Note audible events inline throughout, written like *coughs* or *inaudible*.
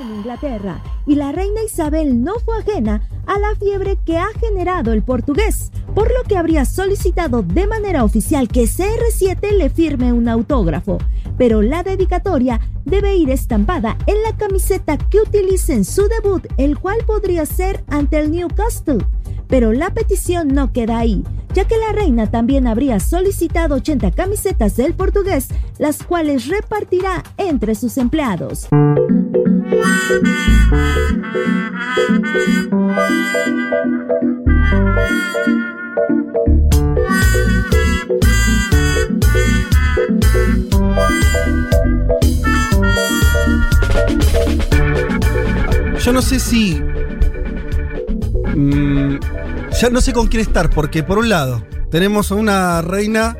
en Inglaterra y la reina Isabel no fue ajena a la fiebre que ha generado el portugués, por lo que habría solicitado de manera oficial que CR7 le firme un autógrafo, pero la dedicatoria debe ir estampada en la camiseta que utilice en su debut, el cual podría ser ante el Newcastle. Pero la petición no queda ahí, ya que la reina también habría solicitado 80 camisetas del portugués, las cuales repartirá entre sus empleados. Yo no sé si. Mm, ya no sé con quién estar, porque por un lado, tenemos a una reina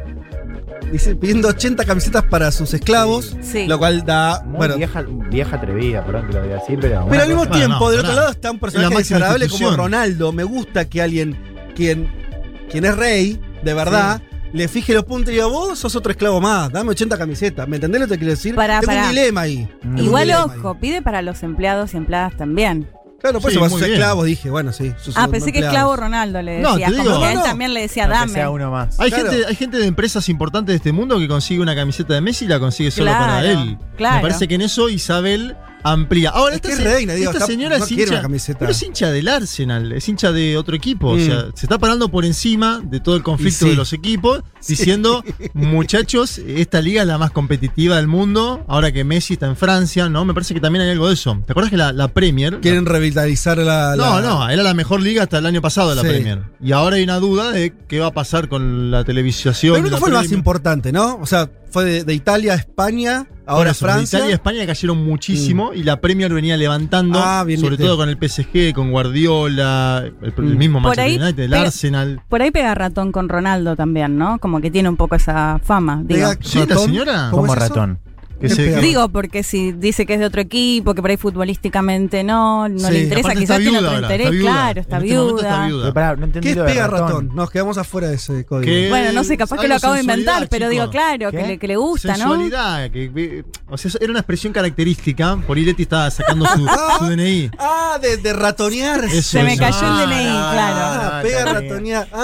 dice, pidiendo 80 camisetas para sus esclavos, Sí. lo cual da. Muy bueno, vieja, vieja atrevida, perdón que lo diga así, pero. pero al mismo Bueno, tiempo, no, del otro pará. lado está un Es personaje máxima desagradable como institución. Ronaldo. Me gusta que alguien, quien, quien es rey, de verdad. Le fije los puntos y diga, vos sos otro esclavo más, dame 80 camisetas. ¿Me entendés lo que te quiero decir? Pará, Tengo pará. un dilema ahí. Mm. Tengo un Igual, dilema ojo, ahí. pide para los empleados y empleadas también. Claro, por Sí, eso para muy sus esclavos dije, bueno, sí. sus Ah, pensé que esclavo Ronaldo le No, decía. te como que a No, él no. también le decía, dame. sea uno más. Hay, Claro. gente, hay gente de empresas importantes de este mundo que consigue una camiseta de Messi y la consigue solo Claro, para él. claro. Me parece que en eso Isabel amplía. Ahora, Es esta, que es se- reina, digo, esta está- señora no es hincha, una camiseta. pero es hincha del Arsenal, es hincha de otro equipo. O Mm. sea, se está parando por encima de todo el conflicto sí. de los equipos, *laughs* diciendo, muchachos, esta liga es la más competitiva del mundo, ahora que Messi está en Francia, ¿no? Me parece que también hay algo de eso. ¿Te acuerdas que la, la Premier... Quieren revitalizar la. No, la- no, era la mejor liga hasta el año pasado la Sí. Premier. Y ahora hay una duda de qué va a pasar con la televisación. Pero la fue lo más importante, ¿no? O sea, fue de, de Italia a España, ahora eso, Francia. Italia y España cayeron muchísimo y la Premier venía levantando, Ah, bien, sobre bien. todo con el PSG, con Guardiola, el, el Mm. mismo Manchester ahí United, el pega- Arsenal. Por ahí pega ratón con Ronaldo también, ¿no? Como que tiene un poco esa fama. Digo, Pega Sí, la ratón. señora. ¿Cómo Como es eso? Que ¿Qué se- pega? que- Digo, porque si dice que es de otro equipo, que por ahí futbolísticamente no, no Sí, le interesa, quizás tiene otro ahora, interés, está viuda. claro, está En este viuda. está viuda. Pero pará, no entendí ¿Qué es pega ratón? ratón. Nos quedamos afuera de ese código. Que- Bueno, no sé, capaz que lo acabo de inventar, pero digo, claro, que le, que le gusta, ¿no? Sensualidad, que, eh, o sea, era una expresión característica. Por ahí Leti estaba sacando su, *laughs* su DNI. Ah, de, de ratonear. Eso, Se me cayó el DNI, no, claro. Ah, no, pega está bien. ratonear. No,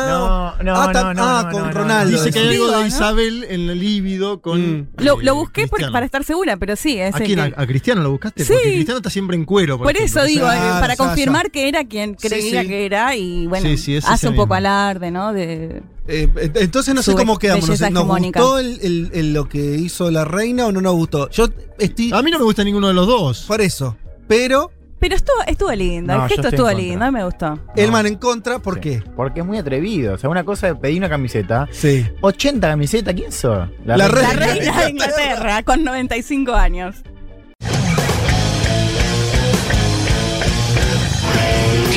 Ah, no, ah, no, no, ah, no, con no, no. Ronaldo. Dice que hay algo de ¿no? Isabel en el líbido con. Lo, lo eh, busqué por- Cristiano. Para estar segura, pero sí, es ¿A quién? que- ¿A, a Cristiano lo buscaste? Sí. Porque Cristiano está siempre en cuero. Por, Por ejemplo. eso digo, para ya, confirmar ya. que era quien creía sí. que era y bueno, Sí, sí, es hace un poco alarde, ¿no? De, Eh, ent- entonces no sé cómo quedamos. ¿Nos, nos gustó el, el- el- lo que hizo la reina o no nos gustó? Yo estoy A mí no me gusta ninguno de los dos. por eso. Pero Pero estuvo, estuvo lindo, No, el gesto estuvo lindo, a mí me gustó. Elman en contra, ¿por Sí. qué? Porque es muy atrevido. O sea, una cosa es pedir una camiseta. Sí. 80 camisetas, ¿quién sos? La La reina. reina de Inglaterra, con 95 años.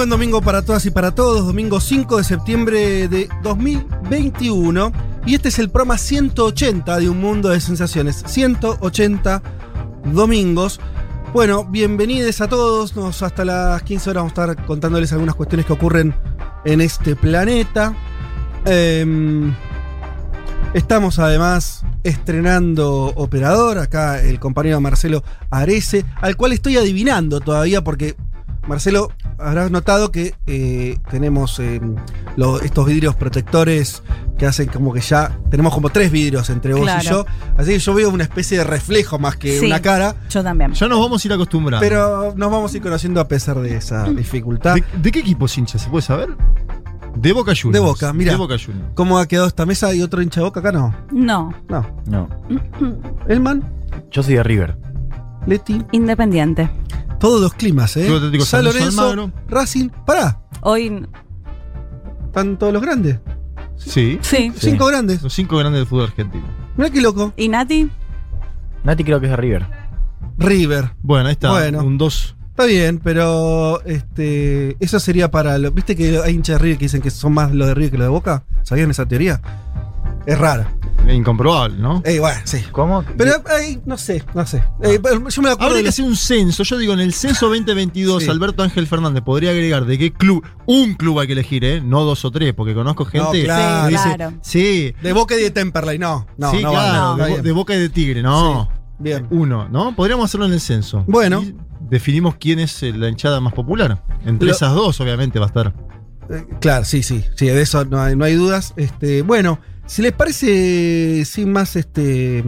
buen domingo para todas y para todos. Domingo 5 de septiembre de 2021. Y este es el programa 180 de Un Mundo de Sensaciones. 180 domingos. Bueno, bienvenidos a todos. Nos, hasta las 15 horas vamos a estar contándoles algunas cuestiones que ocurren en este planeta. Em, estamos además estrenando operador. Acá el compañero Marcelo Arece, al cual estoy adivinando todavía porque Marcelo, habrás notado que eh, tenemos eh, lo- estos vidrios protectores que hacen como que ya tenemos como tres vidrios entre vos y yo. Así que yo veo una especie de reflejo más que Sí. una cara. Yo también. Ya nos vamos a ir acostumbrando. Pero nos vamos a ir conociendo a pesar de esa dificultad. ¿De, de qué equipo es hincha? ¿Se puede saber? De Boca Juniors. De Boca, mira. De Boca Juniors. ¿Cómo ha quedado esta mesa y otro hincha de boca acá? No. No, No. No. Elman, Yo soy de River. Leti, independiente. Todos los climas, ¿eh? Club Atlético San San Lorenzo Lorenzo, Almagro. Racing, pará. Hoy ¿Están todos los grandes? Sí. Sí. Cinco grandes. Los cinco grandes del fútbol argentino. Mirá qué loco. ¿Y Nati? Nati creo que es de River. River. Bueno, ahí está. Bueno. Un 2. Está bien, pero este eso sería para lo, ¿Viste que hay hinchas de River que dicen que son más los de River que los de Boca? ¿Sabían esa teoría? Es rara. Incomprobable, ¿no? Eh, bueno, sí. ¿Cómo? Pero ay, no sé, no sé. Eh, yo me acuerdo Habría que hacer un censo. Yo digo, en el censo 2022, Sí. Alberto Ángel Fernández podría agregar de qué club, un club hay que elegir, ¿eh? No dos o tres, porque conozco gente claro. que dice, Claro. sí, de Boca y de Temperley, no. No, sí, no claro, no, de, Boca y de Tigre, no. Bien. Uno, ¿no? Podríamos hacerlo en el censo. Bueno. Y definimos quién es eh, la hinchada más popular. Entre Lo- esas dos, obviamente, va a estar. Eh, claro, sí, sí, sí, de eso no hay, no hay dudas. Este, bueno, si les parece sin más este,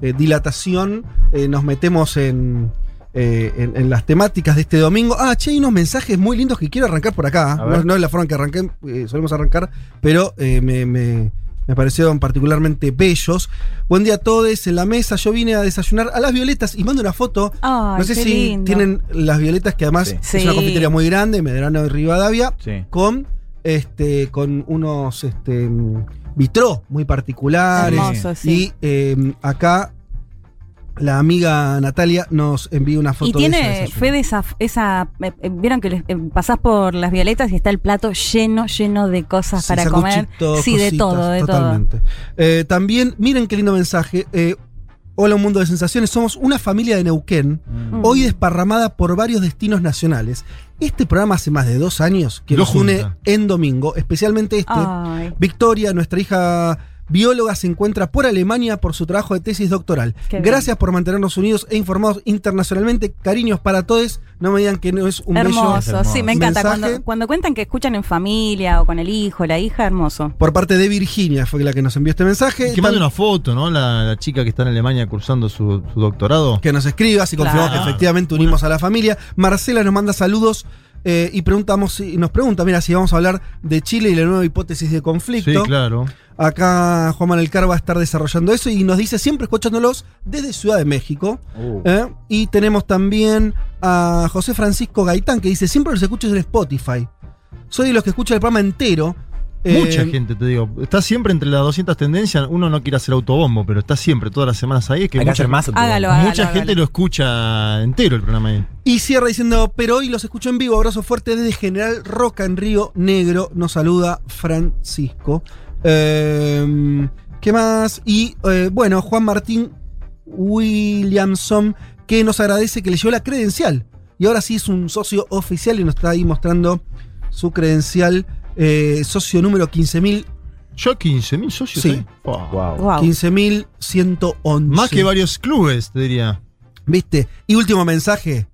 eh, dilatación, eh, nos metemos en, eh, en, en las temáticas de este domingo. Ah, che, hay unos mensajes muy lindos que quiero arrancar por acá. No, es la forma en que arranqué, eh, solemos arrancar, pero eh, me, me- me parecieron particularmente bellos. Buen día a todos en la mesa. Yo vine a desayunar a las violetas y mando una foto. Ay, no sé si lindo. tienen las violetas, que además Sí. es una confitería muy grande, Medrano de Rivadavia Sí. con este con unos este vitró muy particulares Hermoso, sí. y eh, acá la amiga Natalia nos envía una foto Y de tiene desayuno. fe de esa, esa eh, eh, vieron que les- eh, pasás por las violetas y está el plato lleno, lleno de cosas Sí, para comer. Sí, de todo, de totalmente. Eh, también, miren qué lindo mensaje. eh, Hola, un mundo de sensaciones. Somos una familia de Neuquén, Mm. hoy desparramada por varios destinos nacionales. Este programa hace más de dos años que nos une en domingo, especialmente este. Ay, Victoria, nuestra hija bióloga, se encuentra por Alemania por su trabajo de tesis doctoral. Qué bien. Gracias por mantenernos unidos e informados internacionalmente. Cariños para todos. No me digan que no es un hermoso, bello sí, me encanta. Cuando, cuando cuentan que escuchan en familia o con el hijo, la hija, hermoso. Por parte de Virginia fue la que nos envió este mensaje. Que mande una foto, ¿no? La, la chica que está en Alemania cursando su, su doctorado. que nos escriba si confirmamos Claro. que efectivamente unimos a la familia. Marcela nos manda saludos eh, y preguntamos si- nos pregunta, mira, si vamos a hablar de Chile y la nueva hipótesis de conflicto. Sí, claro. Acá Juan Manuel Car va a estar desarrollando eso y nos dice siempre escuchándolos desde Ciudad de México. Uh. ¿eh? Y tenemos también a José Francisco Gaitán que dice, siempre los escucho en Spotify. Soy de los que escucha el programa entero. Mucha Eh, gente, te digo. Está siempre entre las 200 tendencias. Uno no quiere hacer autobombo, pero está siempre, todas las semanas ahí. Es que Hay que mucha, hacer más. Hágalo, mucha hágalo, gente hágalo. lo escucha entero el programa ahí. Y cierra diciendo, pero hoy los escucho en vivo. Abrazo fuerte desde General Roca en Río Negro. Nos saluda Francisco. Eh, ¿Qué más? Y eh, bueno, Juan Martín Williamson, que nos agradece que le llevó la credencial. Y ahora sí es un socio oficial y nos está ahí mostrando su credencial. Eh, socio número 15.000 Yo 15 mil socios. Sí. ¿eh? Wow. Wow. 15.111. Más que varios clubes, te diría. ¿Viste? Y último mensaje.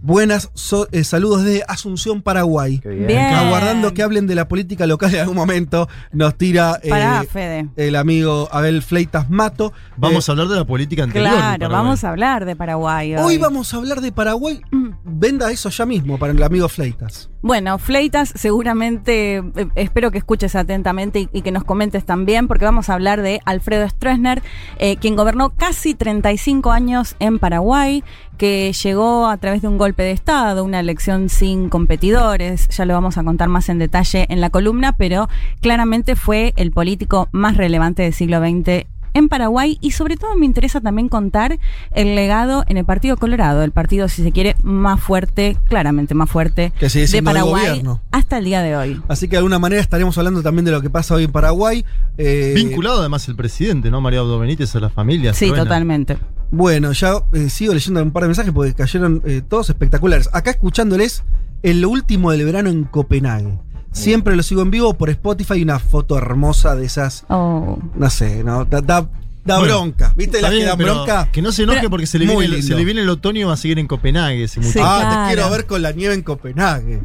Buenas so- eh, saludos de Asunción, Paraguay. Qué bien. Bien. Aguardando que hablen de la política local en algún momento, nos tira eh, Pará, Fede. el amigo Abel Fleitas Mato. Vamos Eh, a hablar de la política anterior. Claro, vamos a hablar de Paraguay. Hoy, Hoy vamos a hablar de Paraguay. Mm. *clears throat* Venda eso ya mismo para el amigo Fleitas. Bueno, Fleitas, seguramente, eh, espero que escuches atentamente y, y que nos comentes también, porque vamos a hablar de Alfredo Stroessner, eh, quien gobernó casi 35 años en Paraguay, que llegó a través de un golpe de Estado, una elección sin competidores, ya lo vamos a contar más en detalle en la columna, pero claramente fue el político más relevante del siglo XX en Paraguay y sobre todo me interesa también contar el legado en el Partido Colorado, el partido, si se quiere, más fuerte, claramente más fuerte Que sigue de Paraguay hasta el día de hoy. Así que de alguna manera estaremos hablando también de lo que pasa hoy en Paraguay. Eh, Vinculado además el presidente, ¿no? María Benítez a la familia. Sí, totalmente. Bueno, ya eh, sigo leyendo un par de mensajes porque cayeron eh, todos espectaculares. Acá escuchándoles el último del verano en Copenhague. Siempre lo sigo en vivo por Spotify, una foto hermosa de esas, Oh. no sé, ¿no? Da, da- da Bueno, bronca. ¿Viste las que dan bronca? Que no se enoje Pero- porque se le, viene, el- lindo. se le viene el otoño y va a seguir en Copenhague ese Sí. ah, claro. te quiero ver con la nieve en Copenhague.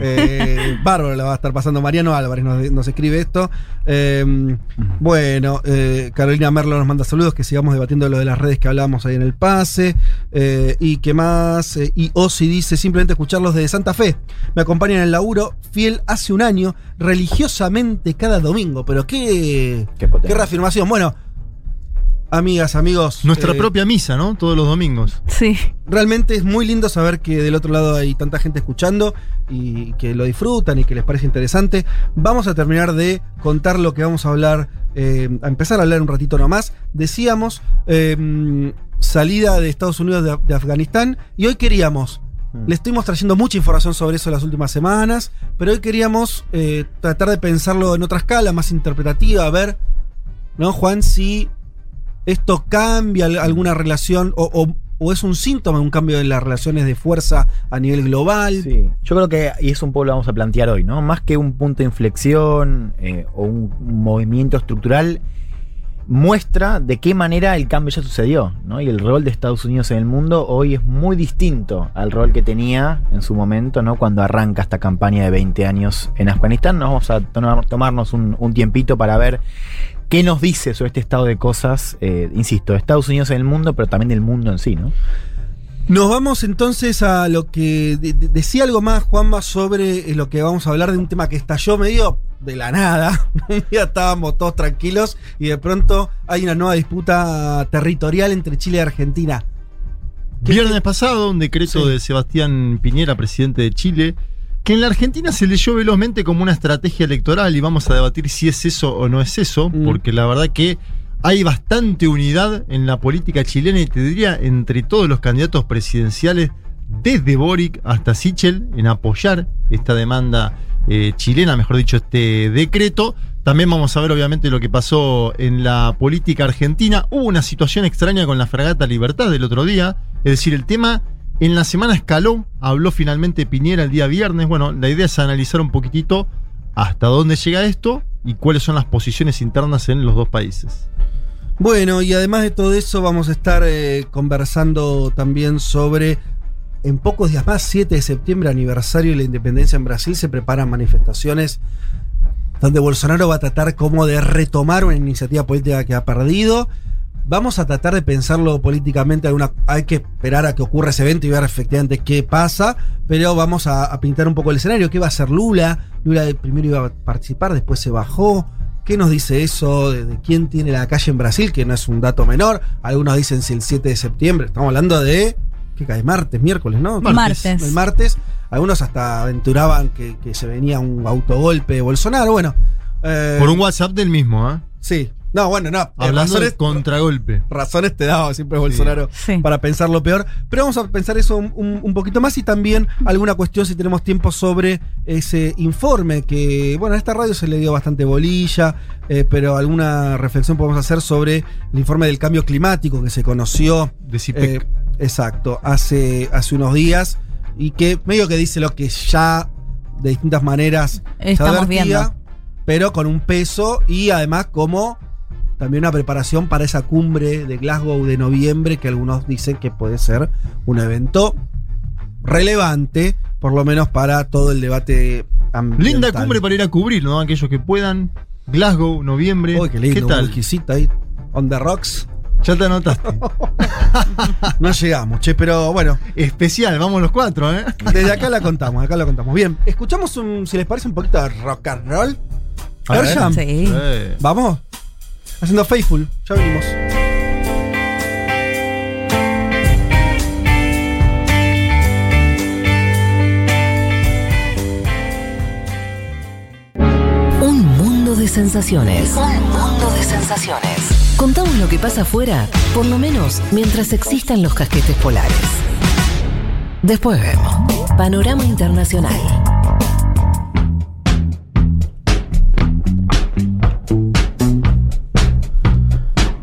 Eh, *laughs* bárbaro la va a estar pasando. Mariano Álvarez nos, nos escribe esto. Eh, bueno, eh, Carolina Merlo nos manda saludos, que sigamos debatiendo lo de las redes que hablábamos ahí en el pase. Eh, y que más. Eh, y Osi dice simplemente escucharlos desde Santa Fe. Me acompañan en el laburo, fiel hace un año, religiosamente cada domingo. Pero qué, Qué qué reafirmación. Bueno. Amigas, amigos. Nuestra eh, propia misa, ¿no? Todos los domingos. Sí. Realmente es muy lindo saber que del otro lado hay tanta gente escuchando y que lo disfrutan y que les parece interesante. Vamos a terminar de contar lo que vamos a hablar, eh, a empezar a hablar un ratito nomás. Decíamos eh, salida de Estados Unidos de, de Afganistán y hoy queríamos, le estuvimos trayendo mucha información sobre eso las últimas semanas, pero hoy queríamos eh, tratar de pensarlo en otra escala, más interpretativa, a ver, ¿no, Juan? Si esto cambia al- alguna relación o, es un síntoma de un cambio en las relaciones de fuerza a nivel global. Sí, yo creo que, y es un poco lo vamos a plantear hoy, ¿no? Más que un punto de inflexión eh, o un movimiento estructural, muestra de qué manera el cambio ya sucedió, ¿no? Y el rol de Estados Unidos en el mundo hoy es muy distinto al rol que tenía en su momento, ¿no? Cuando arranca esta campaña de 20 años en Afganistán. Nos vamos a tomar- tomarnos un tiempito para ver qué nos dice sobre este estado de cosas, eh, insisto, de Estados Unidos en el mundo, pero también del mundo en sí, ¿no? Nos vamos entonces a lo que de- de- decía algo más, Juanma, sobre eh, lo que vamos a hablar de un tema que estalló medio de la nada. *laughs* Un día estábamos todos tranquilos y de pronto hay una nueva disputa territorial entre Chile y Argentina. ¿Qué- Viernes pasado, un decreto Sí. de Sebastián Piñera, presidente de Chile, que en la Argentina se leyó velozmente como una estrategia electoral y vamos a debatir si es eso o no es eso, Mm. porque la verdad que hay bastante unidad en la política chilena y te diría entre todos los candidatos presidenciales, desde Boric hasta Sichel, en apoyar esta demanda eh, chilena, mejor dicho, este decreto. También vamos a ver, obviamente, lo que pasó en la política argentina. Hubo una situación extraña con la fragata Libertad del otro día. Es decir, el tema en la semana escaló. Habló finalmente Piñera el día viernes. Bueno, la idea es analizar un poquitito hasta dónde llega esto y cuáles son las posiciones internas en los dos países. Bueno, y además de todo eso vamos a estar eh, conversando también sobre, en pocos días más, 7 de septiembre, aniversario de la independencia en Brasil, se preparan manifestaciones donde Bolsonaro va a tratar como de retomar una iniciativa política que ha perdido. Vamos a tratar de pensarlo políticamente. Alguna, hay que esperar a que ocurra ese evento y ver efectivamente qué pasa. Pero vamos a, a pintar un poco el escenario. ¿Qué va a hacer Lula? Lula primero iba a participar, después se bajó. ¿Qué nos dice eso de, de quién tiene la calle en Brasil? Que no es un dato menor. Algunos dicen si el 7 de septiembre. Estamos hablando de. ¿Qué cae? Martes, miércoles, ¿no? Martes. El martes. Algunos hasta aventuraban que, que se venía un autogolpe de Bolsonaro. Bueno. eh, Por un WhatsApp del mismo, ¿eh? Sí. No, bueno, no. eh, Hablando de razones, contragolpe. razones te daba siempre Bolsonaro Sí. para pensar lo peor. Pero vamos a pensar eso un, un- un poquito más y también alguna cuestión, si tenemos tiempo, sobre ese informe que, bueno, a esta radio se le dio bastante bolilla, eh, pero alguna reflexión podemos hacer sobre el informe del cambio climático que se conoció. De CIPEC. eh, exacto, hace, hace unos días y que medio que dice lo que ya de distintas maneras se Estamos advertía, viendo. pero con un peso y además como también una preparación para esa cumbre de Glasgow de noviembre que algunos dicen que puede ser un evento relevante, por lo menos para todo el debate ambiental. Linda cumbre para ir a cubrir, ¿no? Aquellos que puedan. Glasgow, noviembre. Uy, qué lindo, ¿Qué un tal? whiskycito ahí on the rocks. Ya te anotaste. *laughs* No llegamos, che, pero bueno, Especial, vamos los cuatro, ¿eh? desde acá la contamos, acá la contamos. Bien, escuchamos un, si les parece, un poquito de rock and roll. A ver. Sí. Vamos, haciendo Faithful, ya venimos. Un mundo de sensaciones. Un mundo de sensaciones. Contamos lo que pasa afuera, por lo menos mientras existan los casquetes polares. Después vemos. Panorama Internacional.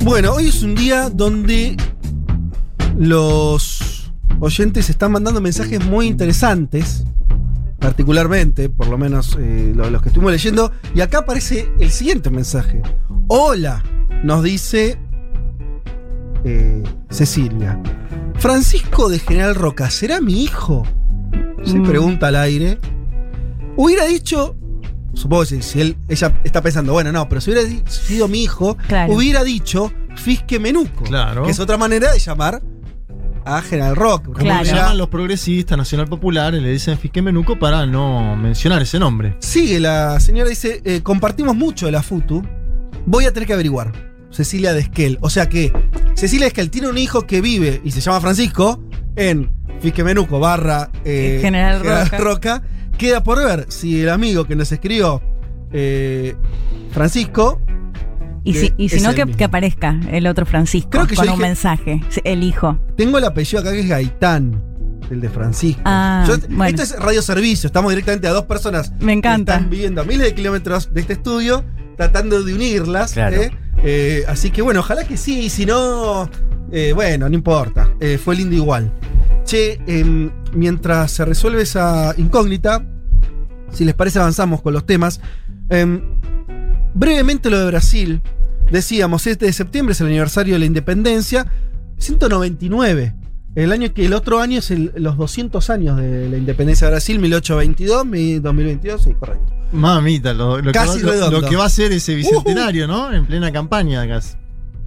Bueno, hoy es un día donde los oyentes están mandando mensajes muy interesantes, particularmente, por lo menos eh, lo- los que estuvimos leyendo, y acá aparece el siguiente mensaje. Hola, nos dice eh, Cecilia. Francisco de General Roca, ¿será mi hijo? Se Mm. pregunta al aire. Hubiera dicho, supongo que si, él, ella está pensando, bueno, no, pero si hubiera sido mi hijo, Claro. hubiera dicho Fisque Menuco. Claro. Que es otra manera de llamar a General Rock. Como Claro. Llaman los progresistas, Nacional Popular, y le dicen Fisque Menuco para no mencionar ese nombre. Sigue la señora, dice, eh, compartimos mucho de la FUTU. Voy a tener que averiguar. Cecilia de Esquel. O sea que Cecilia de Esquel tiene un hijo que vive y se llama Francisco en Fisquemenuco barra eh, General Roca. Queda por ver si el amigo que nos escribió eh, Francisco. Y si, y si es no, el que, que aparezca el otro Francisco Creo que yo con un dije- mensaje, el hijo. Tengo el apellido acá que es Gaitán, el de Francisco. Ah, Yo- bueno. Esto es radio servicio, estamos directamente a dos personas Me encanta. que están viviendo a miles de kilómetros de este estudio, tratando de unirlas. Claro. ¿eh? Eh, así que bueno, ojalá que sí, y si no, eh, bueno, no importa. Eh, fue lindo igual. Che, em, mientras se resuelve esa incógnita, si les parece avanzamos con los temas. Em, brevemente lo de Brasil. Decíamos, 7 de septiembre es el aniversario de la independencia. 199. El año que el otro año es el- los 200 años de la independencia de Brasil, 1822, mi- 2022, sí, correcto. Mamita, lo, lo que Casi va, lo- redondo. lo que va a ser ese bicentenario, ¿no? En plena campaña casi.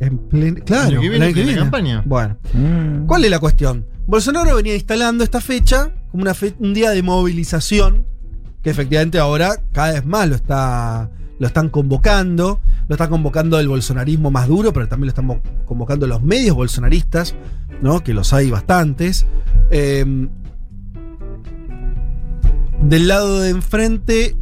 En plen- claro, que viene, que plena viene. campaña. Bueno, Mm. ¿cuál es la cuestión? Bolsonaro venía instalando esta fecha como un día de movilización, que efectivamente ahora cada vez más lo, está, lo están convocando, lo está convocando el bolsonarismo más duro, pero también lo están convocando los medios bolsonaristas, ¿no? que los hay bastantes. Eh, del lado de enfrente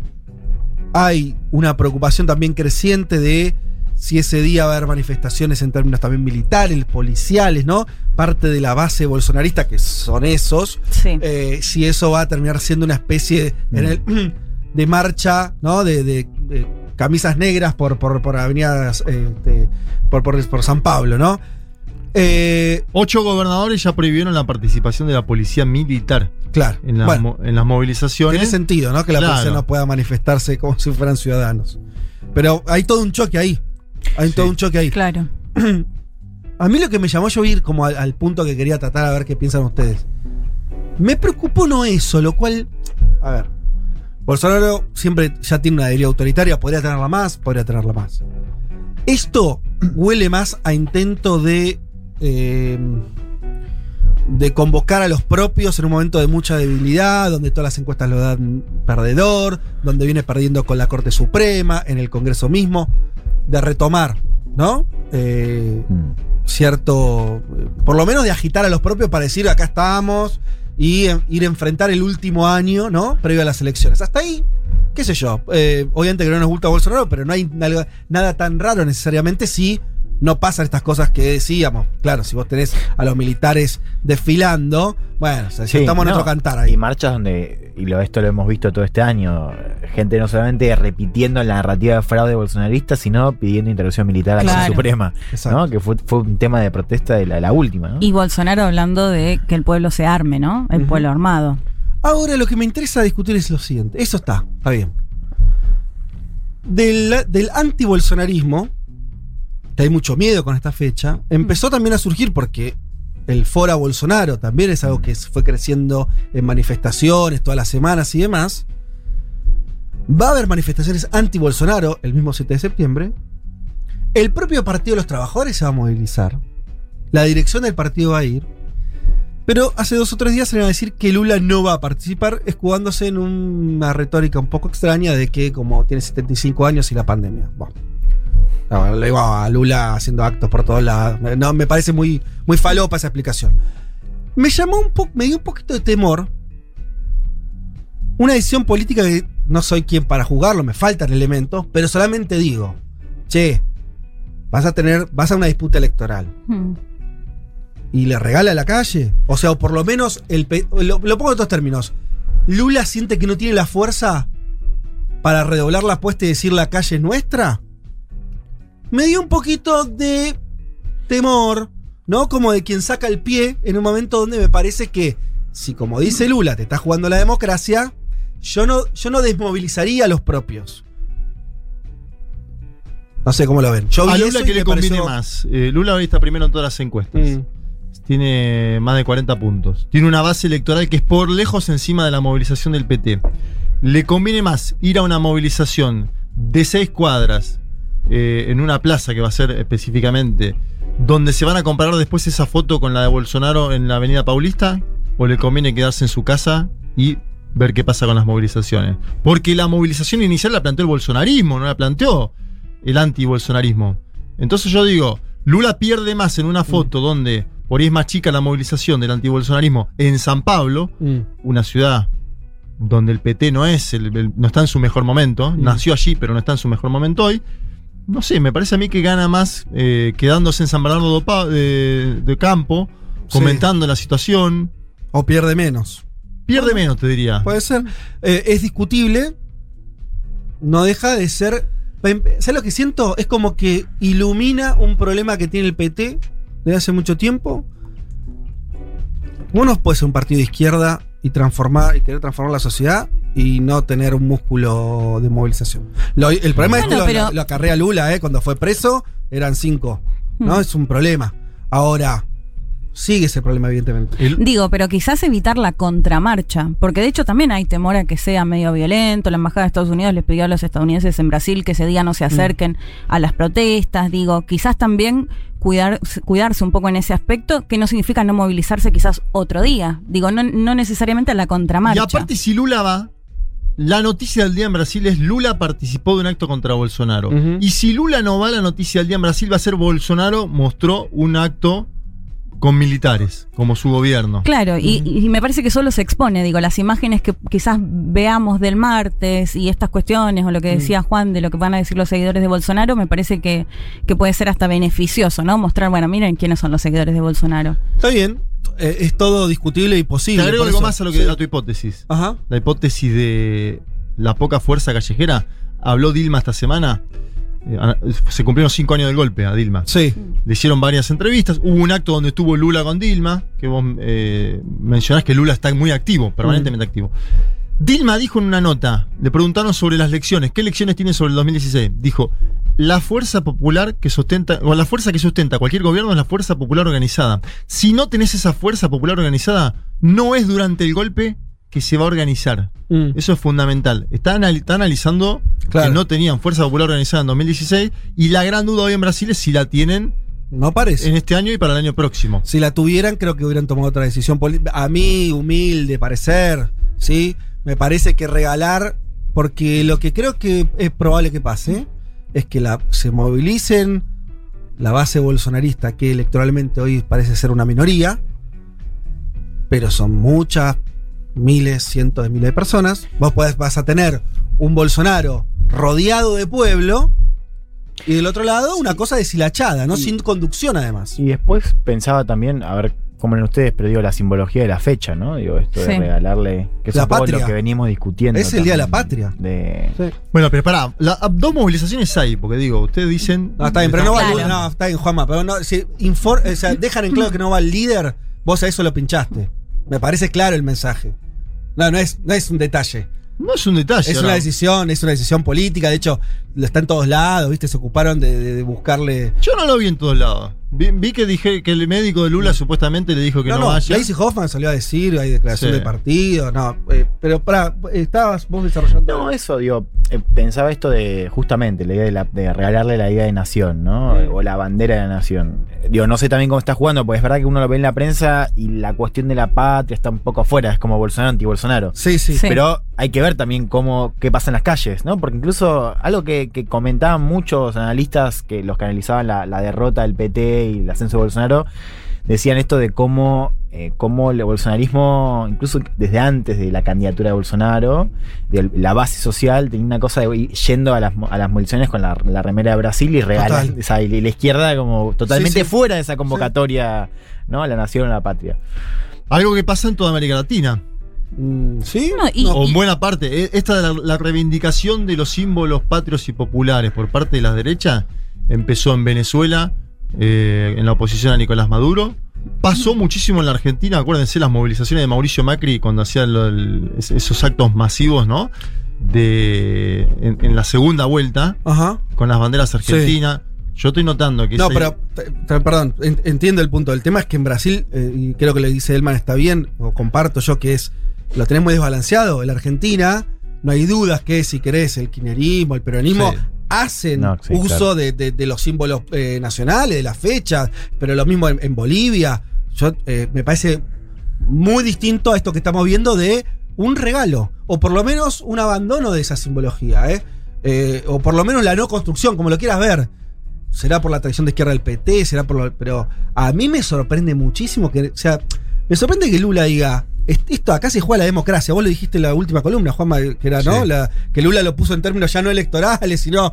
hay una preocupación también creciente de si ese día va a haber manifestaciones en términos también militares, policiales, ¿no? Parte de la base bolsonarista, que son esos, Sí. eh, si eso va a terminar siendo una especie de, en el- *clears throat* de marcha, ¿no? De, de- de camisas negras por, por, por avenidas, eh, de- por, por, por San Pablo, ¿no? Eh, Ocho gobernadores ya prohibieron la participación de la policía militar claro. en, las Bueno, en las movilizaciones. tiene sentido, ¿no? Que la Claro. policía no pueda manifestarse como si fueran ciudadanos. Pero hay todo un choque ahí. Hay Sí. todo un choque ahí. Claro. *clears throat* A mí lo que me llamó yo ir como al, al punto que quería tratar a ver qué piensan ustedes. Me preocupó no eso, lo cual. A ver. Bolsonaro siempre ya tiene una deriva autoritaria, podría tenerla más, podría tenerla más. Esto huele más a intento de. eh, de convocar a los propios en un momento de mucha debilidad, donde todas las encuestas lo dan perdedor, donde viene perdiendo con la Corte Suprema, en el Congreso mismo, de retomar, ¿no? Eh, Mm. cierto, por lo menos de agitar a los propios para decir acá estamos y ir a enfrentar el último año, ¿no? Previo a las elecciones. Hasta ahí, qué sé yo, eh, obviamente que no nos gusta Bolsonaro, pero no hay nada, nada tan raro necesariamente si no pasan estas cosas que decíamos. Claro, si vos tenés a los militares desfilando, bueno, o sea, Sí, estamos en no, otro cantar Y ahí. marchas donde, y lo, esto lo hemos visto todo este año, gente no solamente repitiendo la narrativa de fraude bolsonarista, sino pidiendo intervención militar a la Corte Claro. Suprema, Exacto. ¿no? que fue, fue un tema de protesta de la, la última. ¿no? Y Bolsonaro hablando de que el pueblo se arme, ¿no? El pueblo armado. Ahora lo que me interesa discutir es lo siguiente. Eso está, está bien. Del, del antibolsonarismo, hay mucho miedo con esta fecha, empezó también a surgir porque el Fora Bolsonaro también es algo que fue creciendo en manifestaciones todas las semanas y demás. Va a haber manifestaciones anti-Bolsonaro el mismo 7 de septiembre. El propio Partido de los Trabajadores se va a movilizar. La dirección del partido va a ir. Pero hace dos o tres días se iban a decir que Lula no va a participar, escudándose en una retórica un poco extraña de que como tiene 75 años y la pandemia. Bueno. No, le digo a Lula haciendo actos por todos lados. No, me parece muy, muy falopa esa explicación. Me llamó un poco, me dio un poquito de temor. Una decisión política que no soy quien para jugarlo, me faltan elementos, pero solamente digo, che, vas a tener, vas a una disputa electoral Mm. y le regala la calle. O sea, o por lo menos, el lo, lo pongo en otros términos. ¿Lula siente que no tiene la fuerza para redoblar la apuesta y decir la calle es nuestra? Me dio un poquito de temor, ¿no? Como de quien saca el pie en un momento donde me parece que, si como dice Lula, te está jugando la democracia, yo no, yo no desmovilizaría a los propios. No sé cómo lo ven. Yo A Lula eso que le conviene pareció- más. Eh, Lula hoy está primero en todas las encuestas. Mm. Tiene más de 40 puntos. Tiene una base electoral que es por lejos encima de la movilización del PT. Le conviene más ir a una movilización de seis cuadras eh, en una plaza que va a ser específicamente, donde se van a comparar después esa foto con la de Bolsonaro en la Avenida Paulista, o le conviene quedarse en su casa y ver qué pasa con las movilizaciones. Porque la movilización inicial la planteó el bolsonarismo, no la planteó el anti-bolsonarismo. Entonces yo digo, Lula pierde más en una foto donde por ahí es más chica la movilización del antibolsonarismo en San Pablo, Mm. una ciudad donde el PT no es, el- el- no está en su mejor momento, nació allí pero no está en su mejor momento hoy. No sé, me parece a mí que gana más eh, quedándose en San Bernardo de, de Campo, Sí. comentando la situación. O pierde menos. Pierde menos, te diría. Puede ser. Eh, es discutible. No deja de ser. ¿Sabes lo que siento? Es como que ilumina un problema que tiene el PT desde hace mucho tiempo. Uno puede ser un partido de izquierda y transformar y querer transformar la sociedad y no tener un músculo de movilización. Lo- el problema es Bueno, que lo, pero- lo- lo acarrea Lula, ¿eh? cuando fue preso eran cinco. ¿no? Hmm. Es un problema. Ahora, sigue ese problema, evidentemente. Digo, pero quizás evitar la contramarcha, porque de hecho también hay temor a que sea medio violento. La Embajada de Estados Unidos les pidió a los estadounidenses en Brasil que ese día no se acerquen a las protestas. Digo, quizás también cuidar, cuidarse un poco en ese aspecto, que no significa no movilizarse quizás otro día. Digo, no, no necesariamente a la Y contramarcha. aparte, si Lula va, la noticia del día en Brasil es Lula participó de un acto contra Bolsonaro. Y si Lula no va, la noticia del día en Brasil va a ser Bolsonaro mostró un acto con militares, como su gobierno. Claro, y, y me parece que solo se expone, digo, las imágenes que quizás veamos del martes y estas cuestiones, o lo que decía Juan de lo que van a decir los seguidores de Bolsonaro, me parece que, que puede ser hasta beneficioso, ¿no? Mostrar, bueno, miren quiénes son los seguidores de Bolsonaro. Está bien. Eh, es todo discutible y Te posible. agrego por algo eso. más a, lo que, Sí. a tu hipótesis. Ajá. La hipótesis de la poca fuerza callejera. Habló Dilma esta semana. Eh, Se cumplieron cinco años del golpe a Dilma. Sí. Le hicieron varias entrevistas. Hubo un acto donde estuvo Lula con Dilma, que vos eh, mencionás que Lula está muy activo, permanentemente activo. Dilma dijo en una nota, le preguntaron sobre las lecciones, ¿qué lecciones tiene sobre el 2016? Dijo, la fuerza popular que sustenta, o la fuerza que sustenta cualquier gobierno es la fuerza popular organizada. Si no tenés esa fuerza popular organizada, no es durante el golpe que se va a organizar. Mm. Eso es fundamental. Está, anal- está analizando Claro. que no tenían fuerza popular organizada en 2016 y la gran duda hoy en Brasil es si la tienen No parece. en este año y para el año próximo. Si la tuvieran, creo que hubieran tomado otra decisión política. A mí, humilde parecer, ¿sí? Me parece que regalar, porque lo que creo que es probable que pase, es que la, se movilicen la base bolsonarista, que electoralmente hoy parece ser una minoría, pero son muchas, miles, cientos de miles de personas. Vos podés- vas a tener un Bolsonaro rodeado de pueblo. Y del otro lado, una cosa deshilachada, ¿no? Sin conducción, además. Y después pensaba también, a ver cómo ven ustedes, pero digo la simbología de la fecha, ¿no? Digo, esto de Sí. regalarle, que es La un poco patria. lo que venimos discutiendo. Es el Día de la Patria. De, Bueno, pero pará, la- dos movilizaciones hay, porque digo, ustedes dicen. No, está bien, pero no va el Claro. líder. No, está bien, Juanma. Pero no, si infor- o sea, dejan en claro que no va el líder, vos a eso lo pinchaste. Me parece claro el mensaje. No, no es, no es un detalle. No es un detalle. Es una decisión, es una decisión política. De hecho, lo está en todos lados, ¿viste? Se ocuparon de, de- de buscarle. Yo no lo vi en todos lados. Vi, vi que dije que el médico de Lula supuestamente le dijo que no, no, no, vaya. Lacey Hoffman salió a decir, hay declaración Sí. de partido, no. eh, pero para, estabas vos desarrollando. No, eso, digo, eh, pensaba esto de justamente la idea de, la- de regalarle la idea de nación, ¿no? Sí. O la bandera de la nación. Digo, no sé también cómo está jugando, porque es verdad que uno lo ve en la prensa y la cuestión de la patria está un poco afuera, es como Bolsonaro anti-Bolsonaro. Sí, sí. Sí. Pero hay que ver también cómo qué pasa en las calles, ¿no? Porque incluso algo que, que comentaban muchos analistas que los que analizaban la, la derrota del PT y el ascenso de Bolsonaro, decían esto de cómo, eh, cómo el bolsonarismo, incluso desde antes de la candidatura de Bolsonaro, de la base social, tenía una cosa de ir yendo a las, a las movilizaciones con la, la remera de Brasil y regalar, Total. o sea, y la izquierda como totalmente Sí, sí. fuera de esa convocatoria, ¿no? A la nación, a la patria. Algo que pasa en toda América Latina. Mm, ¿Sí? No, y- O en buena parte. Eh, Esta de la, la reivindicación de los símbolos patrios y populares por parte de la derecha empezó en Venezuela, eh, en la oposición a Nicolás Maduro. Pasó muchísimo en la Argentina, acuérdense las movilizaciones de Mauricio Macri cuando es- esos actos masivos, ¿no? De, en, en la segunda vuelta, Ajá. con las banderas argentinas. Yo estoy notando que No, ese- pero, perdón, en- entiendo el punto. El tema es que en Brasil, eh, y creo que lo dice Elman está bien, o comparto yo, que es, lo tenés muy desbalanceado. En la Argentina, no hay dudas que si querés el kirchnerismo, el peronismo, Sí. Hacen No, sí, uso claro. de, de- de los símbolos eh, nacionales, de las fechas, pero lo mismo en, en Bolivia. Yo, eh, me parece muy distinto a esto que estamos viendo de un regalo, o por lo menos un abandono de esa simbología, ¿eh? Eh, o por lo menos la no construcción, como lo quieras ver. será por la traición de izquierda del PT, será por lo- pero a mí me sorprende muchísimo que, o sea, me sorprende que Lula diga, "Est- esto acá se juega la democracia, vos lo dijiste en la última columna, Juanma, que era, ¿no? Sí. La, que Lula lo puso en términos ya no electorales, sino,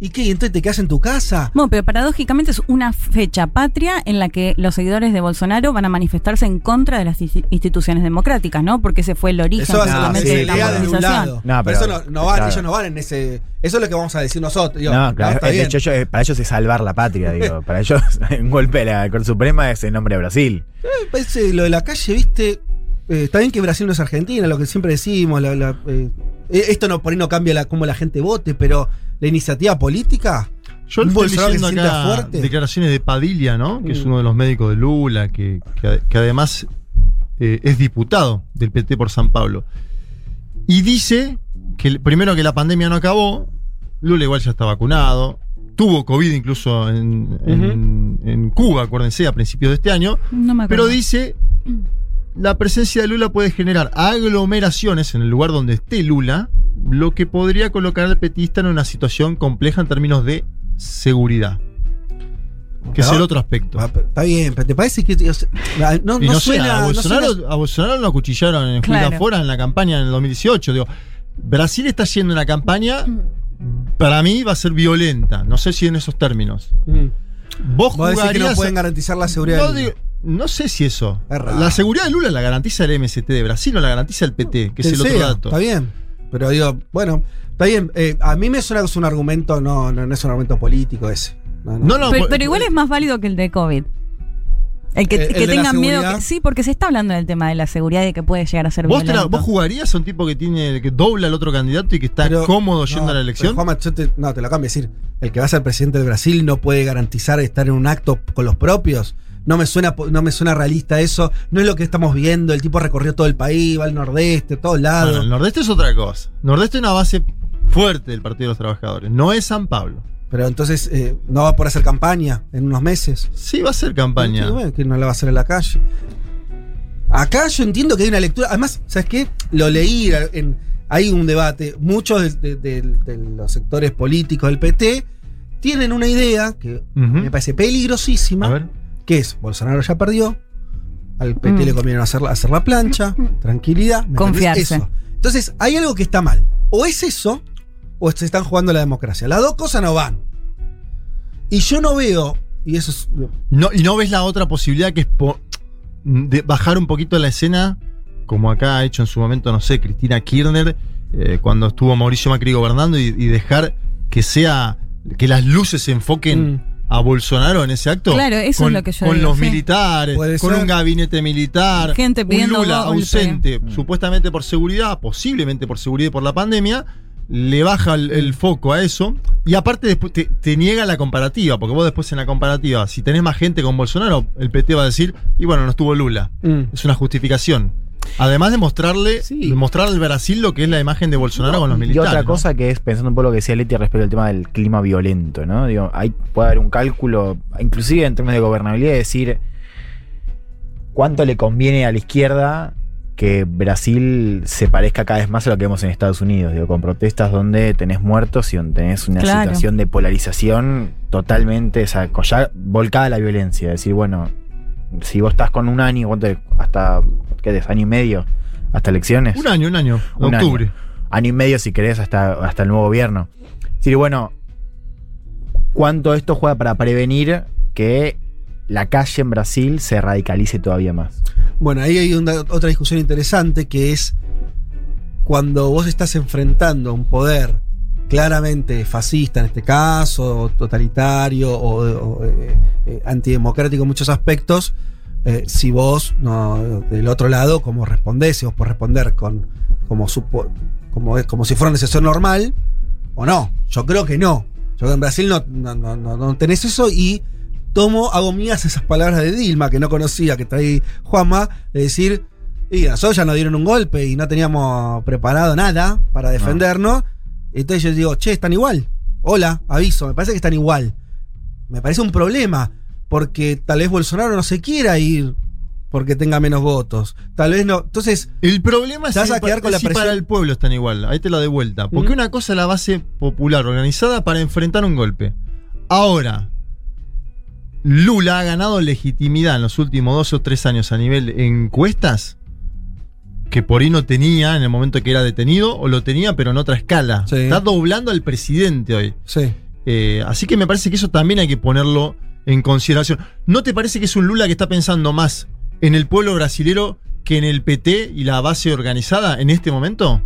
¿y qué? ¿Y entonces te quedas en tu casa? Bueno, pero paradójicamente es una fecha patria en la que los seguidores de Bolsonaro van a manifestarse en contra de las insti- instituciones democráticas, ¿no? Porque ese fue el origen Eso ser no, sí, de la lado. No, pero pero- eso no, no van, claro. ellos no van en ese. Eso es lo que vamos a decir nosotros. Digo, No, claro, está de hecho, ellos- eh, para ellos es salvar la patria, digo. *laughs* Para ellos, *laughs* un golpe de la Corte Suprema es el nombre de Brasil. Eh, parece lo de la calle, viste. Eh, está bien que Brasil no es Argentina, lo que siempre decimos. la- la, eh, esto no por ahí no cambia la, cómo la gente vote, pero la iniciativa política. Yo un estoy leyendo acá fuerte. declaraciones de Padilla, ¿no? Que es Mm. uno de los médicos de Lula, que, que- que además eh, es diputado del PT por San Pablo. Y dice que primero que la pandemia no acabó, Lula igual ya está vacunado, tuvo COVID incluso en, en- en Cuba, acuérdense, a principios de este año, No me pero dice la presencia de Lula puede generar aglomeraciones en el lugar donde esté Lula, lo que podría colocar al petista en una situación compleja en términos de seguridad. Que es ¿No? el otro aspecto. Ah, pero Está bien, pero ¿te parece que.? o sea, no, no no, sé, suena. a no Bolsonaro, suena- a Bolsonaro lo acuchillaron en Claro. En la campaña en el 2018. Digo, Brasil está haciendo una campaña, para mí va a ser violenta. No sé si en esos términos. Mm. Vos Vos decís que no jugarías- pueden garantizar la seguridad. No, de digo-. No sé si eso. Es raro. La seguridad de Lula la garantiza el MST de Brasil o la garantiza el PT, que es el otro sea, dato. Está bien. Pero digo, bueno, está bien. Eh, a mí me suena que es un argumento, no, no, no es un argumento político ese. No, no. No, no, pero, igual es más válido que el de COVID. El que, El- el que de tengan miedo. que- sí, porque se está hablando del tema de la seguridad y que puede llegar a ser ¿Vos, te la- violento. vos jugarías a un tipo que tiene que dobla al otro candidato y que está Pero- cómodo no, yendo a la pero, elección? Juanma, yo te, no, te lo cambio. Es decir, el que va a ser presidente de Brasil no puede garantizar estar en un acto con los propios. No me suena, no me suena realista eso. No es lo que estamos viendo. El tipo recorrió todo el país, va al nordeste, a todos lados. Bueno, el Nordeste es otra cosa. Nordeste es una base fuerte del Partido de los Trabajadores. No es San Pablo. Pero entonces eh, no va a poder hacer campaña en unos meses. Sí va a ser campaña. Bueno, que no la va a hacer en la calle. Acá yo entiendo que hay una lectura. Además, ¿sabes qué? Lo leí. En, hay un debate. Muchos de, de- de- de los sectores políticos del PT tienen una idea que me parece peligrosísima. A ver. Que es: Bolsonaro ya perdió. Al PT Mm. le conviene hacer, la- hacer la plancha. *laughs* Tranquilidad. Confiarse. Eso. Entonces, hay algo que está mal. O es eso, o se están jugando la democracia. Las dos cosas no van. Y yo no veo. Y eso es. No, y no ves la otra posibilidad que es po- de bajar un poquito la escena, como acá ha hecho en su momento, no sé, Cristina Kirchner, eh, cuando estuvo Mauricio Macri gobernando, y, y dejar que sea. que las luces se enfoquen Mm. A Bolsonaro en ese acto. Claro, eso es con, lo que yo Con digo, los sí. militares, con ser. un gabinete militar, Gente un pidiendo Lula golpe. ausente, Mm. supuestamente por seguridad, posiblemente por seguridad y por la pandemia. Le baja el, el foco a eso. Y aparte después te, te niega la comparativa, porque vos después en la comparativa, si tenés más gente con Bolsonaro, el PT va a decir, y bueno, no estuvo Lula. Mm. Es una justificación. Además de mostrarle, Sí. mostrar al Brasil lo que es la imagen de Bolsonaro con los Y militares. otra ¿no? cosa que es, pensando un poco lo que decía Leti respecto al tema del clima violento, ¿no? Digo, ahí puede haber un cálculo, inclusive en términos de gobernabilidad, de decir cuánto le conviene a la izquierda que Brasil se parezca cada vez más a lo que vemos en Estados Unidos, digo, con protestas donde tenés muertos y donde tenés una Claro. situación de polarización totalmente, o sea, volcada a la violencia. Decir, bueno, si vos estás con un año, ¿cuánto? hasta, ¿qué es? ¿Año y medio? ¿Hasta elecciones? Un año, un año, Un año. octubre. año y medio si querés hasta, hasta el nuevo gobierno. Es decir, bueno, ¿cuánto esto juega para prevenir que la calle en Brasil se radicalice todavía más? Bueno, ahí hay una- otra discusión interesante que es cuando vos estás enfrentando a un poder claramente fascista en este caso, o totalitario o, o, eh, eh, antidemocrático en muchos aspectos, eh, si vos no, del otro lado, ¿cómo respondés? Si vos podés responder con, como, supo- como, como si fuera una sesión normal o no. Yo creo que no. Yo creo que en Brasil no, no, no, no- tenés eso y tomo, hago mías esas palabras de Dilma que no conocía, que traí Juanma, de decir, y a nosotros ya nos dieron un golpe y no teníamos preparado nada para defendernos. Entonces yo digo, che, están igual. Hola, aviso, me parece que están igual. Me parece un problema, porque tal vez Bolsonaro no se quiera ir porque tenga menos votos. Tal vez no. Entonces, El problema es Te vas si a quedar con la si presión. para el pueblo están igual. Ahí te la de vuelta. Porque Mm. una cosa es la base popular organizada para enfrentar un golpe. Ahora, Lula ha ganado legitimidad en los últimos dos o tres años a nivel encuestas que por ahí no tenía en el momento que era detenido, o lo tenía pero en otra escala. Sí. Está doblando al presidente hoy. Sí. Eh, así que me parece que eso también hay que ponerlo en consideración. ¿No te parece que es un Lula que está pensando más en el pueblo brasilero que en el PT y la base organizada en este momento?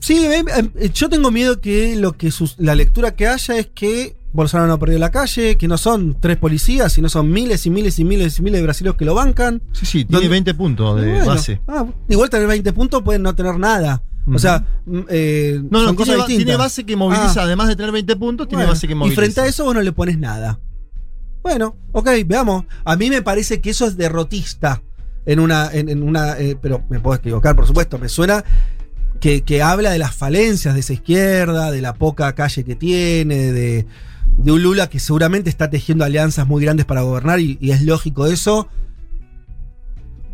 Sí, eh, eh, yo tengo miedo que lo que sus- la lectura que haya es que Bolsonaro no perdió la calle, que no son tres policías, sino son miles y miles y miles y miles de brasileños que lo bancan. Sí, sí, tiene ¿Dónde? 20 puntos de Bueno, base. ah, igual tener 20 puntos pueden no tener nada. O sea, mm, eh, No, no, son tiene, cosas base que moviliza, Ah, además de tener 20 puntos, tiene bueno, base que y moviliza. frente a eso vos no le pones nada. Bueno, ok, veamos. A mí me parece que eso es derrotista. En una. En, en una eh, pero me puedo equivocar, por supuesto. Me suena que, que habla de las falencias de esa izquierda, de la poca calle que tiene, de, de un Lula que seguramente está tejiendo alianzas muy grandes para gobernar, y, y es lógico eso.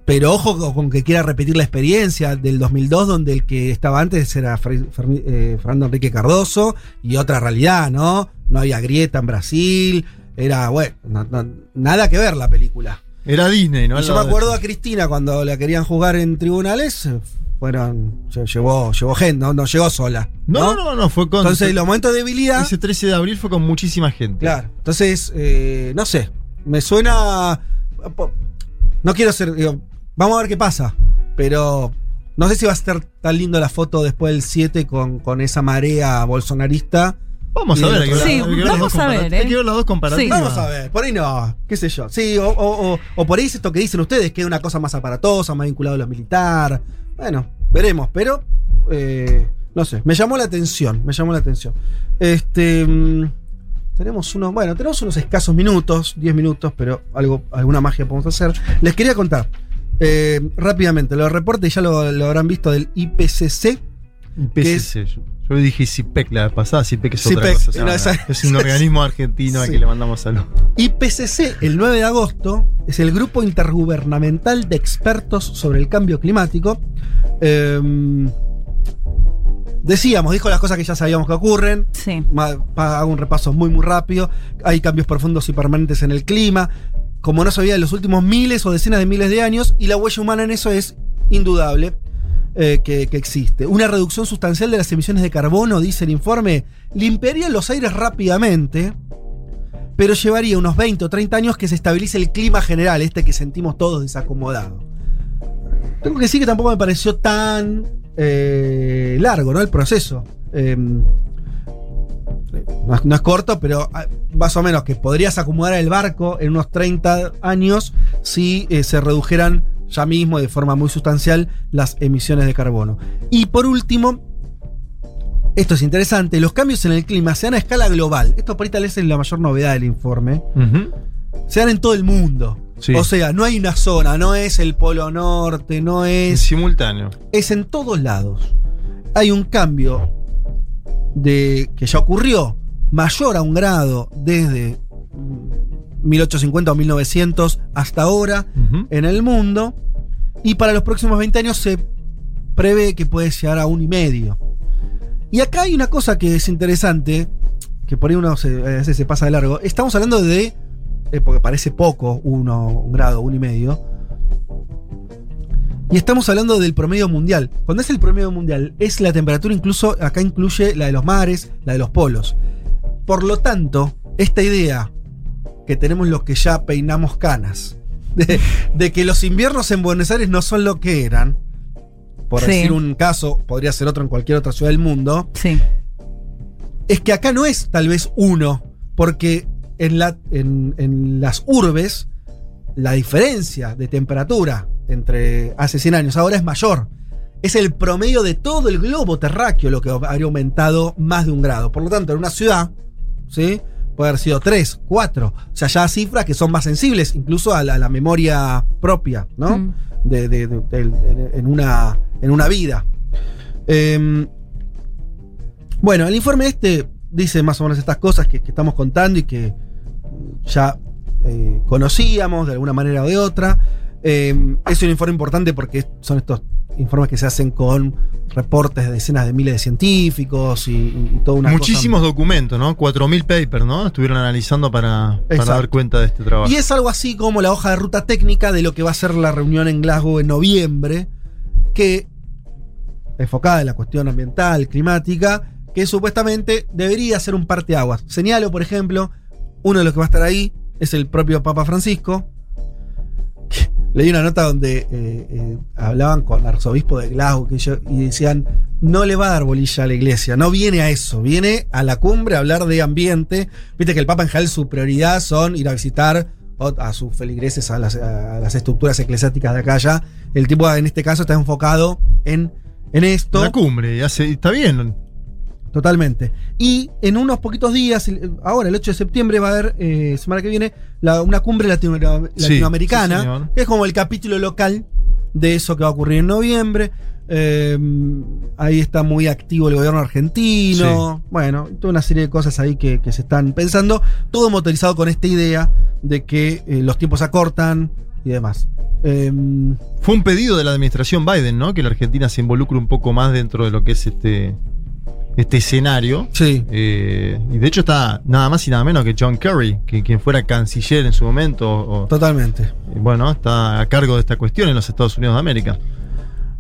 Pero ojo con- que quiera repetir la experiencia del 2002, donde el que estaba antes era eh, Fernando Enrique Cardoso, y otra realidad, ¿no? No había grieta en Brasil, era, bueno, no- no- nada que ver la película. Era Disney, ¿no? Y yo me acuerdo a Cristina cuando la querían jugar en tribunales, fueron, lle- llevó, llevó gente, no, no llegó sola. No, no, no, fue con. Entonces, los momentos de debilidad. Ese 13 de abril fue con muchísima gente. Claro. Entonces, eh, no sé. Me suena. No quiero ser. digo, vamos a ver qué pasa. Pero no sé si va a estar tan lindo la foto después del 7 con, con esa marea bolsonarista. Vamos a ver, hay que otro ver, Sí, hay que vamos a ver, ¿eh? Hay que ver las dos comparativas. Vamos a ver, por ahí no, qué sé yo. Sí, o, o- o- o por ahí es esto que dicen ustedes, que es una cosa más aparatosa, más vinculado a lo militar. Bueno, veremos, pero eh, no sé, me llamó la atención, me llamó la atención. Este mm, tenemos unos, bueno, tenemos unos escasos minutos, 10 minutos, pero algo, alguna magia podemos hacer. Les quería contar eh, rápidamente, los reportes ya lo, lo habrán visto del IPCC. Que es- IPCC. Yo, dije CIPEC la vez pasada, CIPEC es otra CIPEC, cosa. o sea, no, esa- es un organismo argentino al que le mandamos salud. IPCC, el 9 de agosto, es el Grupo Intergubernamental de Expertos sobre el Cambio Climático. Em, decíamos, dijo las cosas que ya sabíamos que ocurren. Sí. Hago un repaso muy, muy rápido. Hay cambios profundos y permanentes en el clima, como no se veía en los últimos miles o decenas de miles de años, y la huella humana en eso es indudable. Eh, que, existe. Una reducción sustancial de las emisiones de carbono, dice el informe, limpiaría los aires rápidamente, pero llevaría unos 20 o 30 años que se estabilice el clima general, este que sentimos todos desacomodado. Tengo que decir que tampoco me pareció tan eh, largo, ¿no? El proceso. No, es, no es corto, pero ah, más o menos que podrías acomodar el barco en unos 30 años si eh, se redujeran ya mismo de forma muy sustancial las emisiones de carbono. Y por último, esto es interesante, los cambios en el clima se dan a escala global. Esto por ahí tal vez es la mayor novedad del informe. Se dan en todo el mundo. Sí. O sea, no hay una zona, no es el Polo Norte, no En es simultáneo. es en todos lados. Hay un cambio de que ya ocurrió mayor a un grado desde 1850 o 1900 hasta ahora en el mundo y para los próximos 20 años se prevé que puede llegar a un y medio. Y acá hay una cosa que es interesante, que por ahí uno se, a veces se pasa de largo. Estamos hablando de, eh, porque parece poco, uno, un grado, un y medio, y estamos hablando del promedio mundial. Cuando es el promedio mundial, es la temperatura incluso, acá incluye la de los mares, la de los polos. Por lo tanto, esta idea que tenemos los que ya peinamos canas, *laughs* de, de que los inviernos en Buenos Aires no son lo que eran, por Sí. decir un caso, podría ser otro en cualquier otra ciudad del mundo, Sí. es que acá no es tal vez uno, porque en, la, en, en las urbes la diferencia de temperatura entre hace 100 años ahora es mayor. Es el promedio de todo el globo terráqueo lo que habría aumentado más de un grado. Por lo tanto, en una ciudad, ¿sí? Puede haber sido 3, 4. O sea, ya cifras que son más sensibles, incluso a la, a la memoria propia, ¿no? Mm. de, de- de- en, una, en una vida. Em, bueno, el informe este dice más o menos estas cosas que, que estamos contando y que ya eh, conocíamos de alguna manera o de otra. Em, es un informe importante porque son estos informes que se hacen con reportes de decenas de miles de científicos y, y toda una Muchísimos cosa. documentos, ¿no? 4.000 papers, ¿no? Estuvieron analizando para, dar cuenta de este trabajo. Y es algo así como la hoja de ruta técnica de lo que va a ser la reunión en Glasgow en noviembre, que enfocada en la cuestión ambiental, climática, que supuestamente debería ser un parteaguas. Señalo, por ejemplo, uno de los que va a estar ahí es el propio Papa Francisco. Leí una nota donde eh, eh, hablaban con el arzobispo de Glasgow que yo- y decían, no le va a dar bolilla a la iglesia, no viene a eso, viene a la cumbre a hablar de ambiente. Viste que el Papa en general su prioridad son ir a visitar a sus feligreses, a las, estructuras eclesiásticas de acá allá. El tipo en este caso está enfocado en, en esto. La cumbre, y hace- está bien. Totalmente. Y en unos poquitos días, ahora el 8 de septiembre, va a haber, eh, semana que viene, la- una cumbre latino- latinoamericana, sí, que es como el capítulo local de eso que va a ocurrir en noviembre. Eh, ahí está muy activo el gobierno argentino. Bueno, toda una serie de cosas ahí que, que se están pensando. Todo motorizado con esta idea de que eh, los tiempos se acortan y demás. Eh, Fue un pedido de la administración Biden, ¿no? Que la Argentina se involucre un poco más dentro de lo que es este, este escenario. sí. Eh, y de hecho está nada más y nada menos que John Kerry, que quien fuera canciller en su momento. o- Totalmente. bueno, está a cargo de esta cuestión en los Estados Unidos de América.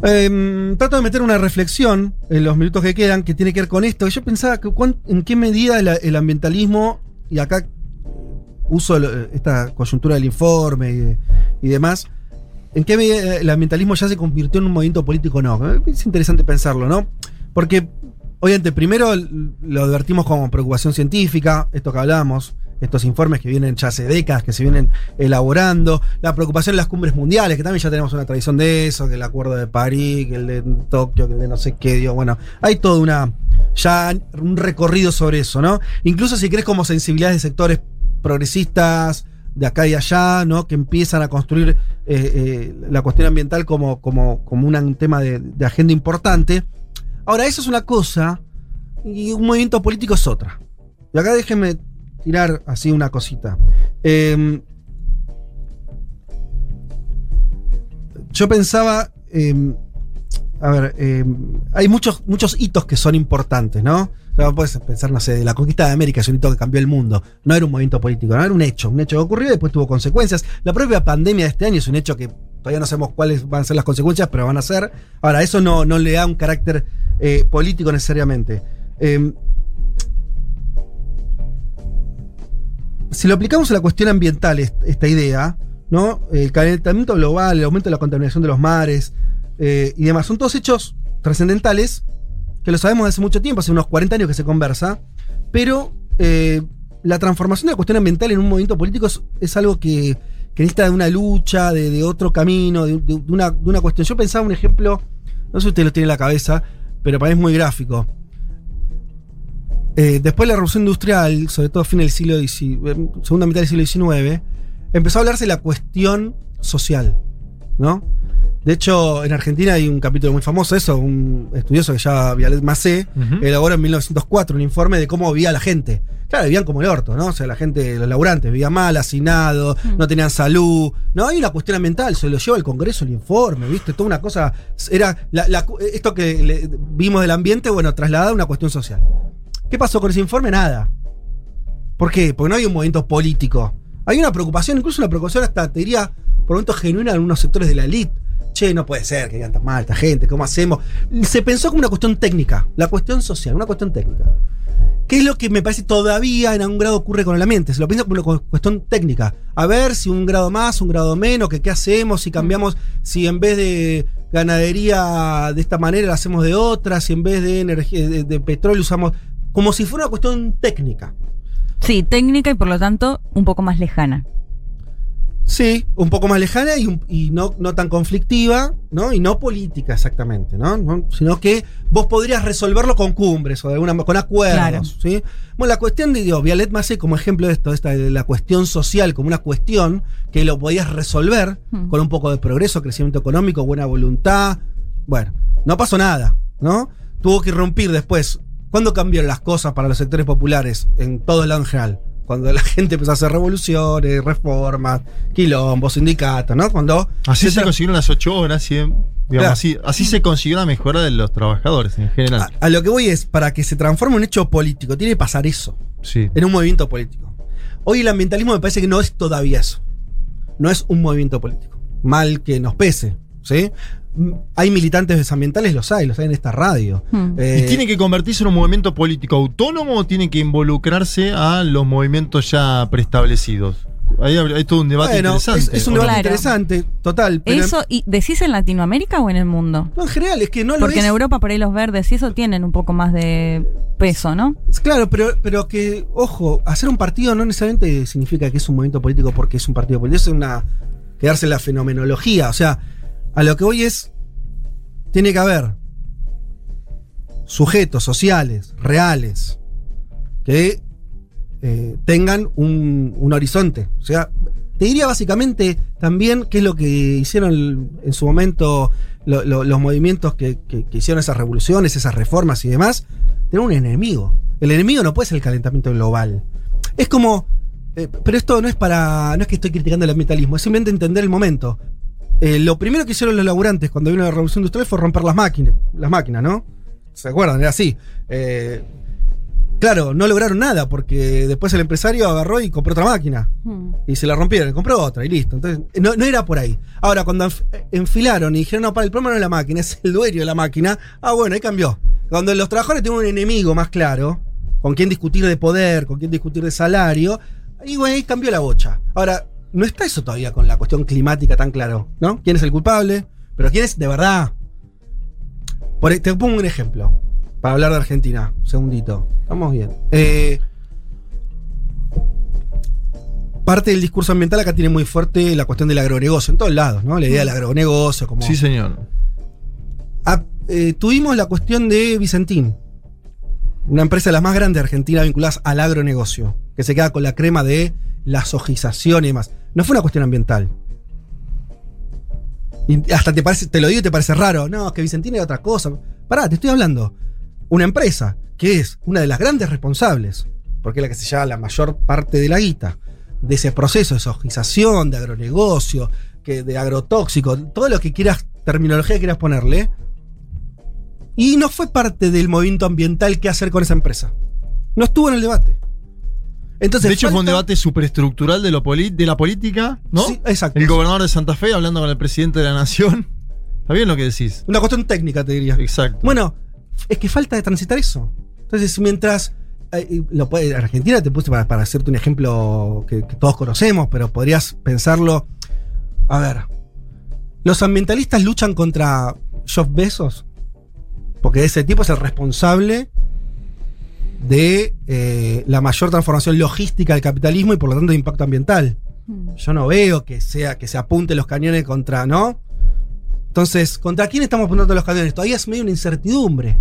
Eh, trato de meter una reflexión en los minutos que quedan que tiene que ver con esto. Yo pensaba que cuán- en qué medida el, el ambientalismo, y acá eh, uso esta coyuntura del informe y, de- y demás, en qué medida el ambientalismo ya se convirtió en un movimiento político o no. Es interesante pensarlo, ¿no? Porque, obviamente, primero lo advertimos como preocupación científica, esto que hablamos, estos informes que vienen ya hace décadas, que se vienen elaborando, la preocupación en las cumbres mundiales, que también ya tenemos una tradición de eso, que el acuerdo de París, que el de Tokio, que el de no sé qué, digo, bueno, hay toda una, ya un recorrido sobre eso, ¿no? Incluso si crees como sensibilidades de sectores progresistas, de acá y allá, ¿no? Que empiezan a construir eh, eh, la cuestión ambiental como, como, como un tema de agenda importante. Ahora, eso es una cosa y un movimiento político es otra. Y acá déjenme tirar así una cosita. Eh, yo pensaba, eh, a ver, eh, hay muchos, muchos hitos que son importantes, ¿no? O sea, puedes pensar, no sé, de la conquista de América es un hito que cambió el mundo. No era un movimiento político, no era un hecho. Un hecho que ocurrió y después tuvo consecuencias. La propia pandemia de este año es un hecho que todavía no sabemos cuáles van a ser las consecuencias, pero van a ser. Ahora, eso no, no le da un carácter eh, político necesariamente. Eh, si lo aplicamos a la cuestión ambiental, est- esta idea, ¿no? El calentamiento global, el aumento de la contaminación de los mares eh, y demás, son todos hechos trascendentales que lo sabemos hace mucho tiempo, hace unos 40 años que se conversa, pero eh, la transformación de la cuestión ambiental en un movimiento político es, algo que, que necesita de una lucha, de, otro camino, de una, de una cuestión. Yo pensaba un ejemplo, no sé si usted lo tiene en la cabeza, pero para mí es muy gráfico. Eh, después de la revolución industrial, sobre todo a fin del siglo XIX, eh, segunda mitad del siglo XIX, empezó a hablarse de la cuestión social, ¿no? De hecho, en Argentina hay un capítulo muy famoso, de eso, un estudioso que se llama Vialet Macé, Ujú. elaboró en 1904 un informe de cómo vivía la gente. Claro, vivían como el orto, ¿no? O sea, la gente, los laburantes, vivían mal, hacinados, no tenían salud. No, hay una cuestión ambiental, se lo lleva al Congreso el informe, ¿viste? Toda una cosa. Era la- la- esto que le- vimos del ambiente, bueno, trasladada a una cuestión social. ¿Qué pasó con ese informe? Nada. ¿Por qué? Porque no hay un movimiento político. Hay una preocupación, incluso una preocupación hasta, te diría, por momentos genuina en algunos sectores de la elite. Che, no puede ser que digan tan mal esta gente, ¿cómo hacemos? Se pensó como una cuestión técnica, la cuestión social, una cuestión técnica. ¿Qué es lo que me parece todavía en algún grado ocurre con el ambiente? Se lo piensa como una cu- cuestión técnica. A ver si un grado más, un grado menos, que qué hacemos, si cambiamos, si en vez de ganadería de esta manera la hacemos de otra, si en vez de energía de petróleo usamos. Como si fuera una cuestión técnica. Sí, técnica y por lo tanto un poco más lejana. Sí, un poco más lejana y, un- y no, no tan conflictiva, ¿no? Y no política exactamente, ¿no? ¿no? Sino que vos podrías resolverlo con cumbres o de alguna con acuerdos, Claro. ¿sí? Bueno, la cuestión de Dios, Vialet Macé como ejemplo de esto, esta de la cuestión social como una cuestión que lo podías resolver Hmm. con un poco de progreso, crecimiento económico, buena voluntad. Bueno, no pasó nada, ¿no? Tuvo que irrumpir después. ¿Cuándo cambiaron las cosas para los sectores populares en todo el lado en general? Cuando la *laughs* gente empezó a hacer revoluciones, reformas, quilombos, sindicatos, ¿no? Cuando Así se consiguieron las ocho horas Digamos, Claro. así, así se consiguió la mejora de los trabajadores en general. A, a lo que voy es, para que se transforme en un hecho político, tiene que pasar eso, sí. en un movimiento político. Hoy el ambientalismo me parece que no es todavía eso. No es un movimiento político. Mal que nos pese, ¿sí? Mm, Hay militantes ambientales, los hay, los hay en esta radio. Hmm. Eh, ¿Y tiene que convertirse en un movimiento político autónomo o tiene que involucrarse a los movimientos ya preestablecidos? Ahí hay, hay todo un debate bueno, interesante. es un debate Claro. interesante, total. Pero Eso, y ¿decís en Latinoamérica o en el mundo? no, en general, es que no lo Porque es. en Europa por ahí los verdes y eso tienen un poco más de peso, ¿no? Claro, pero, pero que, ojo, hacer un partido no necesariamente significa que es un movimiento político porque es un partido político. Es una. quedarse en la fenomenología. O sea, a lo que voy es. Tiene que haber sujetos sociales, reales, que eh, tengan un, un horizonte. O sea, te diría básicamente también qué es lo que hicieron en su momento lo- lo- los movimientos que hicieron esas revoluciones, esas reformas y demás. Tener un enemigo. El enemigo no puede ser el calentamiento global. Es como. eh, pero esto no es para. No es que estoy criticando el ambientalismo, es simplemente entender el momento. Eh, lo primero que hicieron los laburantes cuando vino la revolución industrial fue romper las máquinas, las máquinas, ¿no? ¿Se acuerdan? Era así. Eh, claro, no lograron nada porque después el empresario agarró y compró otra máquina. Hmm. Y se la rompieron, compró otra y listo. Entonces, no, no era por ahí. Ahora, cuando enf- enfilaron y dijeron, no, para el problema no es la máquina, es el dueño de la máquina, ah, bueno, ahí cambió. Cuando los trabajadores tienen un enemigo más claro, con quien discutir de poder, con quien discutir de salario, ahí, bueno, ahí cambió la bocha. Ahora, no está eso todavía con la cuestión climática tan claro, ¿no? ¿Quién es el culpable? Pero ¿quién es de verdad? Por, te pongo un ejemplo, para hablar de Argentina. Un segundito. Estamos bien. Eh, parte del discurso ambiental acá tiene muy fuerte la cuestión del agronegocio, en todos lados, ¿no? La idea del agronegocio, como. Sí, señor. Ah, eh, tuvimos la cuestión de Vicentín, una empresa de las más grandes de Argentina vinculadas al agronegocio, que se queda con la crema de la sojización y demás. No fue una cuestión ambiental. Y hasta te parece, te lo digo y te parece raro. No, que Vicentín era otra cosa. Pará, te estoy hablando. Una empresa que es una de las grandes responsables, porque es la que se lleva la mayor parte de la guita, de ese proceso de sojización, de agronegocio, que, de agrotóxico, todo lo que quieras, terminología que quieras ponerle. Y no fue parte del movimiento ambiental qué hacer con esa empresa. No estuvo en el debate. Entonces, de hecho, fue un falta- debate superestructural de, lo de la política, ¿no? Sí, exacto. El gobernador de Santa Fe hablando con el presidente de la nación. ¿Está bien lo que decís? Una cuestión técnica, te diría. Exacto. Bueno, es que falta de transitar eso. Entonces, mientras. eh, lo puede, Argentina te puse para, para hacerte un ejemplo que, que todos conocemos, pero podrías pensarlo. A ver. Los ambientalistas luchan contra Jeff Bezos. Porque ese tipo es el responsable de eh, la mayor transformación logística del capitalismo y por lo tanto de impacto ambiental. Hmm. Yo no veo que sea que se apunte los cañones contra, ¿no? Entonces, ¿contra quién estamos apuntando los cañones? Todavía es medio una incertidumbre.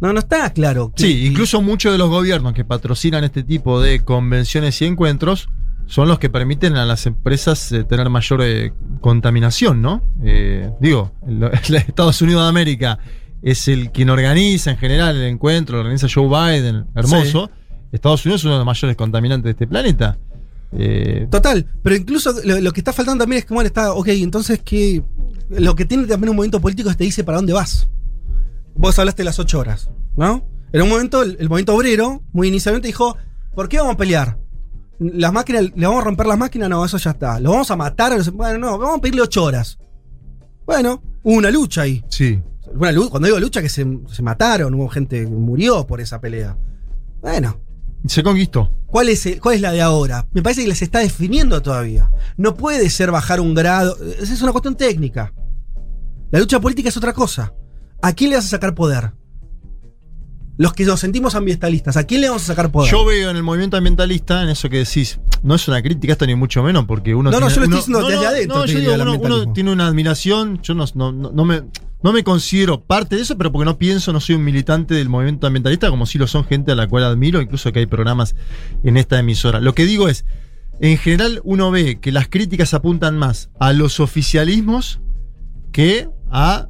No, no está claro. Sí, incluso muchos de los gobiernos que patrocinan este tipo de convenciones y encuentros son los que permiten a las empresas eh, tener mayor eh, contaminación, ¿no? Eh, digo, el- *laughs* el Estados Unidos de América es el quien organiza en general el encuentro, lo organiza Joe Biden, hermoso. Estados Unidos es uno de los mayores contaminantes de este planeta. Eh, Total, pero incluso lo, lo que está faltando también es que, bueno, está, ok, entonces que lo que tiene también un movimiento político es que te dice para dónde vas. Vos hablaste de las ocho horas, ¿no? En un momento, el, el movimiento obrero, muy inicialmente dijo, ¿por qué vamos a pelear? Las máquinas, ¿le vamos a romper las máquinas? No, eso ya está. ¿Lo vamos a matar? Bueno, no, vamos a pedirle ocho horas. Bueno, hubo una lucha ahí. sí. Una lu- cuando digo lucha, que se, se mataron, hubo gente que murió por esa pelea. Bueno, Se conquistó. ¿Cuál es, el- ¿Cuál es la de ahora? Me parece que les está definiendo todavía. No puede ser bajar un grado. Esa es una cuestión técnica. La lucha política es otra cosa. ¿A quién le vas a sacar poder? Los que nos sentimos ambientalistas, ¿a quién le vamos a sacar poder? Yo veo en el movimiento ambientalista, en eso que decís, no es una crítica esto ni mucho menos, porque uno. No, no, tiene- yo lo estoy uno- diciendo desde adentro, No, yo digo, uno, tiene una admiración, yo no, no, no- no me, no me considero parte de eso, pero porque no pienso, no soy un militante del movimiento ambientalista, como si lo son gente a la cual admiro, incluso que hay programas en esta emisora. Lo que digo es, en general uno ve que las críticas apuntan más a los oficialismos que a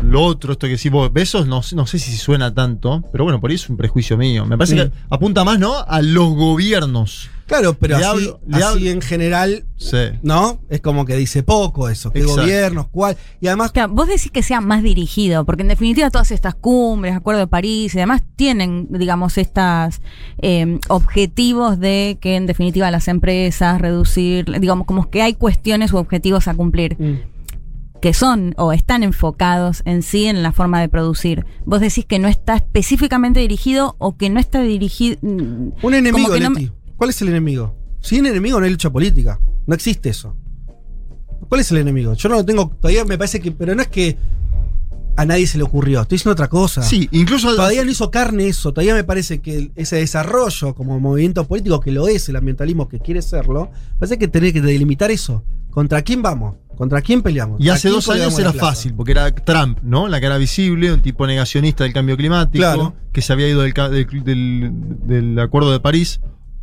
lo otro, esto que decís vos, besos, no, sé- no sé si suena tanto, pero bueno, por ahí es un prejuicio mío. Me parece que apunta más, ¿no? A los gobiernos. Claro, pero Le así, hablo- en general, Sí. ¿no? Es como que dice poco eso, qué Exacto. gobiernos, cuál. Y además, Claro, vos decís que sea más dirigido, porque en definitiva todas estas cumbres, Acuerdo de París y demás, tienen, digamos, estas eh, objetivos de que en definitiva las empresas reducir, digamos, como que hay cuestiones u objetivos a cumplir. mm, que son o están enfocados en sí en la forma de producir. Vos decís que no está específicamente dirigido o que no está dirigido. mm, un enemigo, que no Leti. ¿Cuál es el enemigo? Sin enemigo no hay lucha política. No existe eso. ¿Cuál es el enemigo? Yo no lo tengo. Todavía me parece que. Pero no es que a nadie se le ocurrió. Estoy diciendo otra cosa. Sí, incluso. Todavía no hizo carne eso. Todavía me parece que ese desarrollo como movimiento político, que lo es, el ambientalismo que quiere serlo, parece que tenés que delimitar eso. ¿Contra quién vamos? ¿Contra quién peleamos? Y ¿A hace dos años era fácil, porque era Trump, ¿no? La cara visible, un tipo negacionista del cambio climático, Claro. que se había ido del- del- del Acuerdo de París.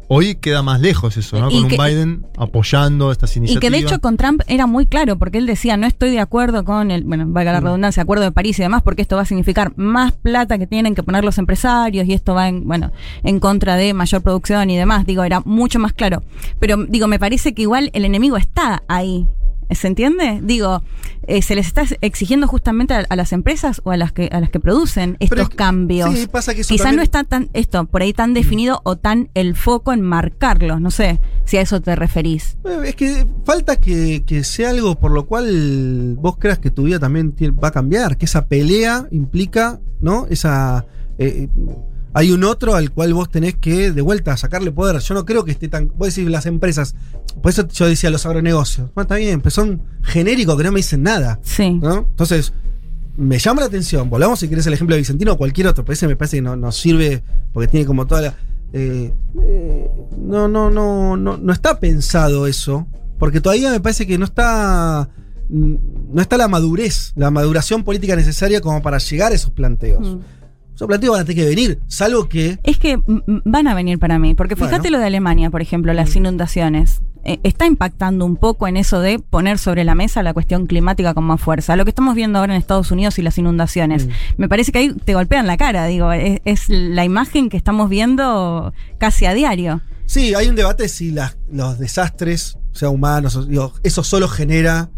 Hoy queda más lejos eso, ¿no? Y Con un Biden apoyando estas Y iniciativas. que de hecho con Trump era muy claro, porque él decía, no estoy de acuerdo con el, bueno, valga la Mm. redundancia, acuerdo de París y demás, porque esto va a significar más plata que tienen que poner los empresarios y esto va en, bueno, en contra de mayor producción y demás. Digo, era mucho más claro. Pero digo, me parece que igual el enemigo está ahí. ¿Se entiende? Digo, eh, se les está exigiendo justamente a, a las empresas o a las que a las que producen estos Pero- cambios. Sí, pasa que eso Quizás también- no está tan esto por ahí tan definido o tan el foco en marcarlos. No sé si a eso te referís. Eh, Es que falta que, que sea algo por lo cual vos creas que tu vida también va a cambiar, que esa pelea implica, ¿no? Esa. eh, hay un otro al cual vos tenés que de vuelta sacarle poder. Yo no creo que esté tan. Vos decís las empresas. Por eso yo decía los agronegocios. Bueno, está bien, pero son genéricos que no me dicen nada. Sí. ¿no? Entonces, me llama la atención. Volvamos si querés el ejemplo de Vicentino o cualquier otro, pero ese me parece que no, no sirve porque tiene como toda la. eh, eh, no, no, no, no, no está pensado eso. Porque todavía me parece que no está. mm, No está la madurez, la maduración política necesaria como para llegar a esos planteos. Mm. Esos planteos van a tener que venir, salvo que. Es que van a venir para mí, porque fíjate Bueno. lo de Alemania, por ejemplo, las Mm. inundaciones. Eh, está impactando un poco en eso de poner sobre la mesa la cuestión climática con más fuerza. Lo que estamos viendo ahora en Estados Unidos y las inundaciones. Mm. Me parece que ahí te golpean la cara, digo, es, es la imagen que estamos viendo casi a diario. Sí, hay un debate si las- los desastres, sea humanos, digo, eso solo genera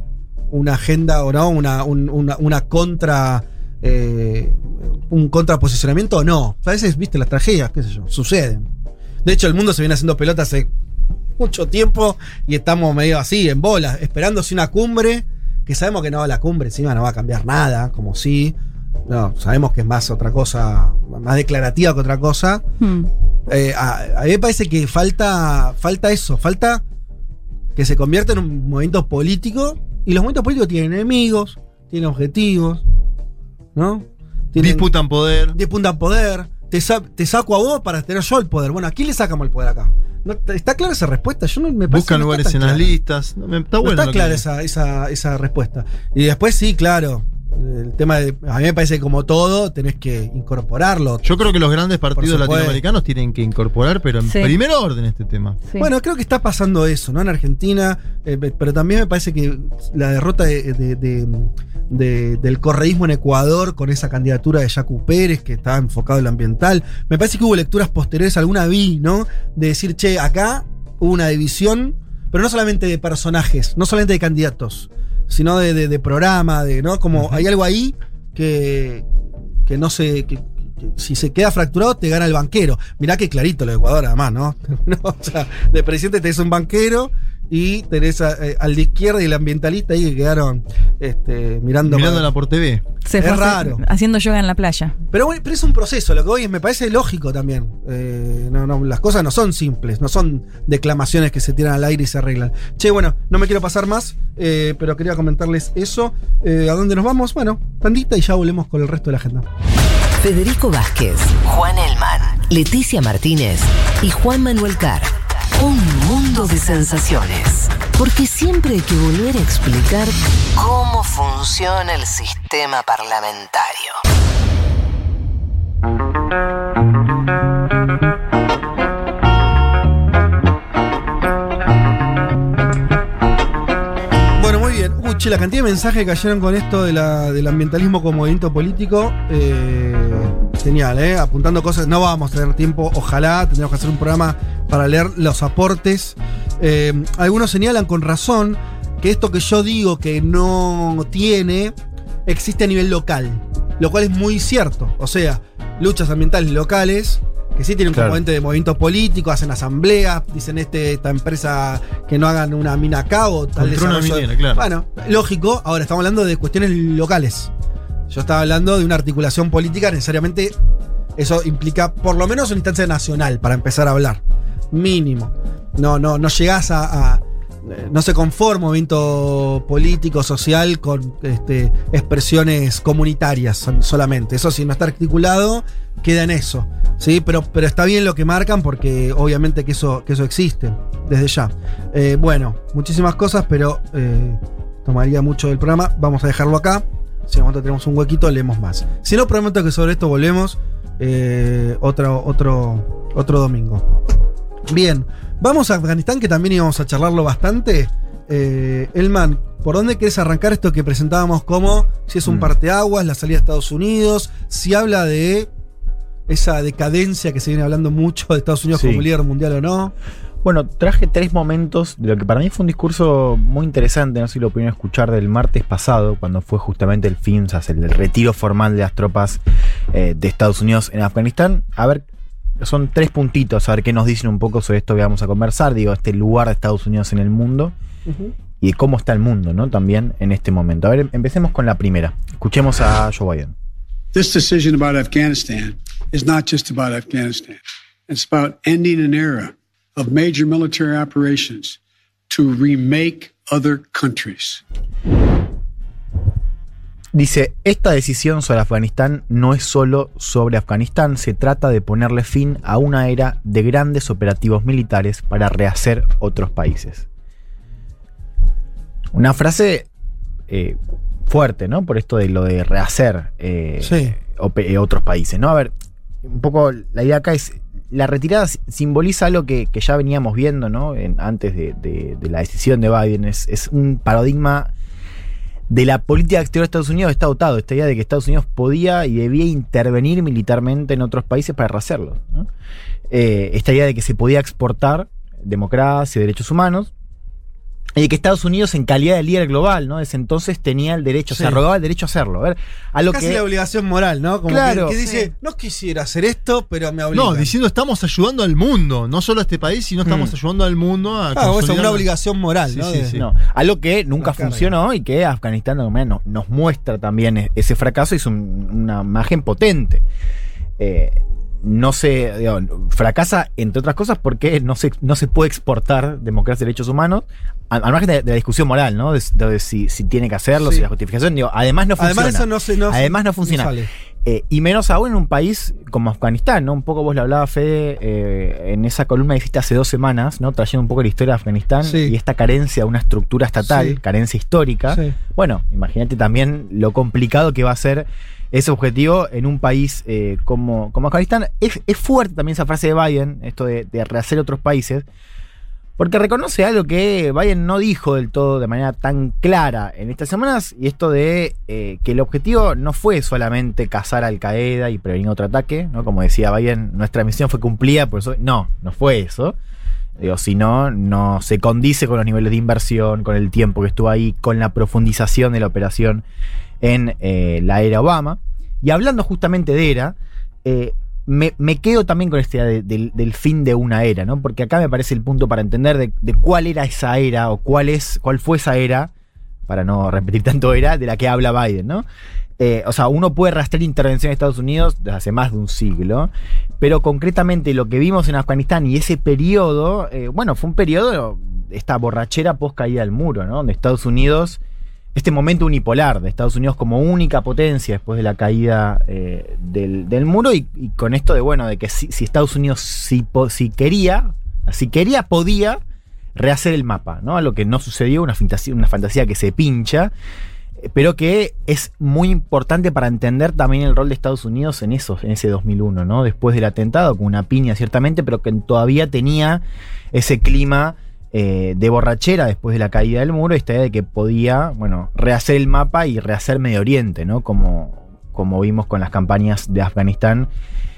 una agenda o no, una, un- una, una contra. Eh, un contraposicionamiento o no. A veces, viste, las tragedias, qué sé yo, suceden. De hecho, el mundo se viene haciendo pelota hace mucho tiempo y estamos medio así, en bolas, esperando si una cumbre, que sabemos que no, la cumbre encima no va a cambiar nada, como si. No, sabemos que es más otra cosa, más declarativa que otra cosa. Hmm. Eh, a, a mí me parece que falta, falta eso, falta que se convierta en un movimiento político y los movimientos políticos tienen enemigos, tienen objetivos, ¿no? Tienen, Disputan poder. disputan poder, te, sa- te saco a vos para tener yo el poder. Bueno, ¿a quién le sacamos el poder acá? ¿No, ¿Está clara esa respuesta? Yo no me parece Buscan no lugares en las listas. No, me- Está No bueno. está que- clara esa, esa, esa respuesta. Y después sí, claro. El tema de. A mí me parece que como todo, tenés que incorporarlo. Yo creo que los grandes partidos latinoamericanos tienen que incorporar, pero en Sí. primer orden este tema. Sí. Bueno, creo que está pasando eso, ¿no? En Argentina, eh, pe- pero también me parece que la derrota de- de- de- de- del correísmo en Ecuador con esa candidatura de Yacu Pérez, que estaba enfocado en lo ambiental, me parece que hubo lecturas posteriores, alguna vi, ¿no? De decir, che, acá hubo una división, pero no solamente de personajes, no solamente de candidatos, sino de, de- de programa, de, ¿no? Como hay algo ahí que, que no se... que- que si se queda fracturado, te gana el banquero. Mirá que clarito lo de Ecuador, además, ¿no? *laughs* No, O sea, de presidente tenés un banquero y tenés a- eh, al de izquierda y el ambientalista ahí que quedaron este, mirando. Mirándola por TV. Se es fue raro. haciendo yoga en la playa. Pero bueno, pero es un proceso, lo que voy es, me parece lógico también. Eh, no, no, las cosas no son simples, no son declamaciones que se tiran al aire y se arreglan. Che, bueno, no me quiero pasar más, eh, pero quería comentarles eso. Eh, ¿A dónde nos vamos? Bueno, tandita y ya volvemos con el resto de la agenda. Federico Vázquez, Juan Elman, Leticia Martínez y Juan Manuel Carr. Un de sensaciones. Porque siempre hay que volver a explicar cómo funciona el sistema parlamentario. Che, la cantidad de mensajes que cayeron con esto de del ambientalismo como movimiento político. eh, genial, ¿eh? Apuntando cosas. No vamos a tener tiempo, ojalá. Tendríamos que hacer un programa para leer los aportes. Eh, algunos señalan con razón que esto que yo digo que no tiene, existe a nivel local, lo cual es muy cierto. O sea, luchas ambientales locales, que sí tienen un Claro. componente de movimiento político, hacen asambleas, dicen este, esta empresa que no hagan una mina acá o tal una minera, claro. Bueno, lógico, ahora estamos hablando de cuestiones locales. Yo estaba hablando de una articulación política, necesariamente eso implica por lo menos una instancia nacional para empezar a hablar. Mínimo. No, no, no llegás a. a- no se conforma un movimiento político, social con este, expresiones comunitarias solamente. Eso si no está articulado, queda en eso. ¿sí? Pero, pero está bien lo que marcan porque obviamente que eso, que eso existe desde ya. Eh, bueno, muchísimas cosas, pero eh, tomaría mucho del programa. Vamos a dejarlo acá. Si momento tenemos un huequito, leemos más. Si no, prometo que sobre esto volvemos eh, otro, otro, otro domingo. Bien, vamos a Afganistán, que también íbamos a charlarlo bastante. Elman, ¿por dónde querés arrancar esto que presentábamos como si es un Mm. parteaguas, la salida a Estados Unidos? Si habla de esa decadencia que se viene hablando mucho de Estados Unidos Sí. como líder mundial o no. Bueno, traje tres momentos de lo que para mí fue un discurso muy interesante, no sé si lo pudieron escuchar del martes pasado, cuando fue justamente el fin, o sea, el retiro formal de las tropas eh, de Estados Unidos en Afganistán. A ver, son tres puntitos, a ver qué nos dicen un poco sobre esto que vamos a conversar, digo, este lugar de Estados Unidos en el mundo y de cómo está el mundo, ¿no? También en este momento. A ver, empecemos con la primera. Escuchemos a Joe Biden. This decision about Afghanistan is not just about Afghanistan. It's about ending an era of major military operations to remake other countries. Dice, esta decisión sobre Afganistán no es solo sobre Afganistán, se trata de ponerle fin a una era de grandes operativos militares para rehacer otros países. Una frase eh, fuerte, ¿no? Por esto de lo de rehacer eh, Sí. eh, otros países, ¿no? A ver, un poco la idea acá es, la retirada si- simboliza algo que, ya veníamos viendo, ¿no? En- antes de, de- de la decisión de Biden, es, un paradigma de la política exterior de Estados Unidos está dotado, esta idea de que Estados Unidos podía y debía intervenir militarmente en otros países para rehacerlo. Eh, esta idea de que se podía exportar democracia y derechos humanos. Y de que Estados Unidos, en calidad de líder global, ¿no? Desde entonces tenía el derecho, Sí. se arrogaba el derecho a hacerlo. A ver, algo Casi que. la obligación moral, ¿no? Como Claro. que, que dice, Sí. no quisiera hacer esto, pero me obliga. No, diciendo estamos ayudando al mundo, no solo a este país, sino estamos Mm. ayudando al mundo a. Ah, eso, una obligación moral, Sí, ¿no? sí, De- sí. No, algo que nunca funcionó y que Afganistán no- nos muestra también e- ese fracaso y es un- una imagen potente. Eh, no se digo, fracasa entre otras cosas porque no se, no se puede exportar democracia y derechos humanos al, margen de, de la discusión moral, ¿no? De, de si, si tiene que hacerlo, Sí. si la justificación, digo, además no funciona. Además, eso no se no, Además no funciona. Eh, y menos aún en un país como Afganistán, ¿no? Un poco vos lo hablabas, Fede, eh, en esa columna que hiciste hace dos semanas, ¿no? Trayendo un poco la historia de Afganistán Sí. y esta carencia de una estructura estatal, Sí. carencia histórica. Sí. Bueno, imagínate también lo complicado que va a ser ese objetivo en un país eh, como, como Afganistán. Es, es fuerte también esa frase de Biden, esto de, de rehacer otros países, porque reconoce algo que Biden no dijo del todo de manera tan clara en estas semanas, y esto de eh, que el objetivo no fue solamente cazar a Al Qaeda y prevenir otro ataque, ¿no? Como decía Biden, nuestra misión fue cumplida, por eso. No, no fue eso. Digo, si no, no se condice con los niveles de inversión, con el tiempo que estuvo ahí, con la profundización de la operación en eh, la era Obama. Y hablando justamente de era, eh, me, me quedo también con esta idea de- del, fin de una era, ¿no? Porque acá me parece el punto para entender de, de cuál era esa era o cuál es, cuál fue esa era, para no repetir tanto era, de la que habla Biden, ¿no? Eh, o sea, uno puede rastrear intervención en Estados Unidos desde hace más de un siglo, pero concretamente lo que vimos en Afganistán y ese periodo, eh, bueno, fue un periodo, esta borrachera post caída del muro, ¿no? Donde Estados Unidos, este momento unipolar de Estados Unidos como única potencia después de la caída eh, del, muro y, con esto de, bueno, de que si, Estados Unidos si, quería, si quería, podía rehacer el mapa, ¿no? Lo que no sucedió, una fantasía, una fantasía que se pincha eh, pero que es muy importante para entender también el rol de Estados Unidos en eso, en ese 2001, ¿no? Después del atentado, con una piña ciertamente, pero que todavía tenía ese clima eh, de borrachera después de la caída del muro, esta idea de que podía, bueno, rehacer el mapa y rehacer Medio Oriente, ¿no? Como, como vimos con las campañas de Afganistán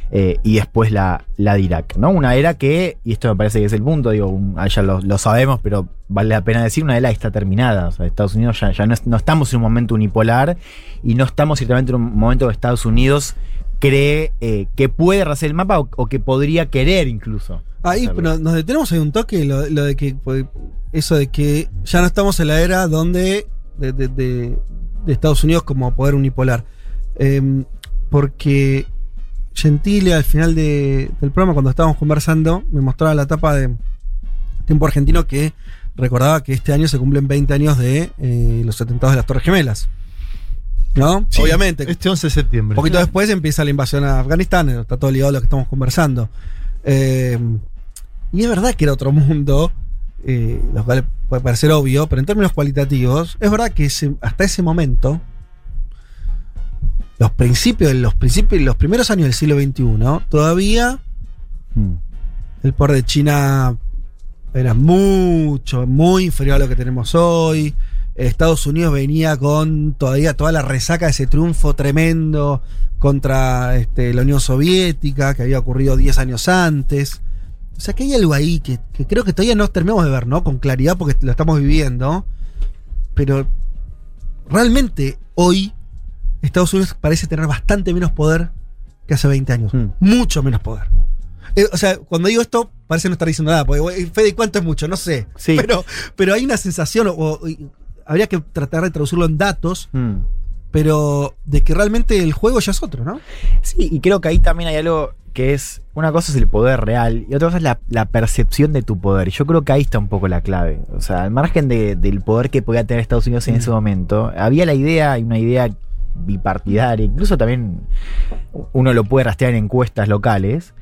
eh, y después la, la de Irak, ¿no? Una era que, y esto me parece que es el punto, digo, ah, ya lo, sabemos, pero vale la pena decir, una era está terminada. O sea, Estados Unidos ya, no, no estamos en un momento unipolar y no estamos ciertamente en un momento que Estados Unidos cree eh, que puede rehacer el mapa o, o que podría querer incluso. Ahí pero nos detenemos ahí un toque, lo, lo de que pues, eso de que ya no estamos en la era donde de, de- de- de Estados Unidos como poder unipolar. Em, porque Gentile al final de- del programa, cuando estábamos conversando, me mostraba la tapa de Tiempo Argentino que recordaba que este año se cumplen 20 años de eh, los atentados de las Torres Gemelas. ¿No? Sí, Obviamente. Este 11 de septiembre. Un poquito después empieza la invasión a Afganistán, está todo ligado a lo que estamos conversando. Eh, y es verdad que era otro mundo, eh, lo cual puede parecer obvio, pero en términos cualitativos, es verdad que ese- hasta ese momento, los principios, los principios, los primeros años del siglo XXI, todavía Mm. el poder de China era mucho, muy inferior a lo que tenemos hoy. Estados Unidos venía con todavía toda la resaca de ese triunfo tremendo contra este, la Unión Soviética, que había ocurrido 10 años antes. O sea que hay algo ahí que, que creo que todavía no terminamos de ver, ¿no? Con claridad porque lo estamos viviendo. Pero realmente hoy Estados Unidos parece tener bastante menos poder que hace 20 años. Mm. Mucho menos poder. Eh, o sea, cuando digo esto, parece no estar diciendo nada. Porque, Fede, ¿cuánto es mucho? No sé. Sí. *laughs* Pero, pero hay una sensación, o, habría que tratar de traducirlo en datos, Mm. pero de que realmente el juego ya es otro, ¿no? Sí, y creo que ahí también hay algo que es, una cosa es el poder real y otra cosa es la, la percepción de tu poder. Y yo creo que ahí está un poco la clave. O sea, al margen de- del poder que podía tener Estados Unidos en Mm. ese momento, había la idea, y una idea bipartidaria, incluso también uno lo puede rastrear en encuestas locales,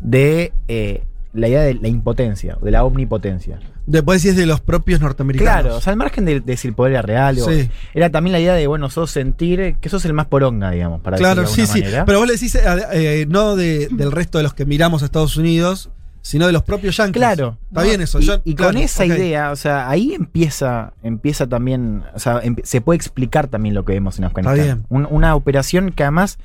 de eh, la idea de la impotencia, de la omnipotencia. Después decís de los propios norteamericanos. Claro, o sea, al margen de, de si el poder era real o- era también la idea de, bueno, sos sentir que sos el más poronga, digamos, para Claro, de sí, sí. Pero vos le decís, eh, eh, no de- del resto de los que miramos a Estados Unidos, sino de los propios yankees. Claro. Está ¿no? bien eso. Y, yo- y claro, con esa idea, o sea, ahí empieza, empieza también, o sea, empe- se puede explicar también lo que vemos en Afganistán. Está bien. Un- una operación que además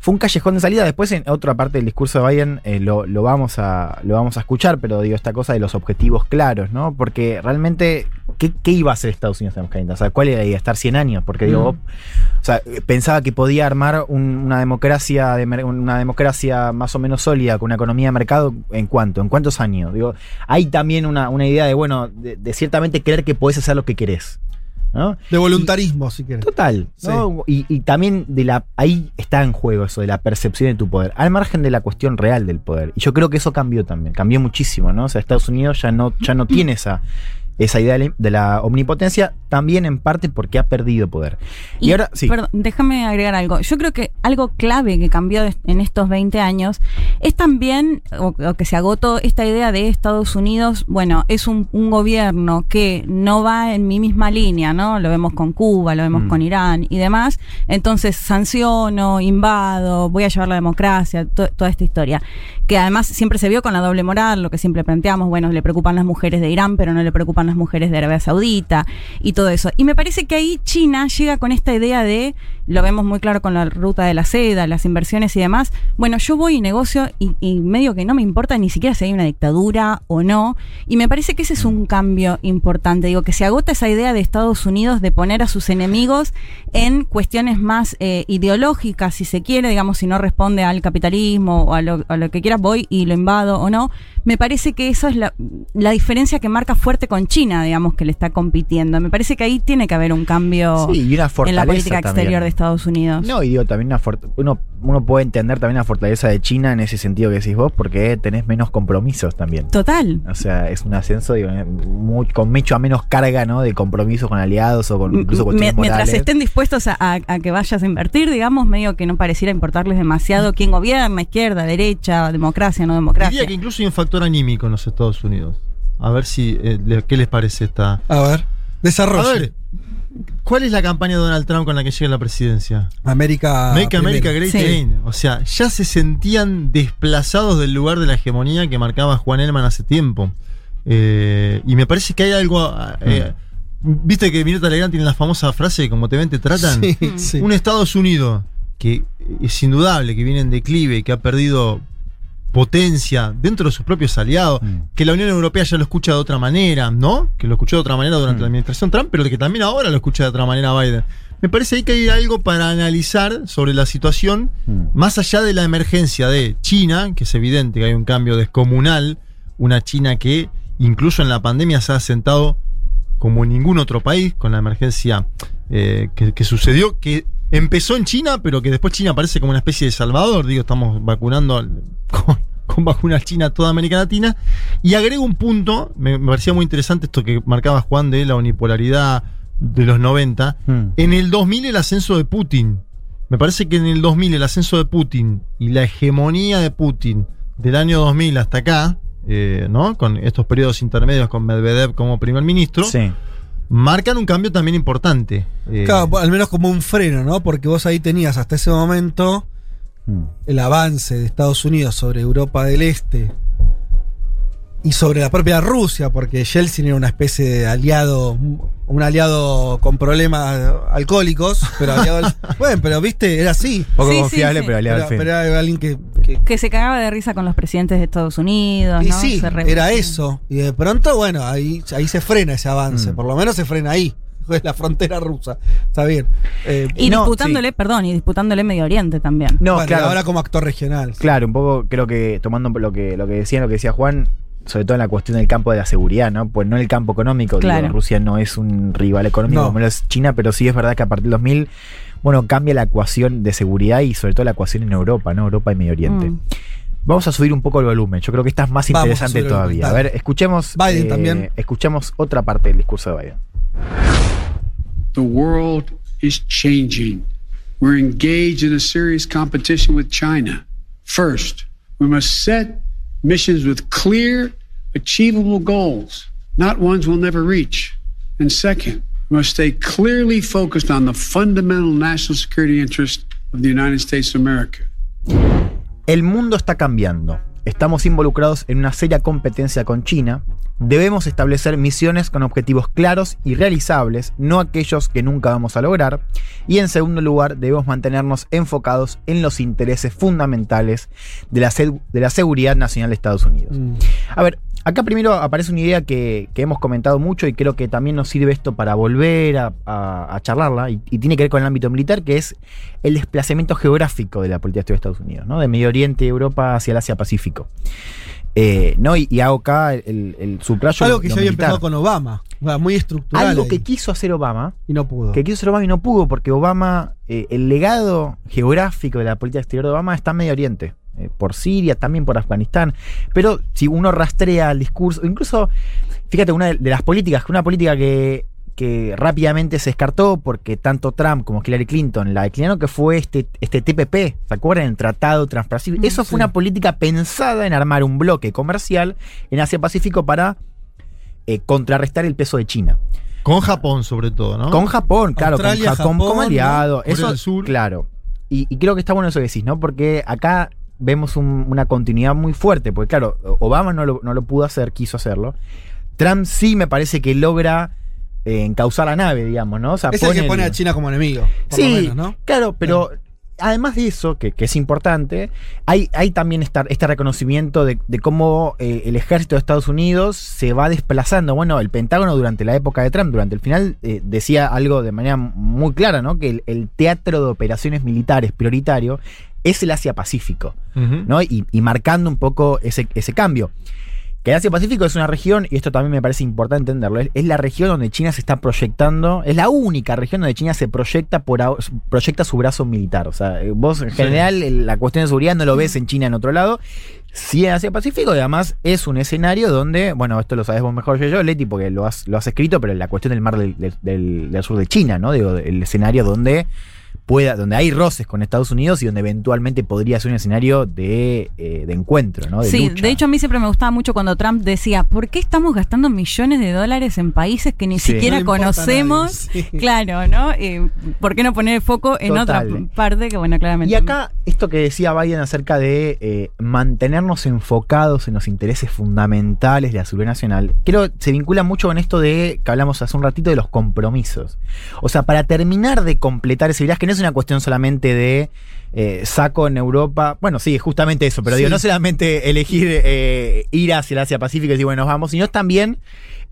fue un callejón de salida. Después en otra parte del discurso de Biden eh, lo, lo vamos a, lo vamos a escuchar, pero digo, esta cosa de los objetivos claros, ¿no? Porque realmente, ¿qué, qué iba a hacer Estados Unidos en Afganistán? O sea, ¿cuál era la idea? ¿Estar 100 años? Porque digo, Mm. o sea, pensaba que podía armar un- una democracia de una democracia más o menos sólida con una economía de mercado en cuánto, en cuántos años. Digo, hay también una, una idea de bueno, de, de ciertamente creer que podés hacer lo que querés. ¿No? De voluntarismo, si quieres. Total. ¿no? Y, y también de la ahí está en juego eso de la percepción de tu poder, al margen de la cuestión real del poder. Y yo creo que eso cambió también, cambió muchísimo, ¿no? O sea, Estados Unidos ya no, ya no tiene esa, esa idea de la, omnipotencia, también en parte porque ha perdido poder. Y, ahora, sí. Perdón, déjame agregar algo. Yo creo que algo clave que cambió en estos 20 años es también, o, o que se agotó esta idea de Estados Unidos, bueno, es un, un gobierno que no va en mi misma línea, ¿no? Lo vemos con Cuba, lo vemos Mm. con Irán y demás. Entonces sanciono, invado, voy a llevar la democracia, to- toda esta historia. Que además siempre se vio con la doble moral, lo que siempre planteamos, bueno, le preocupan las mujeres de Irán, pero no le preocupan las mujeres de Arabia Saudita y todo eso. Y me parece que ahí China llega con esta idea de, lo vemos muy claro con la ruta de la seda, las inversiones y demás, bueno, yo voy y negocio y, medio que no me importa ni siquiera si hay una dictadura o no. Y me parece que ese es un cambio importante. Digo, que se agota esa idea de Estados Unidos de poner a sus enemigos en cuestiones más eh, ideológicas, si se quiere, digamos, si no responde al capitalismo o a lo, que quiera, voy y lo invado o no. Me parece que eso es la, la diferencia que marca fuerte con China, digamos, que le está compitiendo. Me parece que ahí tiene que haber un cambio Sí, y una en la política también. exterior de Estados Unidos. No, y digo, también una fort- uno, uno puede entender también la fortaleza de China en ese sentido que decís vos, porque tenés menos compromisos también. Total. O sea, es un ascenso digo, eh, muy- con mucho a menos carga, ¿no? De compromisos con aliados o con incluso cuestiones Mientras morales. estén dispuestos a, a- a que vayas a invertir, digamos, medio que no pareciera importarles demasiado quién gobierna, izquierda, derecha, democracia, no democracia. Diría que incluso hay un factor anímico en los Estados Unidos. A ver si eh, qué les parece esta. A ver, desarrollo. A ver, ¿cuál es la campaña de Donald Trump con la que llega a la presidencia? América. Make America. Great Sí. Again. O sea, ya se sentían desplazados del lugar de la hegemonía que marcaba Juan Elman hace tiempo. Eh, y me parece que hay algo. eh, Viste que Mirta Legrand tiene la famosa frase: como te ven, te tratan. Sí, sí. Un Estados Unidos que es indudable que viene en declive, que ha perdido potencia dentro de sus propios aliados, Mm. que la Unión Europea ya lo escucha de otra manera, ¿no? Que lo escuchó de otra manera durante Mm. la administración Trump, pero que también ahora lo escucha de otra manera Biden. Me parece ahí que hay algo para analizar sobre la situación, Mm. más allá de la emergencia de China, que es evidente que hay un cambio descomunal, una China que incluso en la pandemia se ha asentado como en ningún otro país, con la emergencia eh, que, que sucedió, que empezó en China, pero que después China parece como una especie de salvador. Digo, estamos vacunando *laughs* con, con vacunas China a toda América Latina. Y agrego un punto, me, me parecía muy interesante esto que marcaba Juan de la unipolaridad de los 90. Mm. En el 2000 el ascenso de Putin. Me parece que en el 2000 el ascenso de Putin y la hegemonía de Putin del año 2000 hasta acá, eh, ¿no? Con estos periodos intermedios con Medvedev como primer ministro, Sí. Marcan un cambio también importante. Eh, Claro, al menos como un freno, ¿no? Porque vos ahí tenías hasta ese momento Mm. el avance de Estados Unidos sobre Europa del Este y sobre la propia Rusia, porque Yeltsin era una especie de aliado, un aliado con problemas alcohólicos, pero aliado al- *laughs* Bueno, pero viste, era así. Poco Sí, confiable, sí. pero aliado Pero, al fin. pero era alguien que, que- Que se cagaba de risa con los presidentes de Estados Unidos, y ¿no? sí, Se era eso. Y de pronto, bueno, ahí, ahí se frena ese avance. Mm. Por lo menos se frena ahí. *laughs* Es la frontera rusa. Está bien. Eh, Y No, disputándole, perdón, y disputándole Medio Oriente también. No, bueno, claro. ahora como actor regional. Claro, un poco creo que tomando lo que, lo que decía, lo que decía Juan, sobre todo en la cuestión del campo de la seguridad, ¿no? Pues no en el campo económico, digo, Claro. Rusia no es un rival económico No. como lo es China, pero sí es verdad que a partir del 2000, bueno, cambia la ecuación de seguridad y sobre todo la ecuación en Europa, ¿no? Europa y Medio Oriente. Mm. Vamos a subir un poco el volumen, yo creo que esta es más Vamos interesante todavía. A ver, escuchemos, eh, Biden también. escuchemos otra parte del discurso de Biden. The world is changing. We're engaged in a serious competition with China. First, we must set missions with clear, achievable goals, not ones we'll never reach. And second, we must stay clearly focused on the fundamental national security interest of the United States of America. El mundo está cambiando. Estamos involucrados en una seria competencia con China. Debemos establecer misiones con objetivos claros y realizables, no aquellos que nunca vamos a lograr. Y en segundo lugar, debemos mantenernos enfocados en los intereses fundamentales de la, se- de la seguridad nacional de Estados Unidos. Mm. A ver, acá primero aparece una idea que, que hemos comentado mucho y creo que también nos sirve esto para volver a, a- a charlarla y, y tiene que ver con el ámbito militar, que es el desplazamiento geográfico de la política de Estados Unidos, ¿no? De Medio Oriente, Europa hacia el Asia-Pacífico. Eh, ¿no? y, y hago acá el, el, subrayo. Algo que ya había empezado con Obama. Muy estructural. Algo ahí. que quiso hacer Obama, y no pudo. que quiso hacer Obama y no pudo, porque Obama, eh, el legado geográfico de la política exterior de Obama está en Medio Oriente, eh, por Siria, también por Afganistán. Pero si uno rastrea el discurso, incluso, fíjate, una de de las políticas, que una política que, que rápidamente se descartó porque tanto Trump como Hillary Clinton la declinaron, que fue este, este TPP, ¿se acuerdan? El Tratado Transpacífico. Mm, Eso fue una política pensada en armar un bloque comercial en Asia-Pacífico para eh, contrarrestar el peso de China. Con Japón, sobre todo, ¿no? Con Japón, claro, Australia, con Japón, Japón, como aliado. Corea Eso, Sur. claro. Y, y creo que está bueno eso que decís, ¿no? Porque acá vemos un- una continuidad muy fuerte. Porque, claro, Obama no lo, no lo pudo hacer, quiso hacerlo. Trump sí me parece que logra eh, encauzar la nave, digamos, ¿no? O sea, Es el que el- pone a China como enemigo. Por Sí, lo menos, ¿no? claro, pero además de eso, que, que es importante, hay, hay también esta- este reconocimiento de, de cómo eh, el ejército de Estados Unidos se va desplazando. Bueno, el Pentágono durante la época de Trump, durante el final, eh, decía algo de manera muy clara, ¿no? Que el, el teatro de operaciones militares prioritario es el Asia-Pacífico. ¿no? Y, y marcando un poco ese, ese cambio. Que el Asia-Pacífico es una región, y esto también me parece importante entenderlo, es, es la región donde China se está proyectando, es la única región donde China se proyecta por proyecta su brazo militar. O sea, eh, vos en general la cuestión de seguridad no lo ves en China en otro lado. Sí en Asia-Pacífico, y además es un escenario donde, bueno, esto lo sabes vos mejor que yo, Leti, porque lo has, lo has escrito, pero la cuestión del mar del- del sur de China, ¿no? Digo, el escenario donde pueda, donde hay roces con Estados Unidos y donde eventualmente podría ser un escenario de, eh, de encuentro, ¿no? De sí, lucha. de hecho a mí siempre me gustaba mucho cuando Trump decía, ¿por qué estamos gastando millones de dólares en países que ni Sí. siquiera No conocemos? nadie, sí. *laughs* Claro, ¿no? Eh, ¿Por qué no poner el foco en Total. otra parte que, bueno, claramente... Y acá, esto que decía Biden acerca de eh, mantenernos enfocados en los intereses fundamentales de la seguridad nacional, creo se vincula mucho con esto de que hablamos hace un ratito de los compromisos. O sea, para terminar de completar ese viaje, que no es es una cuestión solamente de eh, saco en Europa. Bueno, sí, justamente eso, pero digo, no solamente elegir eh, ir hacia el Asia Pacífico y decir, bueno, nos vamos, sino también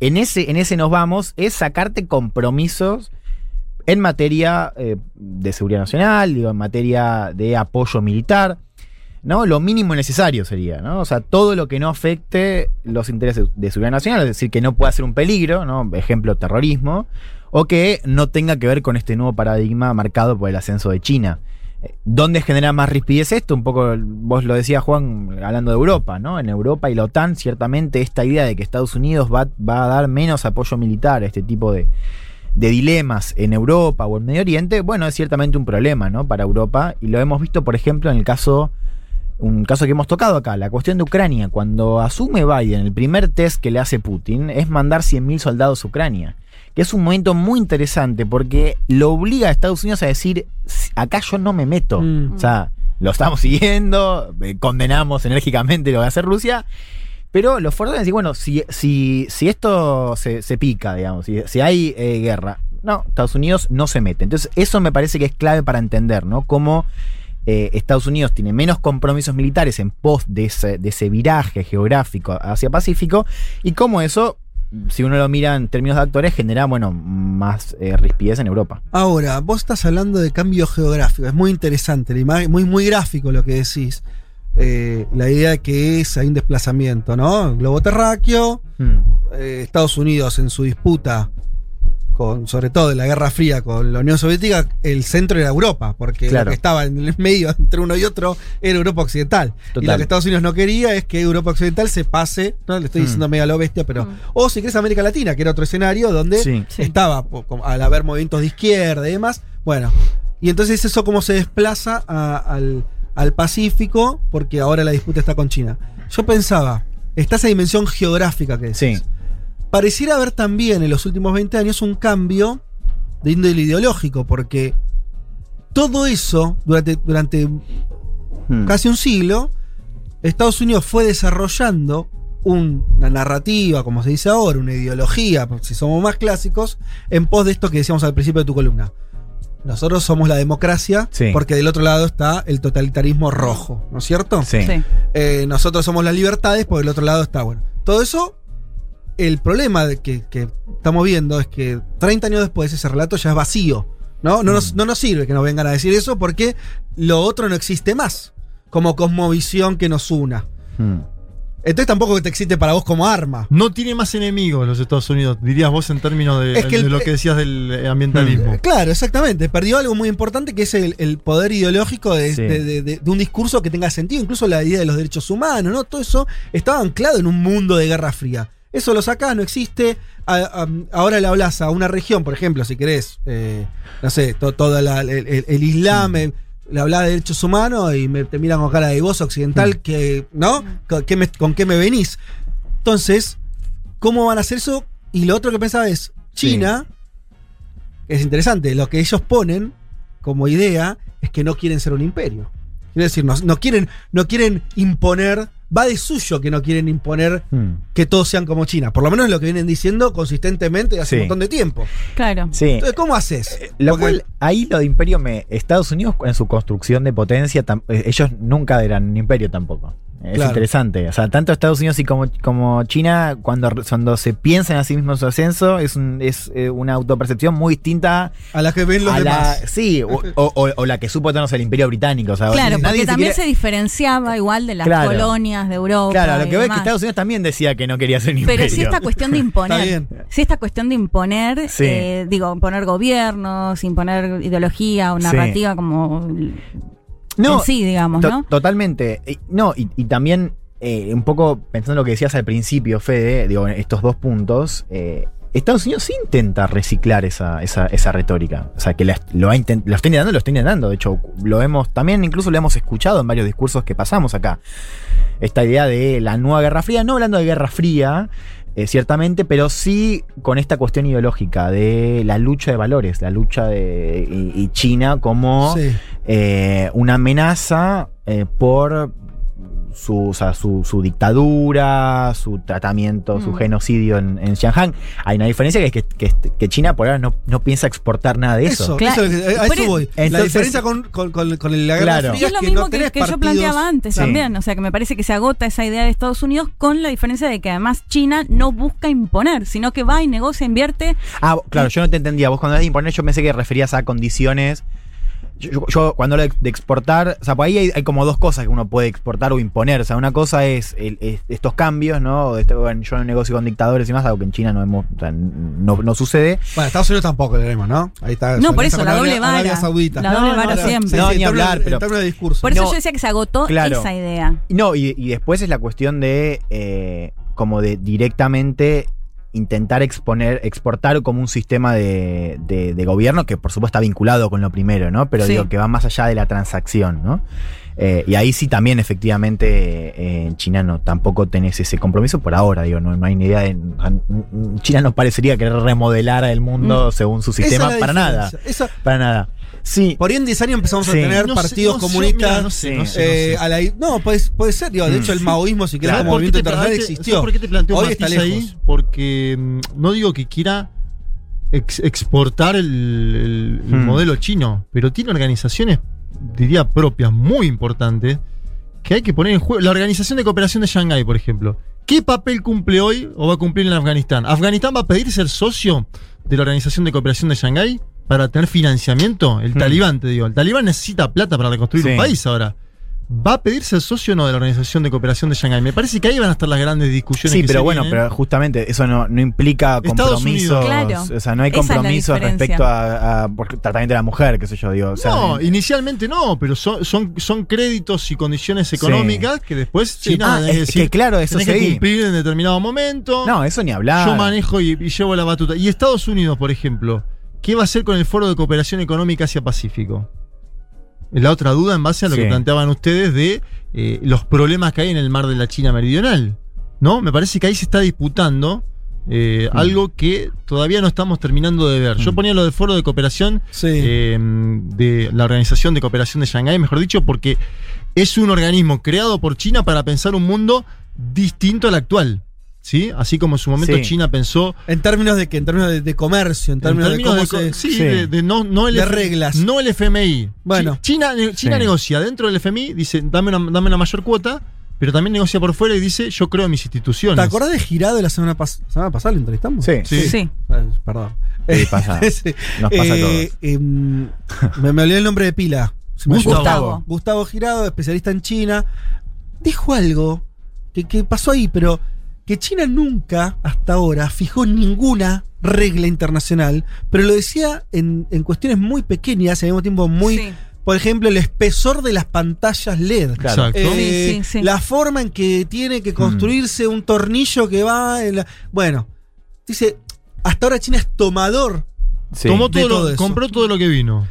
en ese, en ese nos vamos es sacarte compromisos en materia eh, de seguridad nacional, digo, en materia de apoyo militar. ¿no? Lo mínimo necesario sería, ¿no? O sea, todo lo que no afecte los intereses de seguridad nacional, es decir, que no pueda ser un peligro, ¿no? Ejemplo, terrorismo, o que no tenga que ver con este nuevo paradigma marcado por el ascenso de China. Eh, ¿Dónde genera más rispidez esto? Un poco, vos lo decías, Juan, hablando de Europa, ¿no? En Europa y la OTAN, ciertamente esta idea de que Estados Unidos va, a dar menos apoyo militar a este tipo de, de dilemas en Europa o en Medio Oriente, bueno, es ciertamente un problema, ¿no? Para Europa. Y lo hemos visto, por ejemplo, en el caso un caso que hemos tocado acá, la cuestión de Ucrania. Cuando asume Biden, el primer test que le hace Putin es mandar 100.000 soldados a Ucrania. Que es un momento muy interesante porque lo obliga a Estados Unidos a decir, acá yo no me meto. Mm. O sea, lo estamos *laughs* siguiendo, eh, condenamos enérgicamente lo que hace Rusia. Pero los fuerzas decir, bueno, si, si, si esto se, se pica, digamos, si, si hay eh, guerra, no, Estados Unidos no se mete. Entonces, eso me parece que es clave para entender, ¿no? Cómo eh, Estados Unidos tiene menos compromisos militares en pos de ese, de ese viraje geográfico hacia Pacífico y cómo eso, si uno lo mira en términos de actores, genera, bueno, más eh, rispidez en Europa. Ahora, vos estás hablando de cambio geográfico, es muy interesante, la imagen, muy, muy gráfico lo que decís. Eh, la idea de que es, hay un desplazamiento, ¿no? Globo terráqueo, Hmm. eh, Estados Unidos en su disputa, con, sobre todo en la Guerra Fría con la Unión Soviética, el centro era Europa, porque Claro. lo que estaba en el medio entre uno y otro era Europa Occidental. Y lo que Estados Unidos no quería es que Europa Occidental se pase, no le estoy Hmm. diciendo mega lo bestia, pero. Mm. O si querés América Latina, que era otro escenario donde Sí. estaba como al haber movimientos de izquierda y demás. Bueno, y entonces eso cómo se desplaza a- al, al Pacífico, porque ahora la disputa está con China. Yo pensaba, está esa dimensión geográfica que decís. Sí. Pareciera haber también en los últimos 20 años un cambio de índole ideológico, porque todo eso, durante, durante Hmm. casi un siglo, Estados Unidos fue desarrollando un- una narrativa, como se dice ahora, una ideología, si somos más clásicos, en pos de esto que decíamos al principio de tu columna. Nosotros somos la democracia, Sí. porque del otro lado está el totalitarismo rojo, ¿no es cierto? Sí. Sí. Eh, nosotros somos las libertades, porque del otro lado está, bueno. Todo eso, el problema de que, que estamos viendo es que 30 años después ese relato ya es vacío. ¿no? No, nos, no nos sirve que nos vengan a decir eso porque lo otro no existe más como cosmovisión que nos una. Hmm. Entonces tampoco que te existe para vos como arma. No tiene más enemigos los Estados Unidos, dirías vos en términos de, Es que el- de lo que decías del eh, ambientalismo. Claro, exactamente. Perdió algo muy importante que es el, el poder ideológico de, Sí. de- de- de- de un discurso que tenga sentido, incluso la idea de los derechos humanos, ¿no? Todo eso estaba anclado en un mundo de guerra fría. Eso lo sacás, no existe. A- a- ahora le hablas a una región, por ejemplo, si querés, eh, no sé, to- todo el, el- el Islam, eh, le hablas de derechos humanos y me, te miran con cara de vos occidental, que, ¿no? ¿Con qué, me, ¿Con qué me venís? Entonces, ¿cómo van a hacer eso? Y lo otro que pensaba es, China, es interesante, lo que ellos ponen como idea es que no quieren ser un imperio. Quiero decir, no, no quieren, no quieren imponer, va de suyo que no quieren imponer Hmm. que todos sean como China. Por lo menos es lo que vienen diciendo consistentemente hace Sí. un montón de tiempo. Claro. Sí. Entonces, ¿cómo haces? Lo Porque- cual, ahí lo de imperio me. Estados Unidos en su construcción de potencia, tam- eh, ellos nunca eran un imperio tampoco. Es Claro. interesante. O sea, tanto Estados Unidos y como, como China, cuando, cuando se piensan a sí mismos su ascenso, es, un- es eh, una autopercepción muy distinta a la que ven los a la. demás. Sí, o, *laughs* o- o- o la que supo tenernos el imperio británico. O sea, Claro, nadie porque se también quiere- se diferenciaba igual de las Claro. colonias de Europa. Claro, a lo que veo es que. Estados Unidos también decía que no quería ser un imperio. Pero si esta cuestión de *laughs* imponer, si esta cuestión de imponer, Sí. eh, digo, imponer gobiernos, imponer ideología o Sí. narrativa como No, en sí, digamos, To- ¿no? Totalmente. No, y, y también eh, un poco pensando en lo que decías al principio, Fede, digo, estos dos puntos, eh, Estados Unidos sí intenta reciclar esa, esa, esa retórica. O sea, que la- lo, ha intent- lo está intentando, lo está intentando. De hecho, lo hemos, también incluso lo hemos escuchado en varios discursos que pasamos acá. Esta idea de la nueva Guerra Fría, no hablando de Guerra Fría, eh, ciertamente, pero sí con esta cuestión ideológica de la lucha de valores, la lucha de y, y China como Sí. eh, una amenaza eh, por su, o sea, su, su dictadura, su tratamiento, su Mm. genocidio en, en Shanghai. Hay una diferencia que es que, que- que China por ahora no, no piensa exportar nada de eso. Eso, Claro. eso a eso Pero- voy. la Entonces- diferencia con, con, con- con la Guerra Claro. Fría es lo que mismo no que, que yo planteaba antes Sí. también. O sea, que me parece que se agota esa idea de Estados Unidos con la diferencia de que además China no busca imponer, sino que va y negocia, invierte. Ah, claro, yo no te entendía. Vos cuando hablas de imponer, yo pensé que referías a condiciones. Yo, cuando hablo de, de exportar, o sea, por ahí hay, hay como dos cosas que uno puede exportar o imponer. O sea, una cosa es, el- es estos cambios, ¿no? Este, bueno, yo no negocio con dictadores y más, algo que en China no, hemos, o sea, no, no sucede. Bueno, Estados Unidos tampoco le haremos, ¿no? Ahí está. No, por eso, la doble vara. Arabia Saudita. La doble No, vara no, siempre. No, ni hablar, pero- de discurso. Por eso No. yo decía que se agotó Claro. esa idea. No, y, y después es la cuestión de eh, como de directamente intentar exponer, exportar como un sistema de, de- de gobierno que por supuesto está vinculado con lo primero, ¿no? Pero Sí. digo que va más allá de la transacción, ¿no? Eh, y ahí sí también efectivamente eh, en China no, tampoco tenés ese compromiso por ahora, digo, no, no hay ni idea de... China no parecería querer remodelar el mundo según su Mm. Esa es sistema, para nada. Esa- Para nada. Sí. por ahí en 10 años empezamos Sí. a tener No sé, partidos no comunistas. mira, no sé, no Sí. sé, no eh, sé. a la- no, puede, puede ser. Digo, de Mm. hecho, el maoísmo, si querés, ¿Sabes como movimiento te- internacional ¿sabes existió. ¿Por qué te planteo Hoy está ahí? lejos. Porque mm, no digo que quiera ex- exportar el, el- el Hmm. modelo chino, pero tiene organizaciones, diría, propias muy importantes que hay que poner en juego. La Organización de Cooperación de Shanghái, por ejemplo. ¿Qué papel cumple hoy o va a cumplir en Afganistán? ¿Afganistán va a pedir ser socio de la Organización de Cooperación de Shanghái para tener financiamiento? El Hmm. talibán, te digo. El talibán necesita plata para reconstruir Sí. un país ahora. ¿Va a pedir ser socio o no de la Organización de Cooperación de Shanghái? Me parece que ahí van a estar las grandes discusiones. Sí, que pero se bueno, vienen. pero justamente eso no, no implica compromisos. Claro. O sea, no hay compromisos respecto a, a- por tratamiento de la mujer, qué sé yo, digo. O sea, no, en- inicialmente no, pero son, son, son créditos y condiciones económicas que después China Ah, es decir, que claro, eso tenés que sí. cumplir en determinado momento. no, eso ni hablar. Yo manejo y, y llevo la batuta. Y Estados Unidos, por ejemplo, ¿qué va a hacer con el Foro de Cooperación Económica Asia-Pacífico? Es la otra duda en base a lo Sí. que planteaban ustedes de eh, los problemas que hay en el mar de la China Meridional. ¿No? Me parece que ahí se está disputando eh, Mm. algo que todavía no estamos terminando de ver. Yo Mm. ponía lo del Foro de Cooperación Sí. eh, de la Organización de Cooperación de Shanghái, mejor dicho, porque es un organismo creado por China para pensar un mundo distinto al actual. ¿Sí? Así como en su momento Sí. China pensó En términos de que, en términos de, de comercio, en en términos, de de, cómo se. sí, sí. de, de no, no el De reglas. No el FMI. Bueno. Chi- China, China Sí. negocia dentro del FMI, dice, dame una, dame una mayor cuota, pero también negocia por fuera y dice, yo creo en mis instituciones. ¿Te acordás de Girado de la semana, pas- semana pasada? ¿Lo entrevistamos? Sí. Sí. Sí. Perdón. Sí, pasa. *laughs* Sí. Nos pasa a Eh, em, me, me olvidé el nombre de pila. Gustavo. Gustavo. Gustavo Girado, especialista en China. Dijo algo que, que pasó ahí, pero que China nunca, hasta ahora, fijó ninguna regla internacional, pero lo decía en, en cuestiones muy pequeñas y al mismo tiempo muy. Sí. Por ejemplo, el espesor de las pantallas LED. Claro. Exacto. Eh, Sí, sí, sí. La forma en que tiene que construirse un tornillo que va en la. Bueno, dice, hasta ahora China es tomador. Sí. Tomó de todo, todo lo- eso. compró todo lo que vino.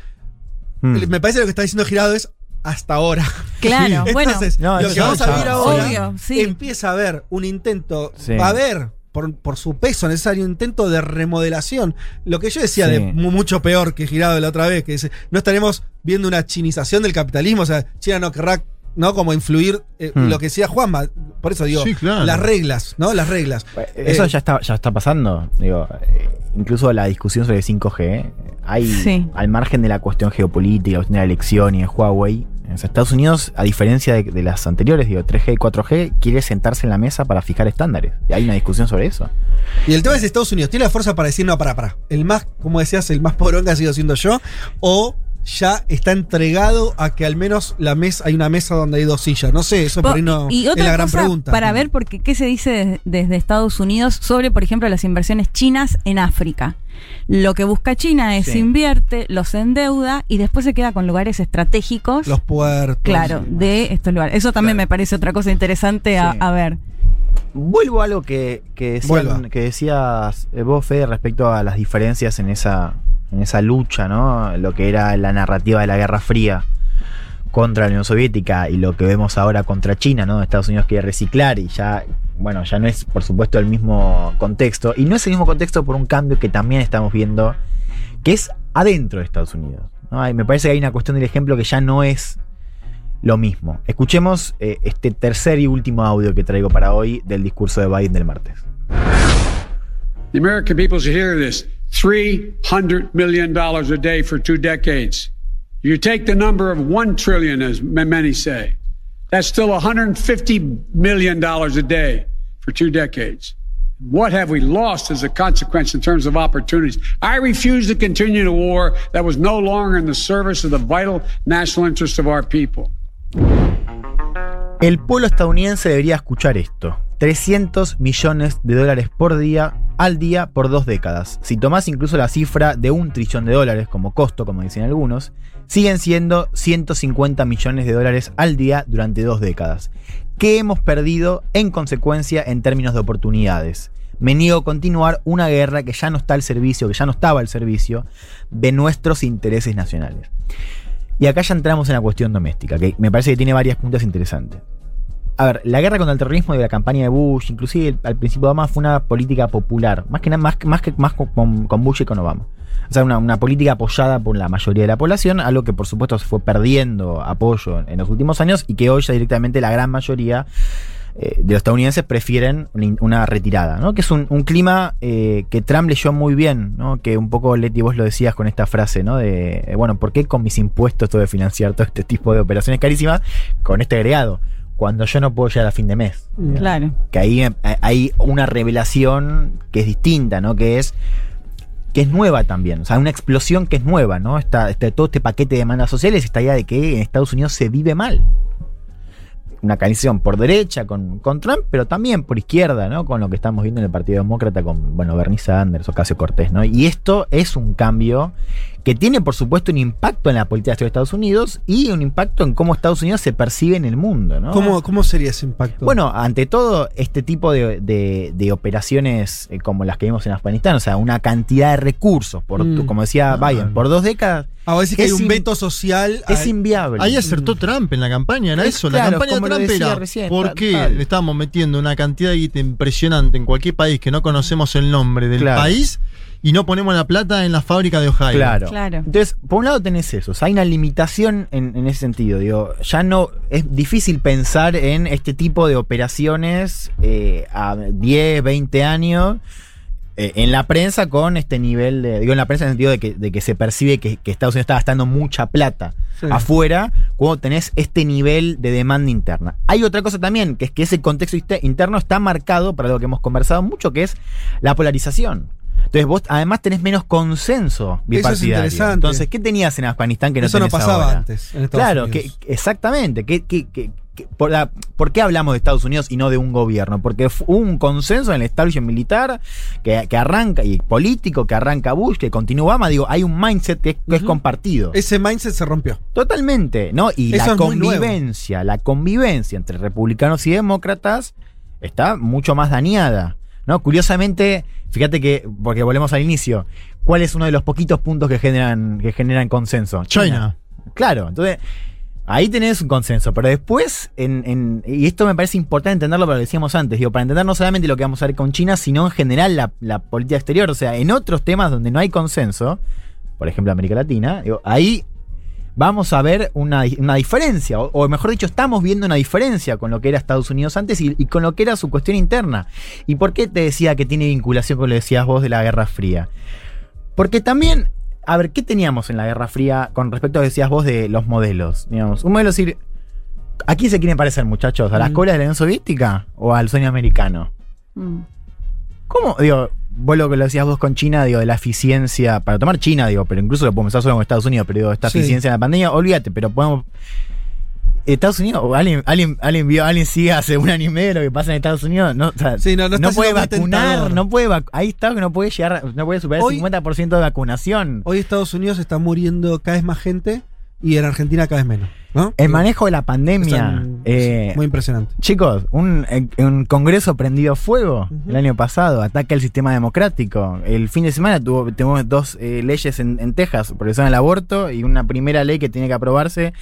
Mm. Me parece que lo que está diciendo Girado es hasta ahora. Claro, *laughs* bueno. Entonces, No, lo que vamos a vivir ahora Obvio, sí. empieza a haber un intento, Sí. va a haber por, por su peso necesario un intento de remodelación. Lo que yo decía Sí. de mu- mucho peor que Girado la otra vez, que dice, no estaremos viendo una chinización del capitalismo, o sea, China no querrá ¿no? Como influir eh, Hmm. lo que decía Juanma. Por eso digo, Sí, claro. las reglas, ¿no? Las reglas. Eso Eh, ya está, ya está pasando. Digo, eh, incluso la discusión sobre 5G, eh, hay Sí. al margen de la cuestión geopolítica, la cuestión de la elección y de Huawei. Estados Unidos, a diferencia de, las anteriores, digo, 3G y 4G, quiere sentarse en la mesa para fijar estándares. Y hay una discusión sobre eso. Y el tema es Estados Unidos. ¿Tiene la fuerza para decir, no, para, para? El más, como decías, el más poronga ha sido siendo yo. O ya está entregado a que al menos la mesa, hay una mesa donde hay dos sillas. No sé, eso por ahí no y es otra la gran cosa pregunta. para ver porque qué se dice des- desde Estados Unidos sobre, por ejemplo, las inversiones chinas en África. Lo que busca China es Sí. invierte, los endeuda y después se queda con lugares estratégicos. Los puertos. claro, de estos lugares. Eso también me parece otra cosa interesante a, Sí. a ver. Vuelvo a algo que, que, decían- que decías eh, vos, Fede, respecto a las diferencias en esa, en esa lucha, ¿no? Lo que era la narrativa de la Guerra Fría contra la Unión Soviética y lo que vemos ahora contra China, ¿no? Estados Unidos quiere reciclar y ya, bueno, ya no es, por supuesto, el mismo contexto. Y no es el mismo contexto por un cambio que también estamos viendo, que es adentro de Estados Unidos. me parece que hay una cuestión del ejemplo que ya no es lo mismo. Escuchemos eh, este tercer y último audio que traigo para hoy del discurso de Biden del martes. The American people should hear this. $300 million a day for two decades. You take the number of 1 trillion, as many say. That's still $150 million a day for two decades. What have we lost as a consequence in terms of opportunities? I refuse to continue a war that was no longer in the service of the vital national interests of our people. El pueblo estadounidense debería escuchar esto. 300 millones de dólares por día al día por dos décadas. Si tomás incluso la cifra de un trillón de dólares como costo, como dicen algunos, siguen siendo 150 millones de dólares al día durante dos décadas. ¿Qué hemos perdido en consecuencia en términos de oportunidades? Me niego a continuar una guerra que ya no está al servicio, que ya no estaba al servicio de nuestros intereses nacionales. Y acá ya entramos en la cuestión doméstica, que me parece que tiene varias puntas interesantes. A ver, la guerra contra el terrorismo de la campaña de Bush, inclusive al principio de Obama, fue una política popular, más que nada, más, más que más con, Bush y con Obama. O sea, una, política apoyada por la mayoría de la población, algo que por supuesto se fue perdiendo apoyo en, los últimos años y que hoy ya directamente la gran mayoría eh, de los estadounidenses prefieren una retirada, ¿no? Que es un, clima eh, que Trump leyó muy bien, ¿no? Que un poco, Leti, vos lo decías con esta frase, ¿no? De, eh, bueno, ¿por qué con mis impuestos tengo que financiar todo este tipo de operaciones carísimas con este agregado? Cuando yo no puedo llegar a fin de mes. Claro. Que ahí hay una revelación que es distinta, ¿no? Que es que es nueva también, o sea, una explosión que es nueva, ¿no? Está, está todo este paquete de demandas sociales, esta idea de que en Estados Unidos se vive mal una coalición por derecha con, con, Trump, pero también por izquierda, ¿no? Con lo que estamos viendo en el Partido Demócrata con, bueno, Bernie Sanders, Ocasio Cortés, ¿no? Y esto es un cambio que tiene, por supuesto, un impacto en la política de Estados Unidos y un impacto en cómo Estados Unidos se percibe en el mundo, ¿no? ¿Cómo, cómo sería ese impacto? Bueno, ante todo, este tipo de, de, de operaciones eh, como las que vimos en Afganistán, o sea, una cantidad de recursos, por, mm. como decía ah, Biden, por dos décadas, a veces que hay un veto social. Es inviable. Ahí acertó Trump en la campaña, era eso. la campaña de Trump era recién, ¿por qué le estábamos metiendo una cantidad de guita impresionante en cualquier país que no conocemos el nombre del claro. país? Y no ponemos la plata en la fábrica de Ohio. Claro. claro. Entonces, por un lado tenés eso, o sea, hay una limitación en, en, ese sentido. Digo, ya no es difícil pensar en este tipo de operaciones eh, a 10, 20 años. Eh, en la prensa con este nivel de. Digo, en la prensa en el sentido de que, de que se percibe que, que, Estados Unidos está gastando mucha plata sí. afuera cuando tenés este nivel de demanda interna. Hay otra cosa también, que es que ese contexto interno está marcado, para lo que hemos conversado mucho, que es la polarización. Entonces vos además tenés menos consenso bipartidario. Eso es Entonces, ¿qué tenías en Afganistán que no Eso tenés no pasaba ahora? antes. En claro, que, exactamente. Que, que, que, por, la, ¿Por qué hablamos de Estados Unidos y no de un gobierno? Porque hubo un consenso en el establishment militar que, arranca, y político, que arranca Bush, que continúa Obama. Digo, hay un mindset que, uh -huh. es compartido. Ese mindset se rompió. Totalmente, ¿no? Y Eso la convivencia, la convivencia entre republicanos y demócratas está mucho más dañada. ¿No? Curiosamente, fíjate que, porque volvemos al inicio, ¿cuál es uno de los poquitos puntos que generan, que generan consenso? China. China. Claro, entonces ahí tenés un consenso, pero después, en, en, y esto me parece importante entenderlo, pero lo decíamos antes, digo, para entender no solamente lo que vamos a ver con China, sino en general la, la política exterior, o sea, en otros temas donde no hay consenso, por ejemplo América Latina, digo, ahí vamos a ver una, una diferencia, o, o, mejor dicho, estamos viendo una diferencia con lo que era Estados Unidos antes y, y, con lo que era su cuestión interna. ¿Y por qué te decía que tiene vinculación con lo que decías vos de la Guerra Fría? Porque también, a ver, ¿qué teníamos en la Guerra Fría con respecto a lo que decías vos de los modelos? Digamos, un modelo decir, ¿a quién se quieren parecer, muchachos? ¿A la escuela de la Unión Soviética o al sueño americano? Mm. ¿Cómo? Digo, vos lo que lo decías vos con China, digo, de la eficiencia, para tomar China, digo, pero incluso lo podemos usar solo con Estados Unidos, pero digo, esta sí. eficiencia en la pandemia, olvídate, pero podemos. Estados Unidos, alguien, alguien, alguien vio, alguien sigue hace un año y medio lo que pasa en Estados Unidos, no, o sea, sí, no, no, no puede vacunar, no puede vac ahí está que no puede llegar, no puede superar hoy, el 50% de vacunación. Hoy Estados Unidos está muriendo cada vez más gente y en Argentina cada vez menos. ¿No? El manejo de la pandemia. Están, eh, muy impresionante. Chicos, un, un congreso prendido fuego uh -huh. el año pasado, ataca el sistema democrático. El fin de semana tuvo, tuvimos dos eh, leyes en, en Texas por el aborto y una primera ley que tiene que aprobarse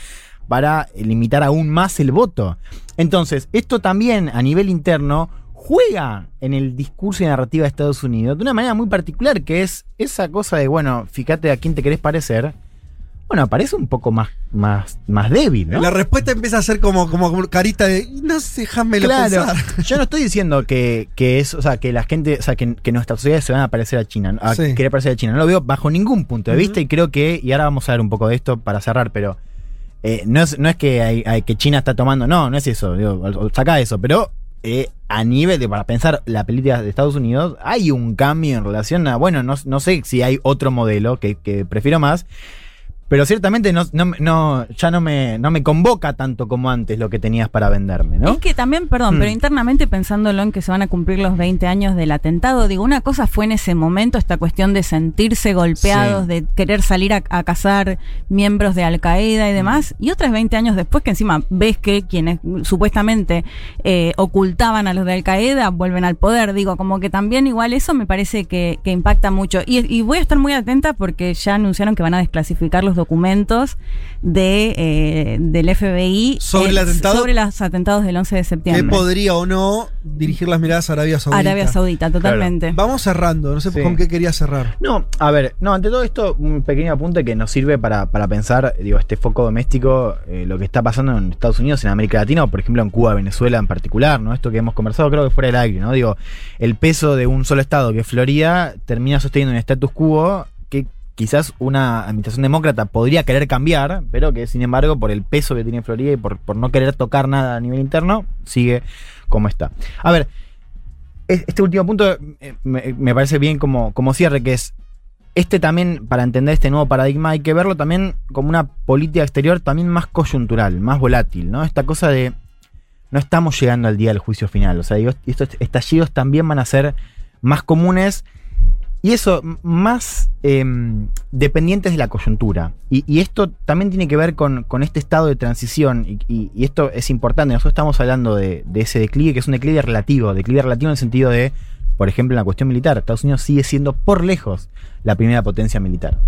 para limitar aún más el voto. Entonces, esto también a nivel interno juega en el discurso y narrativa de Estados Unidos de una manera muy particular, que es esa cosa de, bueno, fíjate a quién te querés parecer bueno, parece un poco más, más, más débil, ¿no? La respuesta empieza a ser como, como, como carita de, no sé, déjamelo Claro, pensar. *laughs* yo no estoy diciendo que, que es, o sea, que la gente, o sea, que, que nuestras sociedades se van a parecer a China, a Sí. querer parecer a China. No lo veo bajo ningún punto de vista y creo que, y ahora vamos a ver un poco de esto para cerrar, pero eh, no, es, no es que, hay, hay- que China está tomando, no, no es eso, digo, saca eso, pero eh, a nivel de, para pensar la política de Estados Unidos, hay un cambio en relación a, bueno, no, no sé si hay otro modelo que, que prefiero más. Pero ciertamente no, no, no- ya no me, no me convoca tanto como antes lo que tenías para venderme, ¿no? Es que también, perdón, Hmm. pero internamente pensándolo en que se van a cumplir los 20 años del atentado, digo, una cosa fue en ese momento esta cuestión de sentirse golpeados, Sí. de querer salir a, a cazar miembros de Al Qaeda y demás, y otras 20 años después que encima ves que quienes supuestamente eh, ocultaban a los de Al Qaeda vuelven al poder, digo, como que también igual eso me parece que, que impacta mucho. Y, y voy a estar muy atenta porque ya anunciaron que van a desclasificar los documentos de, eh, del FBI Sobre el atentado. sobre los atentados del 11 de Que septiembre. podría o no dirigir las miradas a Arabia Saudita. Arabia Saudita, totalmente. Vamos cerrando, no sé Sí. con qué quería cerrar. No, a ver, no, ante todo esto, un pequeño apunte que nos sirve para, para pensar, digo, este foco doméstico, eh, lo que está pasando en Estados Unidos, en América Latina, o por ejemplo en Cuba, Venezuela en particular, ¿no? Esto que hemos conversado, creo que fuera del aire, ¿no? Digo, el peso de un solo estado, que es Florida, termina sosteniendo un status quo que quizás una administración demócrata podría querer cambiar, pero que sin embargo, por el peso que tiene Florida y por, por no querer tocar nada a nivel interno, sigue como está. A ver, es- este último punto eh, me, parece bien como, como cierre, que es este también, para entender este nuevo paradigma, hay que verlo también como una política exterior también más coyuntural, más volátil, ¿no? Esta cosa de no estamos llegando al día del juicio final. O sea, estos estallidos también van a ser más comunes y eso, más em, dependientes de la coyuntura. Y, y esto también tiene que ver con, con este estado de transición, y esto es importante. Nosotros estamos hablando de, de ese declive, que es un declive relativo. Declive relativo en el sentido de, por ejemplo, en la cuestión militar. Estados Unidos sigue siendo por lejos la primera potencia militar.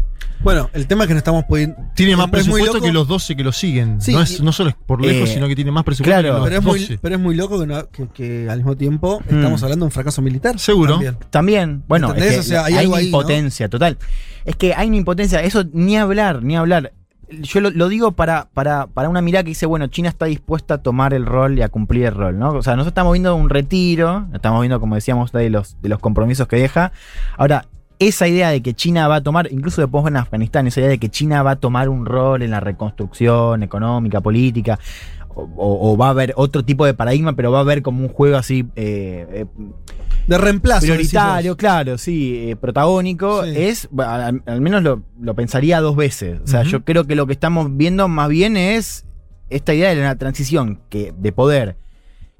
Bueno, el tema es que no estamos pudiendo. Tiene más presupuesto que los 12 que lo siguen. Sí, no, es, y- no solo es por lejos, Eh, sino que tiene más presupuesto claro, que los Pero es, 12. muy, pero es muy loco que, no- que- que al mismo tiempo Mm. estamos hablando de un fracaso militar. Seguro. también. También, bueno, es que O sea, hay hay, algo una ahí, ¿no? impotencia, total. Es que hay una impotencia, eso ni hablar, ni hablar. Yo lo, digo para, para, para una mirada que dice, bueno, China está dispuesta a tomar el rol y a cumplir el rol, ¿no? O sea, nosotros estamos viendo un retiro, estamos viendo, como decíamos, de los, de los compromisos que deja. Ahora, esa idea de que China va a tomar, incluso después en Afganistán, esa idea de que China va a tomar un rol en la reconstrucción económica, política, o, va a haber otro tipo de paradigma, pero va a haber como un juego así eh, eh, De reemplazo. prioritario, claro, sí, eh, protagónico, Sí. es, al, al menos lo, lo pensaría dos veces. O sea, yo creo que lo que estamos viendo más bien es esta idea de la transición que, de poder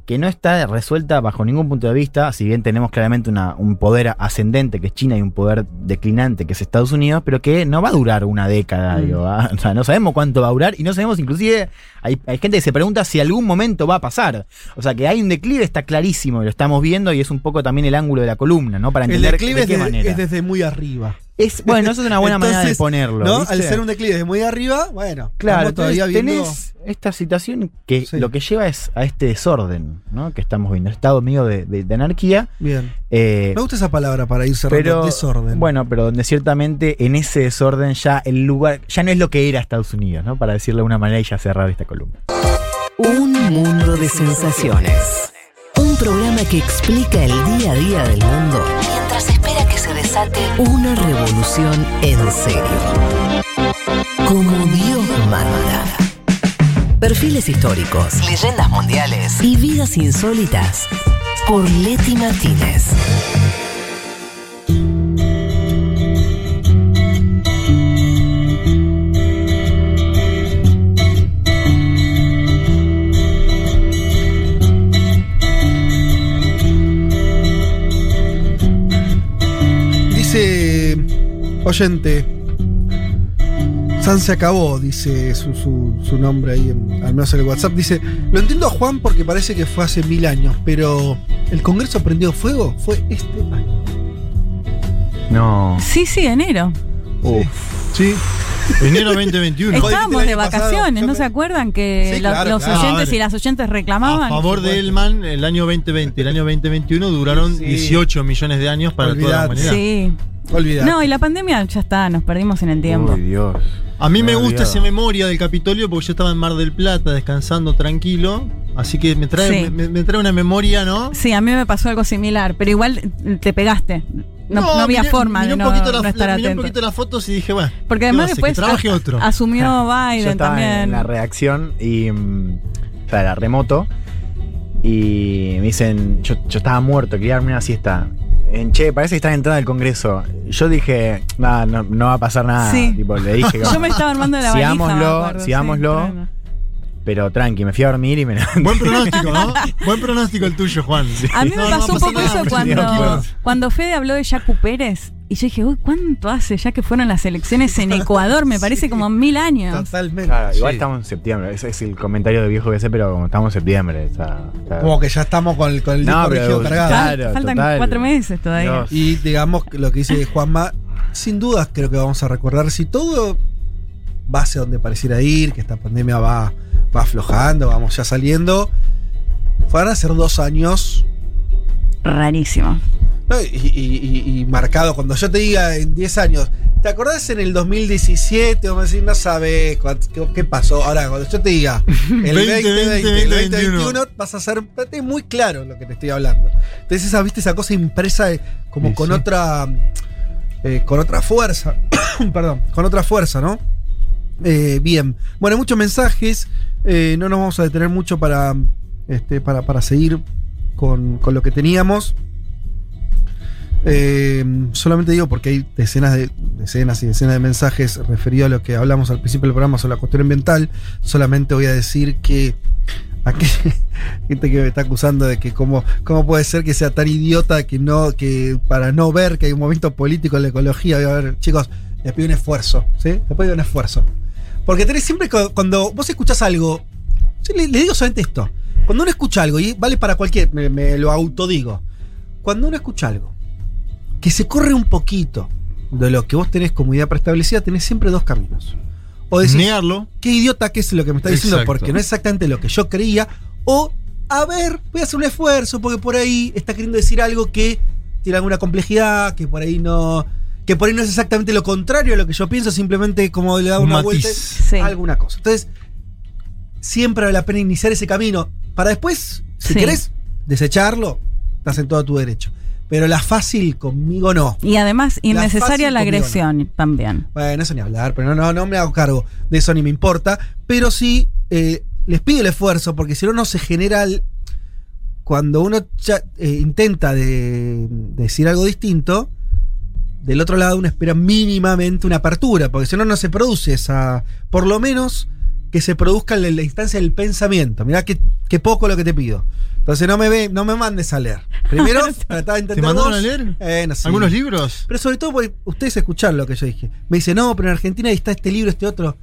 que no está resuelta bajo ningún punto de vista, si bien tenemos claramente una- un poder ascendente que es China y un poder declinante que es Estados Unidos, pero que no va a durar una década, Mm. digo, ¿ah? o sea, no sabemos cuánto va a durar y no sabemos inclusive, hay, hay gente que se pregunta si algún momento va a pasar, o sea que hay un declive, está clarísimo, y lo estamos viendo y es un poco también el ángulo de la columna, ¿no? Para El entender declive de es, qué de- manera. es desde muy arriba. Es- bueno, eso es una buena manera de ponerlo. Al ser un declive desde muy arriba, bueno, Claro, todavía viendo. tenés esta situación que Sí. lo que lleva es a este desorden, ¿no? Que estamos viendo, estado medio de, de- de anarquía. Bien. eh, Me gusta esa palabra para ir cerrando. pero desorden. bueno, pero donde ciertamente en ese desorden ya el lugar ya no es lo que era Estados Unidos, ¿no? Para decirlo de una manera y ya cerrar esta columna. Un mundo de sensaciones. Un programa que explica el día a día del mundo una revolución en serio. Como Dios manda. Perfiles históricos, leyendas mundiales y vidas insólitas por Leti Martínez. Oyente. San se acabó, dice su, su- su nombre ahí, en- al menos en el WhatsApp. Dice, lo entiendo a Juan porque parece que fue hace mil años, pero ¿el Congreso prendió fuego? Fue este año. No. Sí, sí, enero. Sí. Enero 2021. Estábamos de pasado. vacaciones, ¿no se acuerdan que Sí, los, claro, los claro. oyentes y las oyentes reclamaban? A favor de Elman, el año 2020 y el año 2021 duraron Sí. 18 millones de años para toda la humanidad. Sí. Olvídate. No, y la pandemia ya está, nos perdimos en el tiempo. Uy, Dios. A mí Me gusta esa memoria del Capitolio porque yo estaba en Mar del Plata descansando tranquilo. Así que me trae, Sí. me, me trae una memoria, ¿no? Sí, a mí me pasó algo similar, pero igual te pegaste. No, no había miré- forma miré de un no, poquito la- no estar la- miré un poquito las fotos y dije, bueno. Porque ¿qué además después Que trabaje a- otro. asumió *laughs* Yo Biden estaba también. en la redacción y. mm, O sea, era remoto. Y me dicen. Yo, yo estaba muerto, quería darme una siesta. En, che, parece que están entrando al Congreso. Yo dije, "Nah, no, no va a pasar nada. Sí. Tipo, le dije, *laughs* Yo me estaba armando la valija. Sigámoslo, acuerdo, sí, sigámoslo. tremendo. Pero tranqui, me fui a dormir y me. *laughs* Buen pronóstico, ¿no? Buen pronóstico el tuyo, Juan. A mí me No, no pasó un pasa poco nada, eso cuando, cuando Fede habló de Jacu Pérez. Y yo dije, uy, ¿cuánto hace ya que fueron las elecciones en Ecuador? Me *laughs* parece como mil años. Totalmente. Claro, igual Sí. estamos en septiembre. Ese es el comentario de viejo que sé, pero como estamos en septiembre. está- está- Como que ya estamos con el, con el No, disco cargado. Claro, Faltan total. cuatro meses todavía. Dios. Y digamos que lo que dice Juanma, sin dudas creo que vamos a recordar si todo va hacia donde pareciera ir, que esta pandemia va, va aflojando, vamos ya saliendo. Van a ser dos años Rarísimo. ¿no? y, y- y- y marcado. Cuando yo te diga en 10 años, ¿te acordás en el 2017? O me decís, no sabes qué, qué pasó. Ahora, cuando yo te diga *laughs* el 2020, 2020, el 2021, 2021, vas a ser es muy claro lo que te estoy hablando. Entonces, esa, viste, esa cosa impresa de- como Sí, con sí. otra. eh, con otra fuerza. *coughs* Perdón, con otra fuerza, ¿no? Eh, bien. Bueno, muchos mensajes. eh, no nos vamos a detener mucho para, este, para, para seguir con, con lo que teníamos. Eh, solamente digo porque hay decenas de decenas y decenas de mensajes referidos a lo que hablamos al principio del programa sobre la cuestión ambiental. Solamente voy a decir que aquí *laughs* gente que me está acusando de que cómo, cómo puede ser que sea tan idiota que no que para no ver que hay un movimiento político en la ecología. Chicos, les pido un esfuerzo, ¿sí? Les pido un esfuerzo. Porque tenés siempre cu- cuando vos escuchás algo, le, le digo solamente esto. Cuando uno escucha algo, y vale para cualquier, me, me lo autodigo. Cuando uno escucha algo que se corre un poquito de lo que vos tenés como idea preestablecida, tenés siempre dos caminos. O decís, Negarlo. qué idiota que es lo que me está diciendo, Exacto. porque no es exactamente lo que yo creía. O, a ver, voy a hacer un esfuerzo, porque por ahí está queriendo decir algo que tiene alguna complejidad, que por ahí no. Que por ahí no es exactamente lo contrario a lo que yo pienso, simplemente como le da Un una matiz. vuelta Sí. a alguna cosa. Entonces, siempre vale la pena iniciar ese camino. Para después, si Sí. querés desecharlo, estás en todo tu derecho. Pero la fácil conmigo no. Y además, innecesaria la agresión también. Bueno, eso ni hablar, pero no, no, no me hago cargo de eso ni me importa. Pero sí eh, les pido el esfuerzo, porque si no, no se genera. el- cuando uno ya, eh, intenta de, decir algo distinto, del otro lado uno espera mínimamente una apertura, porque si no, no se produce esa. Por lo menos que se produzca en la instancia del pensamiento. Mirá qué, qué poco lo que te pido. Entonces no me ve, no me mandes a leer. Primero, *laughs* tratar de ¿Te mandaron vos. a leer? Eh, no sé. ¿Algunos libros? Pero sobre todo porque ustedes escucharon lo que yo dije. Me dice, no, pero en Argentina está este libro, este otro.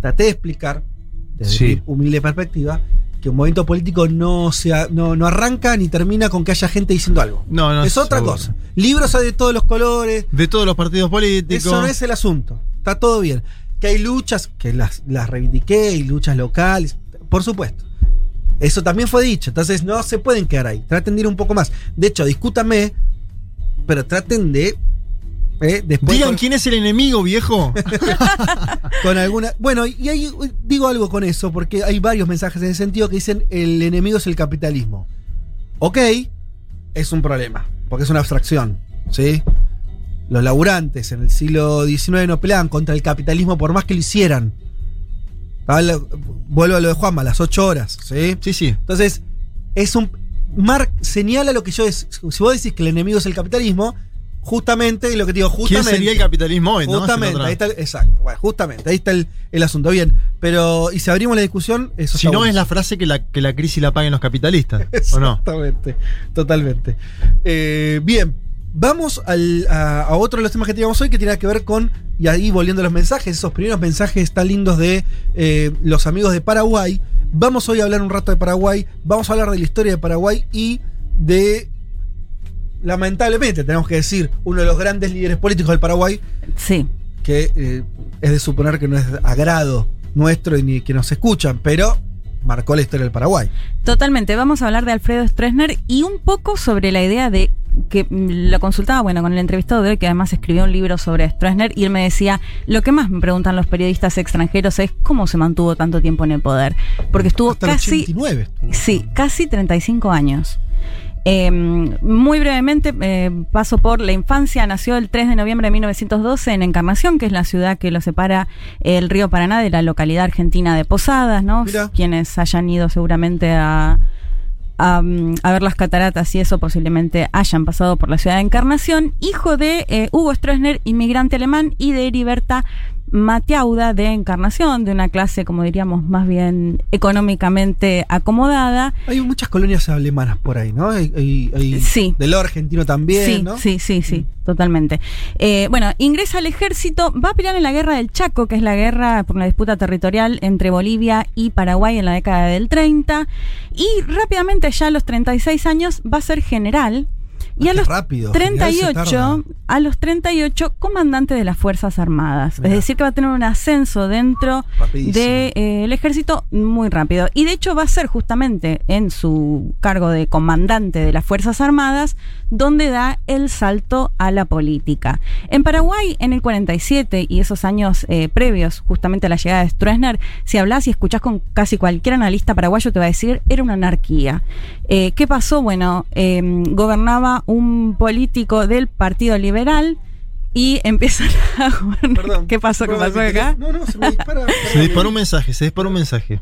Traté de explicar, desde Sí. mi humilde perspectiva, que un movimiento político no, se ha- no, no arranca ni termina con que haya gente diciendo algo. No, no. es otra seguro. cosa. Libros hay de todos los colores. De todos los partidos políticos. Eso no es el asunto. Está todo bien. Que hay luchas, que las, las reivindiqué, y luchas locales, por supuesto. Eso también fue dicho. Entonces no se pueden quedar ahí. Traten de ir un poco más. De hecho, discútame, pero traten de. eh, después Digan con, quién es el enemigo, viejo. *laughs* *laughs* con alguna. Bueno, y ahí digo algo con eso, porque hay varios mensajes en ese sentido que dicen el enemigo es el capitalismo. Ok, es un problema, porque es una abstracción. ¿Sí? Los laburantes en el siglo XIX no peleaban contra el capitalismo por más que lo hicieran. Vuelvo a lo de Juanma, las ocho horas. ¿sí? Sí, sí. Entonces, es un. Mar, señala lo que yo. es- si vos decís que el enemigo es el capitalismo, justamente, lo que te digo, ¿Quién justamente. sería el capitalismo hoy? Justamente, ahí está el- exacto. Bueno, justamente, ahí está el, el asunto. Bien, pero. Y si abrimos la discusión, eso Si no bueno. es la frase que la, que la crisis la paguen los capitalistas, ¿o no? *laughs* Exactamente, totalmente. Eh, bien, vamos al- a, a otro de los temas que teníamos hoy que tiene que ver con, y ahí volviendo a los mensajes, esos primeros mensajes tan lindos de eh, los amigos de Paraguay. Vamos hoy a hablar un rato de Paraguay, vamos a hablar de la historia de Paraguay y de, lamentablemente, tenemos que decir, uno de los grandes líderes políticos del Paraguay, Sí. que eh, es de suponer que no es agrado nuestro y ni que nos escuchan, pero marcó la historia del Paraguay. Totalmente. Vamos a hablar de Alfredo Stroessner y un poco sobre la idea de que lo consultaba, bueno, con el entrevistado de hoy, que además escribió un libro sobre Stroessner, y él me decía, lo que más me preguntan los periodistas extranjeros es cómo se mantuvo tanto tiempo en el poder. Porque estuvo Hasta casi... 89 estuvo. Sí, casi 35 años. Eh, muy brevemente, eh, paso por la infancia. Nació el 3 de noviembre de 1912 en Encarnación, que es la ciudad que lo separa el río Paraná de la localidad argentina de Posadas, ¿no? Quienes hayan ido seguramente a, a, mm, a ver las cataratas y eso posiblemente hayan pasado por la ciudad de Encarnación. Hijo de eh, Hugo Stroessner, inmigrante alemán, y de Heriberta Mateauda de Encarnación, de una clase, como diríamos, más bien económicamente acomodada. Hay muchas colonias alemanas por ahí, ¿no? Hay, hay- hay Sí. Del lado argentino también, Sí, ¿no? sí, sí, sí, totalmente. Eh, bueno, ingresa al ejército, va a pelear en la guerra del Chaco, que es la guerra por una disputa territorial entre Bolivia y Paraguay en la década del 30, y rápidamente ya a los 36 años va a ser general. Y a los rápido, general se 38, tarda. a los 38, comandante de las Fuerzas Armadas. Mirá. Es decir, que va a tener un ascenso dentro del ejército muy rápido. Y de hecho va a ser justamente en su cargo de comandante de las Fuerzas Armadas donde da el salto a la política. En Paraguay, en el 47 y esos años eh, previos justamente a la llegada de Stroessner, si hablas y escuchás con casi cualquier analista paraguayo te va a decir, era una anarquía. Eh, ¿Qué pasó? Bueno, eh, gobernaba un político del Partido Liberal y empiezan a. Perdón. *laughs* ¿Qué pasó? ¿Qué pasó acá? No, no, se me dispara. Se disparó un mensaje, se disparó un mensaje.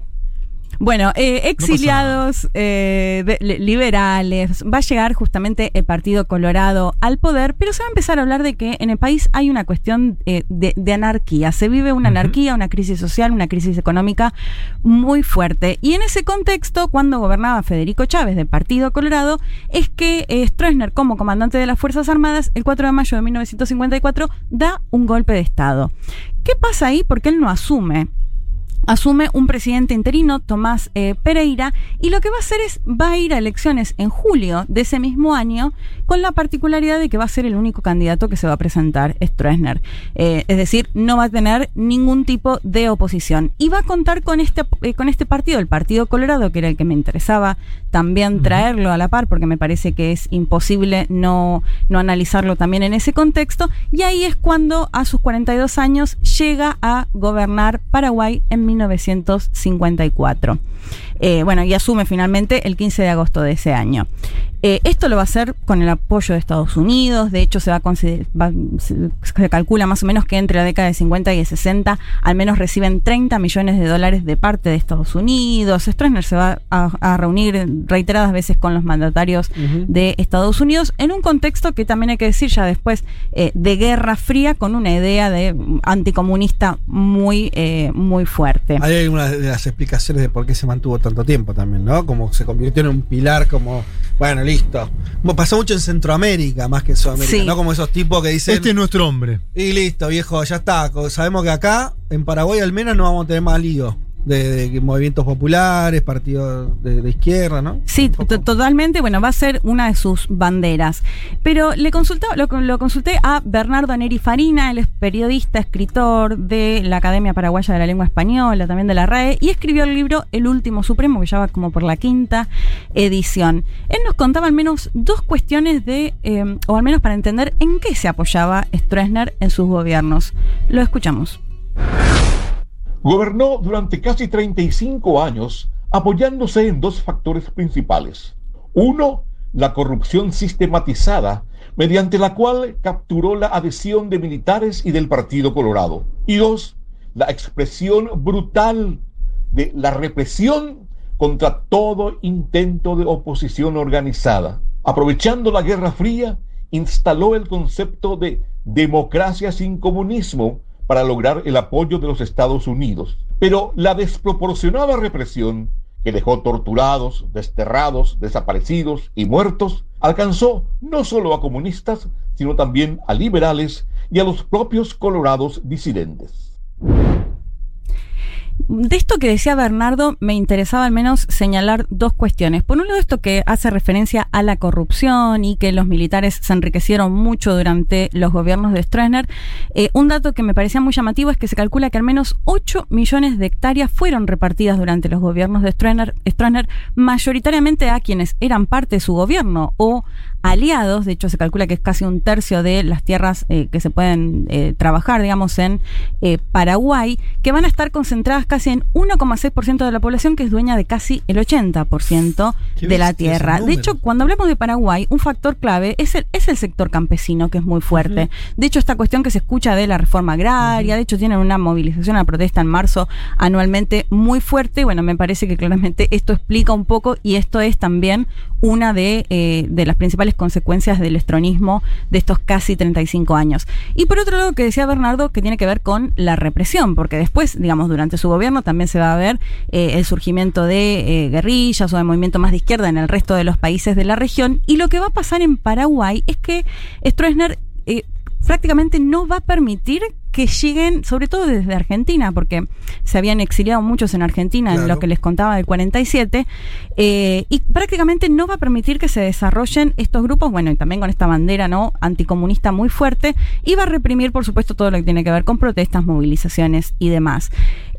Bueno, eh, exiliados eh, de- liberales, va a llegar justamente el Partido Colorado al poder, pero se va a empezar a hablar de que en el país hay una cuestión eh, de, de anarquía, se vive una anarquía, una crisis social, una crisis económica muy fuerte. Y en ese contexto, cuando gobernaba Federico Chávez del Partido Colorado, es que eh, Stroessner, como comandante de las Fuerzas Armadas, el 4 de mayo de 1954, da un golpe de Estado. ¿Qué pasa ahí? Porque él no asume asume un presidente interino, Tomás eh, Pereira, y lo que va a hacer es, va a ir a elecciones en julio de ese mismo año, con la particularidad de que va a ser el único candidato que se va a presentar, Stroessner. Eh, es decir, no va a tener ningún tipo de oposición. Y va a contar con este, eh, con este partido, el Partido Colorado, que era el que me interesaba también traerlo a la par, porque me parece que es imposible no, no analizarlo también en ese contexto. Y ahí es cuando, a sus 42 años, llega a gobernar Paraguay en 1954. Eh, bueno, y asume finalmente el 15 de agosto de ese año. Eh, esto lo va a hacer con el apoyo de Estados Unidos. De hecho, se va a va- se, se calcula más o menos que entre la década de 50 y de 60 al menos reciben 30 millones de dólares de parte de Estados Unidos. Stroessner se va a, a reunir reiteradas veces con los mandatarios de Estados Unidos en un contexto que también hay que decir ya después eh, de Guerra Fría con una idea de anticomunista muy, eh, muy fuerte. Hay algunas de las explicaciones de por qué se mantuvo tanto tiempo también, ¿no? Como se convirtió en un pilar, como, bueno, listo. Bueno, pasó mucho en Centroamérica más que en Sudamérica, Sí. ¿no? Como esos tipos que dicen. Este es nuestro hombre. Y listo, viejo, ya está. Sabemos que acá, en Paraguay al menos, no vamos a tener más lío de, de movimientos populares, partidos de, de izquierda, ¿no? Sí, to- totalmente. Bueno, va a ser una de sus banderas. Pero le consultó, lo, lo consulté a Bernardo Neri Farina, él es periodista, escritor de la Academia Paraguaya de la Lengua Española, también de la RAE, y escribió el libro El Último Supremo, que ya va como por la quinta edición. Él nos contaba al menos dos cuestiones de, eh, o al menos para entender en qué se apoyaba Stroessner en sus gobiernos. Lo escuchamos. Gobernó durante casi 35 años apoyándose en dos factores principales. Uno, la corrupción sistematizada, mediante la cual capturó la adhesión de militares y del Partido Colorado. Y dos, la expresión brutal de la represión contra todo intento de oposición organizada. Aprovechando la Guerra Fría, instaló el concepto de democracia sin comunismo para lograr el apoyo de los Estados Unidos. Pero la desproporcionada represión, que dejó torturados, desterrados, desaparecidos y muertos, alcanzó no solo a comunistas, sino también a liberales y a los propios colorados disidentes. De esto que decía Bernardo, me interesaba al menos señalar dos cuestiones. Por un lado, esto que hace referencia a la corrupción y que los militares se enriquecieron mucho durante los gobiernos de Stroessner. Eh, un dato que me parecía muy llamativo es que se calcula que al menos 8 millones de hectáreas fueron repartidas durante los gobiernos de Stroessner, mayoritariamente a quienes eran parte de su gobierno o aliados. De hecho, se calcula que es casi un tercio de las tierras eh, que se pueden eh, trabajar, digamos, en eh, Paraguay, que van a estar concentradas casi en 1,6% de la población, que es dueña de casi el 80% Qué de la tierra. De hecho, cuando hablamos de Paraguay, un factor clave es el, es el sector campesino, que es muy fuerte. De hecho, esta cuestión que se escucha de la reforma agraria, de hecho, tienen una movilización a protesta en marzo anualmente muy fuerte. Bueno, me parece que claramente esto explica un poco y esto es también una de, de las principales consecuencias del estronismo de estos casi 35 años. Y por otro lado, que decía Bernardo, que tiene que ver con la represión, porque después, digamos, durante su gobierno también se va a ver eh, el surgimiento de eh, guerrillas o de movimiento más de izquierda en el resto de los países de la región. Y lo que va a pasar en Paraguay es que Stroessner eh, prácticamente no va a permitir que lleguen, sobre todo desde Argentina, porque se habían exiliado muchos en Argentina en lo que les contaba del 47, eh, y prácticamente no va a permitir que se desarrollen estos grupos, bueno, y también con esta bandera no anticomunista muy fuerte, y va a reprimir, por supuesto, todo lo que tiene que ver con protestas, movilizaciones y demás.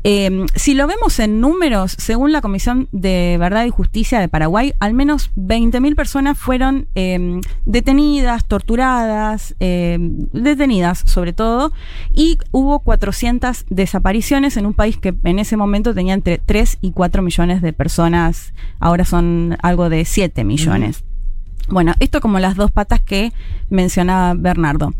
Eh, si lo vemos en números, según la Comisión de Verdad y Justicia de Paraguay, al menos 20.000 personas fueron eh, detenidas, torturadas, detenidas sobre todo, y hubo 400 desapariciones en un país que en ese momento tenía entre 3 y 4 millones de personas, ahora son algo de 7 millones. Bueno, esto como las dos patas que mencionaba Bernardo.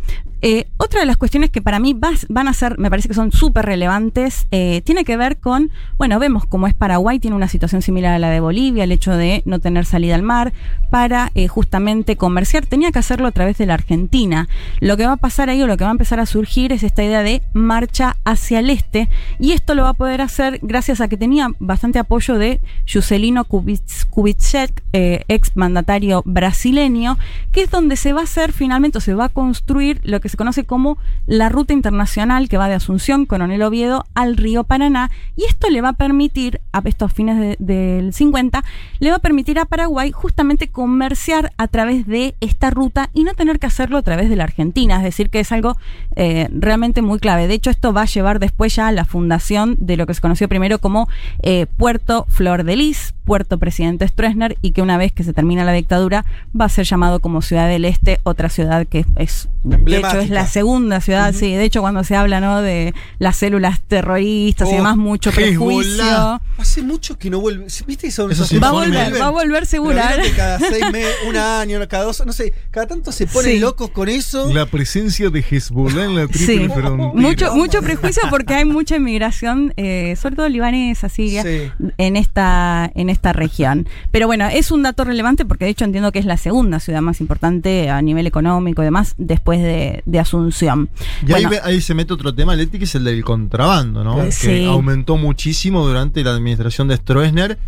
Eh, otra de las cuestiones que para mí van a ser, me parece que son súper relevantes, eh, tiene que ver con, bueno, vemos cómo es Paraguay, tiene una situación similar a la de Bolivia, el hecho de no tener salida al mar para eh, justamente comerciar, tenía que hacerlo a través de la Argentina. Lo que va a pasar ahí o lo que va a empezar a surgir es esta idea de marcha hacia el este y esto lo va a poder hacer gracias a que tenía bastante apoyo de Juscelino Kubitsch- Kubitschek, ex mandatario brasileño, que es donde se va a hacer finalmente o se va a construir lo que se conoce como la ruta internacional que va de Asunción, Coronel Oviedo, al río Paraná. Y esto le va a permitir, a estos fines de- del 50, le va a permitir a Paraguay justamente comerciar a través de esta ruta y no tener que hacerlo a través de la Argentina. Es decir, que es algo eh, realmente muy clave. De hecho, esto va a llevar después ya a la fundación de lo que se conoció primero como eh, Puerto Flor de Lis, Puerto Presidente Stroessner, y que una vez que se termina la dictadura va a ser llamado como Ciudad del Este, otra ciudad que es, de hecho. Es la segunda ciudad, sí. De hecho, cuando se habla ¿no? de las células terroristas y Oh, demás, mucho prejuicio. Hace mucho que no vuelve. ¿Viste? Son Esos esos Va volver, va a volver Pero seguro. cada seis *laughs* meses, un año, cada dos, no sé, cada tanto se ponen Sí. locos con eso. La presencia de Hezbollah en la triple Sí. frontera. Mucho, mucho prejuicio porque hay mucha inmigración, eh, sobre todo libanesa, siria, Sí. en esta, en esta región. Pero bueno, es un dato relevante porque de hecho entiendo que es la segunda ciudad más importante a nivel económico y demás después de, de Asunción. Y ahí, Bueno, ve- ahí se mete otro tema, Leti, que es el del contrabando, ¿no? Sí. Que aumentó muchísimo durante la administración de Stroessner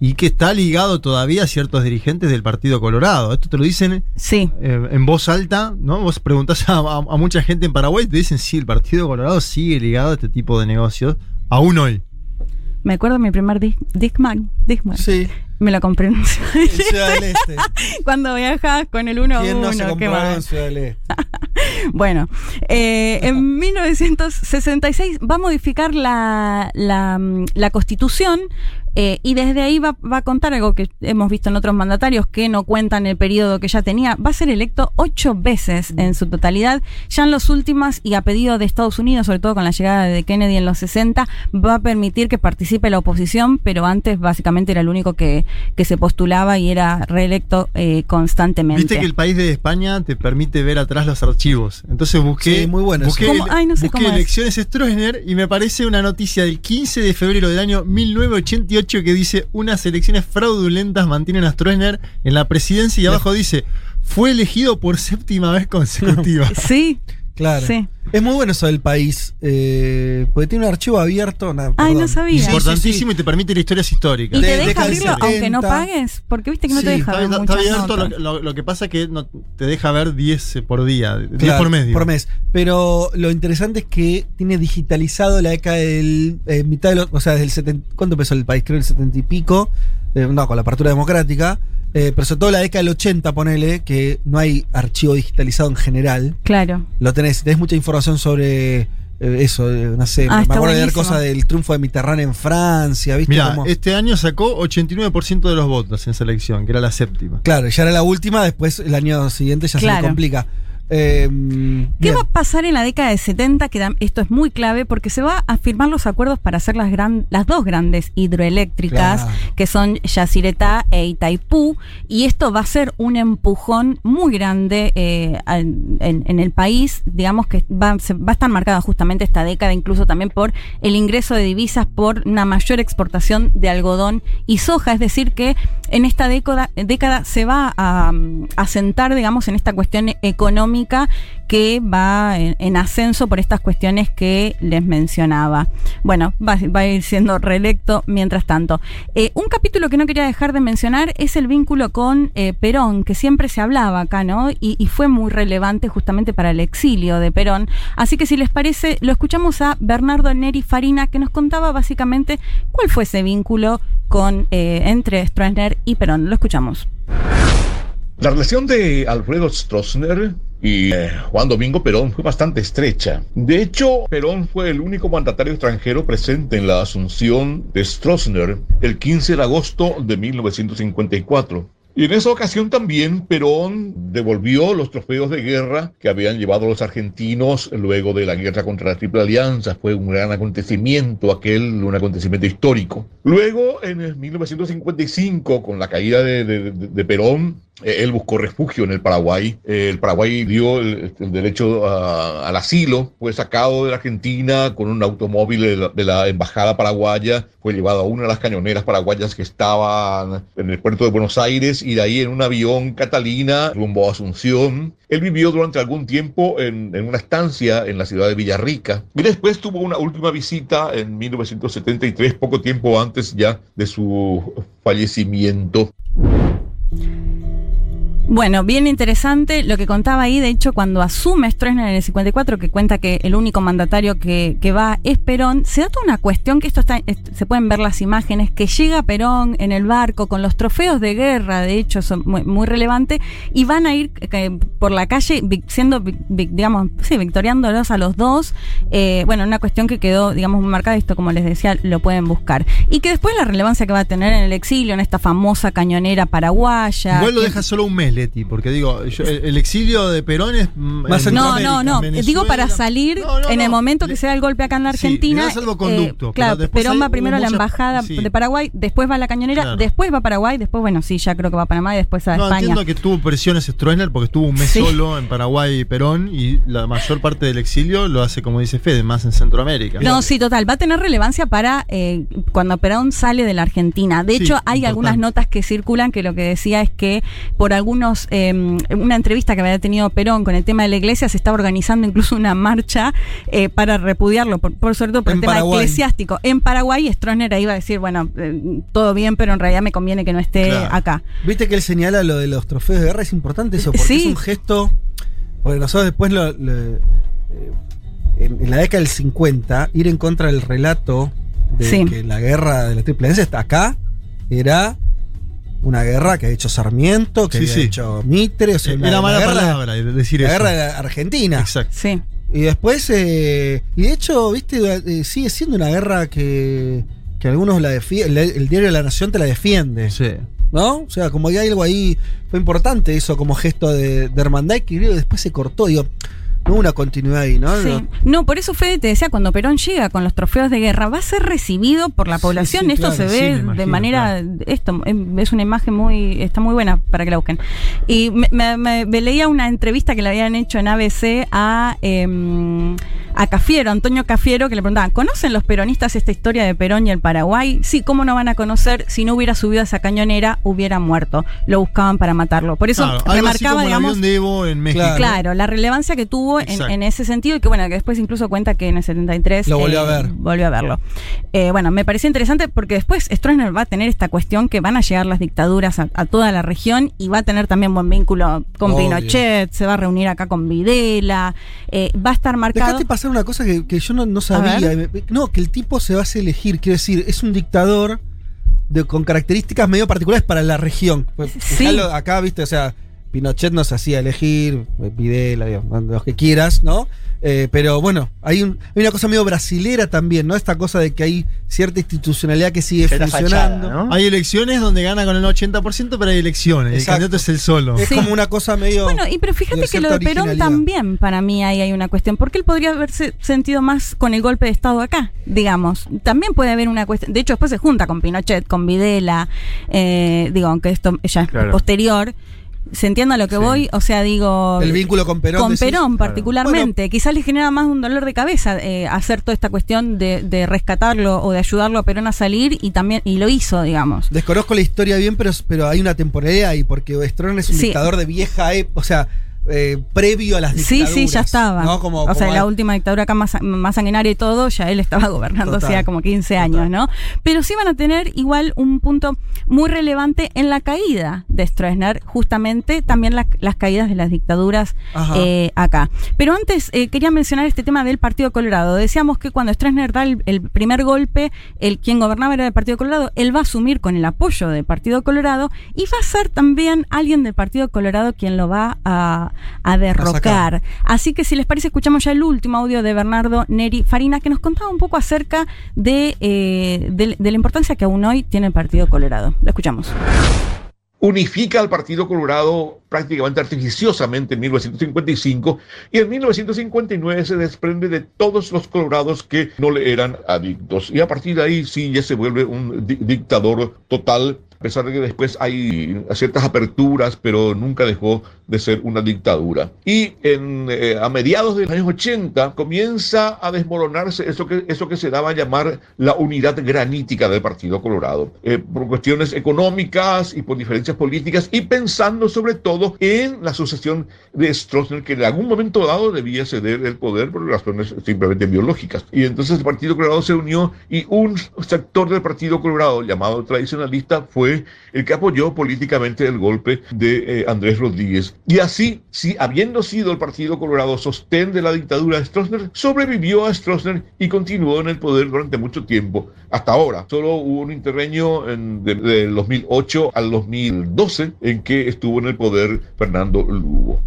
y que está ligado todavía a ciertos dirigentes del Partido Colorado. Esto te lo dicen sí. eh, en voz alta, ¿no? Vos preguntás a, a- a mucha gente en Paraguay y te dicen, sí, el Partido Colorado sigue ligado a este tipo de negocios, aún hoy. Me acuerdo de mi primer Dis- Discman. Discman. Sí, Me lo compré *laughs* en Ciudad del Este. cuando viajas con el 1 ¿Quién no se 1 compró en Ciudad del Este? *laughs* Bueno, eh, en *laughs* 1966 va a modificar la, la, mm, la constitución eh, y desde ahí va, va a contar algo que hemos visto en otros mandatarios que no cuentan el periodo que ya tenía. Va a ser electo ocho veces en su totalidad. Ya en los últimos y a pedido de Estados Unidos, sobre todo con la llegada de Kennedy en los 60, va a permitir que participe la oposición, pero antes básicamente era el único que, que se postulaba y era reelecto eh, constantemente. Viste que el país de España te permite ver atrás los archivos. Entonces busqué, Sí, muy bueno busqué, eso. ¿Cómo? Ay, no sé busqué cómo es. elecciones Stroessner y me aparece una noticia del 15 de febrero del año 1988 que dice unas elecciones fraudulentas mantienen a Stroessner en la presidencia y abajo dice fue elegido por séptima vez consecutiva. *laughs* Sí, Claro. Sí. Es muy bueno eso del país, eh, porque tiene un archivo abierto. nada, Ay, no sabía. Sí, sí, Importantísimo sí. y te permite ir a historias históricas. ¿Y te de- deja abrirlo aunque no 70. pagues? Porque viste que no Sí, te deja Está, ver está- abierto, lo, notas. lo- lo que pasa es que no, te deja ver 10 por día, 10 Claro, por mes. digo. Por mes. Pero lo interesante es que tiene digitalizado la década del. eh, mitad de los. O sea, desde el 70. ¿Cuánto empezó el país? Creo el 70 y pico. eh, no, con la apertura democrática. Eh, pero sobre todo la década del 80, ponele, que no hay archivo digitalizado en general. Claro. Lo tenés, tenés mucha información sobre eh, eso, eh, no sé, Ah, me acuerdo de leer buenísimo. cosas del triunfo de Mitterrand en Francia, ¿viste? Mira, Como- este año sacó 89% de los votos en esa elección, que era la séptima. Claro, ya era la última, después el año siguiente ya se le complica. Eh, ¿Qué bien. va a pasar en la década de 70? Que esto es muy clave porque se va a firmar los acuerdos para hacer las, gran- las dos grandes hidroeléctricas, Claro. que son Yacyretá e Itaipú, y esto va a ser un empujón muy grande eh, en, en- en el país, digamos que va, se- va a estar marcada justamente esta década, incluso también por el ingreso de divisas, por una mayor exportación de algodón y soja, es decir, que en esta década, década se va a, a sentar, digamos, en esta cuestión que va en, en ascenso por estas cuestiones que les mencionaba. Bueno, va, va a ir siendo reelecto mientras tanto. Eh, un capítulo que no quería dejar de mencionar es el vínculo con eh, Perón, que siempre se hablaba acá, ¿no? Y, y fue muy relevante justamente para el exilio de Perón. Así que si les parece, lo escuchamos a Bernardo Neri Farina, que nos contaba básicamente cuál fue ese vínculo con, eh, entre Stroessner y Perón. Lo escuchamos. La relación de Alfredo Stroessner y eh, Juan Domingo Perón fue bastante estrecha. De hecho, Perón fue el único mandatario extranjero presente en la asunción de Stroessner el 15 de agosto de 1954. Y en esa ocasión también Perón devolvió los trofeos de guerra que habían llevado los argentinos luego de la guerra contra la Triple Alianza. Fue un gran acontecimiento aquel, un acontecimiento histórico. Luego, en el 1955, con la caída de, Perón, él buscó refugio en el Paraguay. Eh, el Paraguay dio el, el derecho al asilo. Fue sacado de la Argentina con un automóvil de la, embajada paraguaya. Fue llevado a una de las cañoneras paraguayas que estaban en el puerto de Buenos Aires y de ahí en un avión Catalina rumbo a Asunción. Él vivió durante algún tiempo en una estancia en la ciudad de Villarrica y después tuvo una última visita en 1973, poco tiempo antes ya de su fallecimiento. Bueno, bien interesante lo que contaba ahí. De hecho, cuando asume Stroessner en el 54, que cuenta que el único mandatario que, que va es Perón, se da toda una cuestión que esto está, est- se pueden ver las imágenes, que llega Perón en el barco con los trofeos de guerra, de hecho, son muy, muy relevantes, y van a ir eh, por la calle siendo, digamos, sí, victoriándolos a los dos. Eh, bueno, una cuestión que quedó, digamos, muy marcada, esto como les decía, lo pueden buscar. Y que después la relevancia que va a tener en el exilio, en esta famosa cañonera paraguaya. Igual lo deja solo un mes, Leti, porque digo, yo- el, el exilio de Perón es. Más en No, no, no. Digo para salir No, no, en el no. momento que se da el golpe acá en la Sí, Argentina. le da salvoconducto, eh, claro, Perón va primero a la embajada sí. de Paraguay, después va a la cañonera, Claro. después va a Paraguay, después, bueno, sí, ya creo que va a Panamá y después a No, España. entiendo que tuvo presiones Stroessner porque estuvo un mes Sí. solo en Paraguay y Perón y la mayor parte del exilio lo hace, como dice Fede, más en Centroamérica. No, sí, total. Va a tener relevancia para eh, cuando Perón sale de la Argentina. De Sí, hecho, hay importante. algunas notas que circulan que lo que decía es que por eh, una entrevista que había tenido Perón con el tema de la iglesia, se estaba organizando incluso una marcha eh, para repudiarlo, por, por sobre todo por En el tema Paraguay. eclesiástico. En Paraguay, Stroessner ahí iba a decir, bueno, eh, todo bien, pero en realidad me conviene que no esté Claro. acá. Viste que él señala lo de los trofeos de guerra, es importante eso, porque Sí. es un gesto. Porque nosotros después lo. lo- eh, en, en la década del 50, ir en contra del relato de Sí. que la guerra de la Triple Alianza está acá era una guerra que ha hecho Sarmiento, que Sí, había sí. hecho Mitre, o sea, una- Era la mala guerra- palabra decir La eso. guerra de la Argentina. Exacto. Sí. Y después, eh, y de hecho, viste, eh, sigue siendo una guerra que, que algunos la defienden, el, el diario de la Nación te la defiende. Sí. ¿No? O sea, como que hay algo ahí, fue importante eso como gesto de, de hermandad que después se cortó, digo, no una continuidad ahí, ¿no? Sí. No. No, por eso Fede te decía, cuando Perón llega con los trofeos de guerra, va a ser recibido por la población. sí, esto claro, se ve de manera, esto em, es una imagen muy, está muy buena para que la busquen. Y me, me- me- me leía una entrevista que le habían hecho en ABC a em, a Cafiero, Antonio Cafiero, que le preguntaban, ¿conocen los peronistas esta historia de Perón y el Paraguay? Sí, ¿cómo no van a conocer? Si no hubiera subido a esa cañonera, hubiera muerto. Lo buscaban para matarlo. Por eso Claro, remarcaba, el digamos, avión de Evo en México. Claro. Claro, la relevancia que tuvo en, ese sentido y que bueno, que después incluso cuenta que en el 73 Lo volvió a ver. Volvió a verlo. Eh, bueno, me pareció interesante porque después Stroessner va a tener esta cuestión que van a llegar las dictaduras a, a toda la región y va a tener también buen vínculo con Obvio. Pinochet, se va a reunir acá con Videla, eh, va a estar marcado... Dejaste pasar una cosa que, que yo no, no sabía. ver. No, que el tipo se va a elegir. Quiero decir, es un dictador de, con características medio particulares para la región. Pues, Sí. acá, viste, o sea, Pinochet nos hacía elegir, Videla, los que quieras, ¿no? Eh, pero bueno, hay, un- hay una cosa medio brasilera también, ¿no? Esta cosa de que hay cierta institucionalidad que sigue Cierta funcionando. fachada, ¿no? Hay elecciones donde gana con el 80%, pero hay elecciones. Exacto. El candidato es el solo. Es Sí. como una cosa medio. Bueno, y pero fíjate que lo de Perón también, para mí ahí hay una cuestión, porque él podría haberse sentido más con el golpe de Estado acá, digamos. También puede haber una cuestión, de hecho después se junta con Pinochet, con Videla, eh, digo, aunque esto ya es Claro. posterior. ¿Se entiende a lo que Sí. voy? O sea, digo... El vínculo con Perón. Con decís. Perón Claro. particularmente, quizás le genera más un dolor de cabeza eh, hacer toda esta cuestión de, de rescatarlo o de ayudarlo a Perón a salir y también y lo hizo, digamos. Desconozco la historia bien, pero, pero hay una temporalidad ahí, porque Stroessner es un Sí. dictador de vieja época, o sea, eh, previo a las Sí, dictaduras. sí, ya estaba. ¿no? Como, o sea, como la última dictadura acá más, más sanguinaria y todo, ya él estaba *laughs* gobernando Total. hacía como 15 años, ¿no? Pero sí van a tener igual un punto muy relevante en la caída de Stroessner, justamente también la- las caídas de las dictaduras eh, acá. Pero antes eh, quería mencionar este tema del Partido Colorado. Decíamos que cuando Stroessner da el, el primer golpe, el quien gobernaba era el Partido Colorado, él va a asumir con el apoyo del Partido Colorado y va a ser también alguien del Partido Colorado quien lo va a, a derrocar. Así que si les parece, escuchamos ya el último audio de Bernardo Neri Farina, que nos contaba un poco acerca de, eh, de, de la importancia que aún hoy tiene el Partido Colorado. Lo escuchamos. unifica al Partido Colorado prácticamente artificiosamente en 1955 y en 1959 se desprende de todos los colorados que no le eran adictos. Y a partir de ahí sí ya se vuelve un di- dictador total, a pesar de que después hay ciertas aperturas, pero nunca dejó de ser una dictadura. Y en, eh, a mediados de los años 80 comienza a desmoronarse eso que, eso que se daba a llamar la unidad granítica del Partido Colorado, eh, por cuestiones económicas y por diferencias políticas y pensando sobre todo en la sucesión de Stroessner que en algún momento dado debía ceder el poder por razones simplemente biológicas. Y entonces el Partido Colorado se unió y un sector del Partido Colorado llamado tradicionalista fue el que apoyó políticamente el golpe de eh, Andrés Rodríguez. Y así, si habiendo sido el Partido Colorado sostén de la dictadura de Stroessner, sobrevivió a Stroessner y continuó en el poder durante mucho tiempo. Hasta ahora, solo hubo un interreño en, de- del 2008 al 2012 en que estuvo en el poder Fernando Lugo.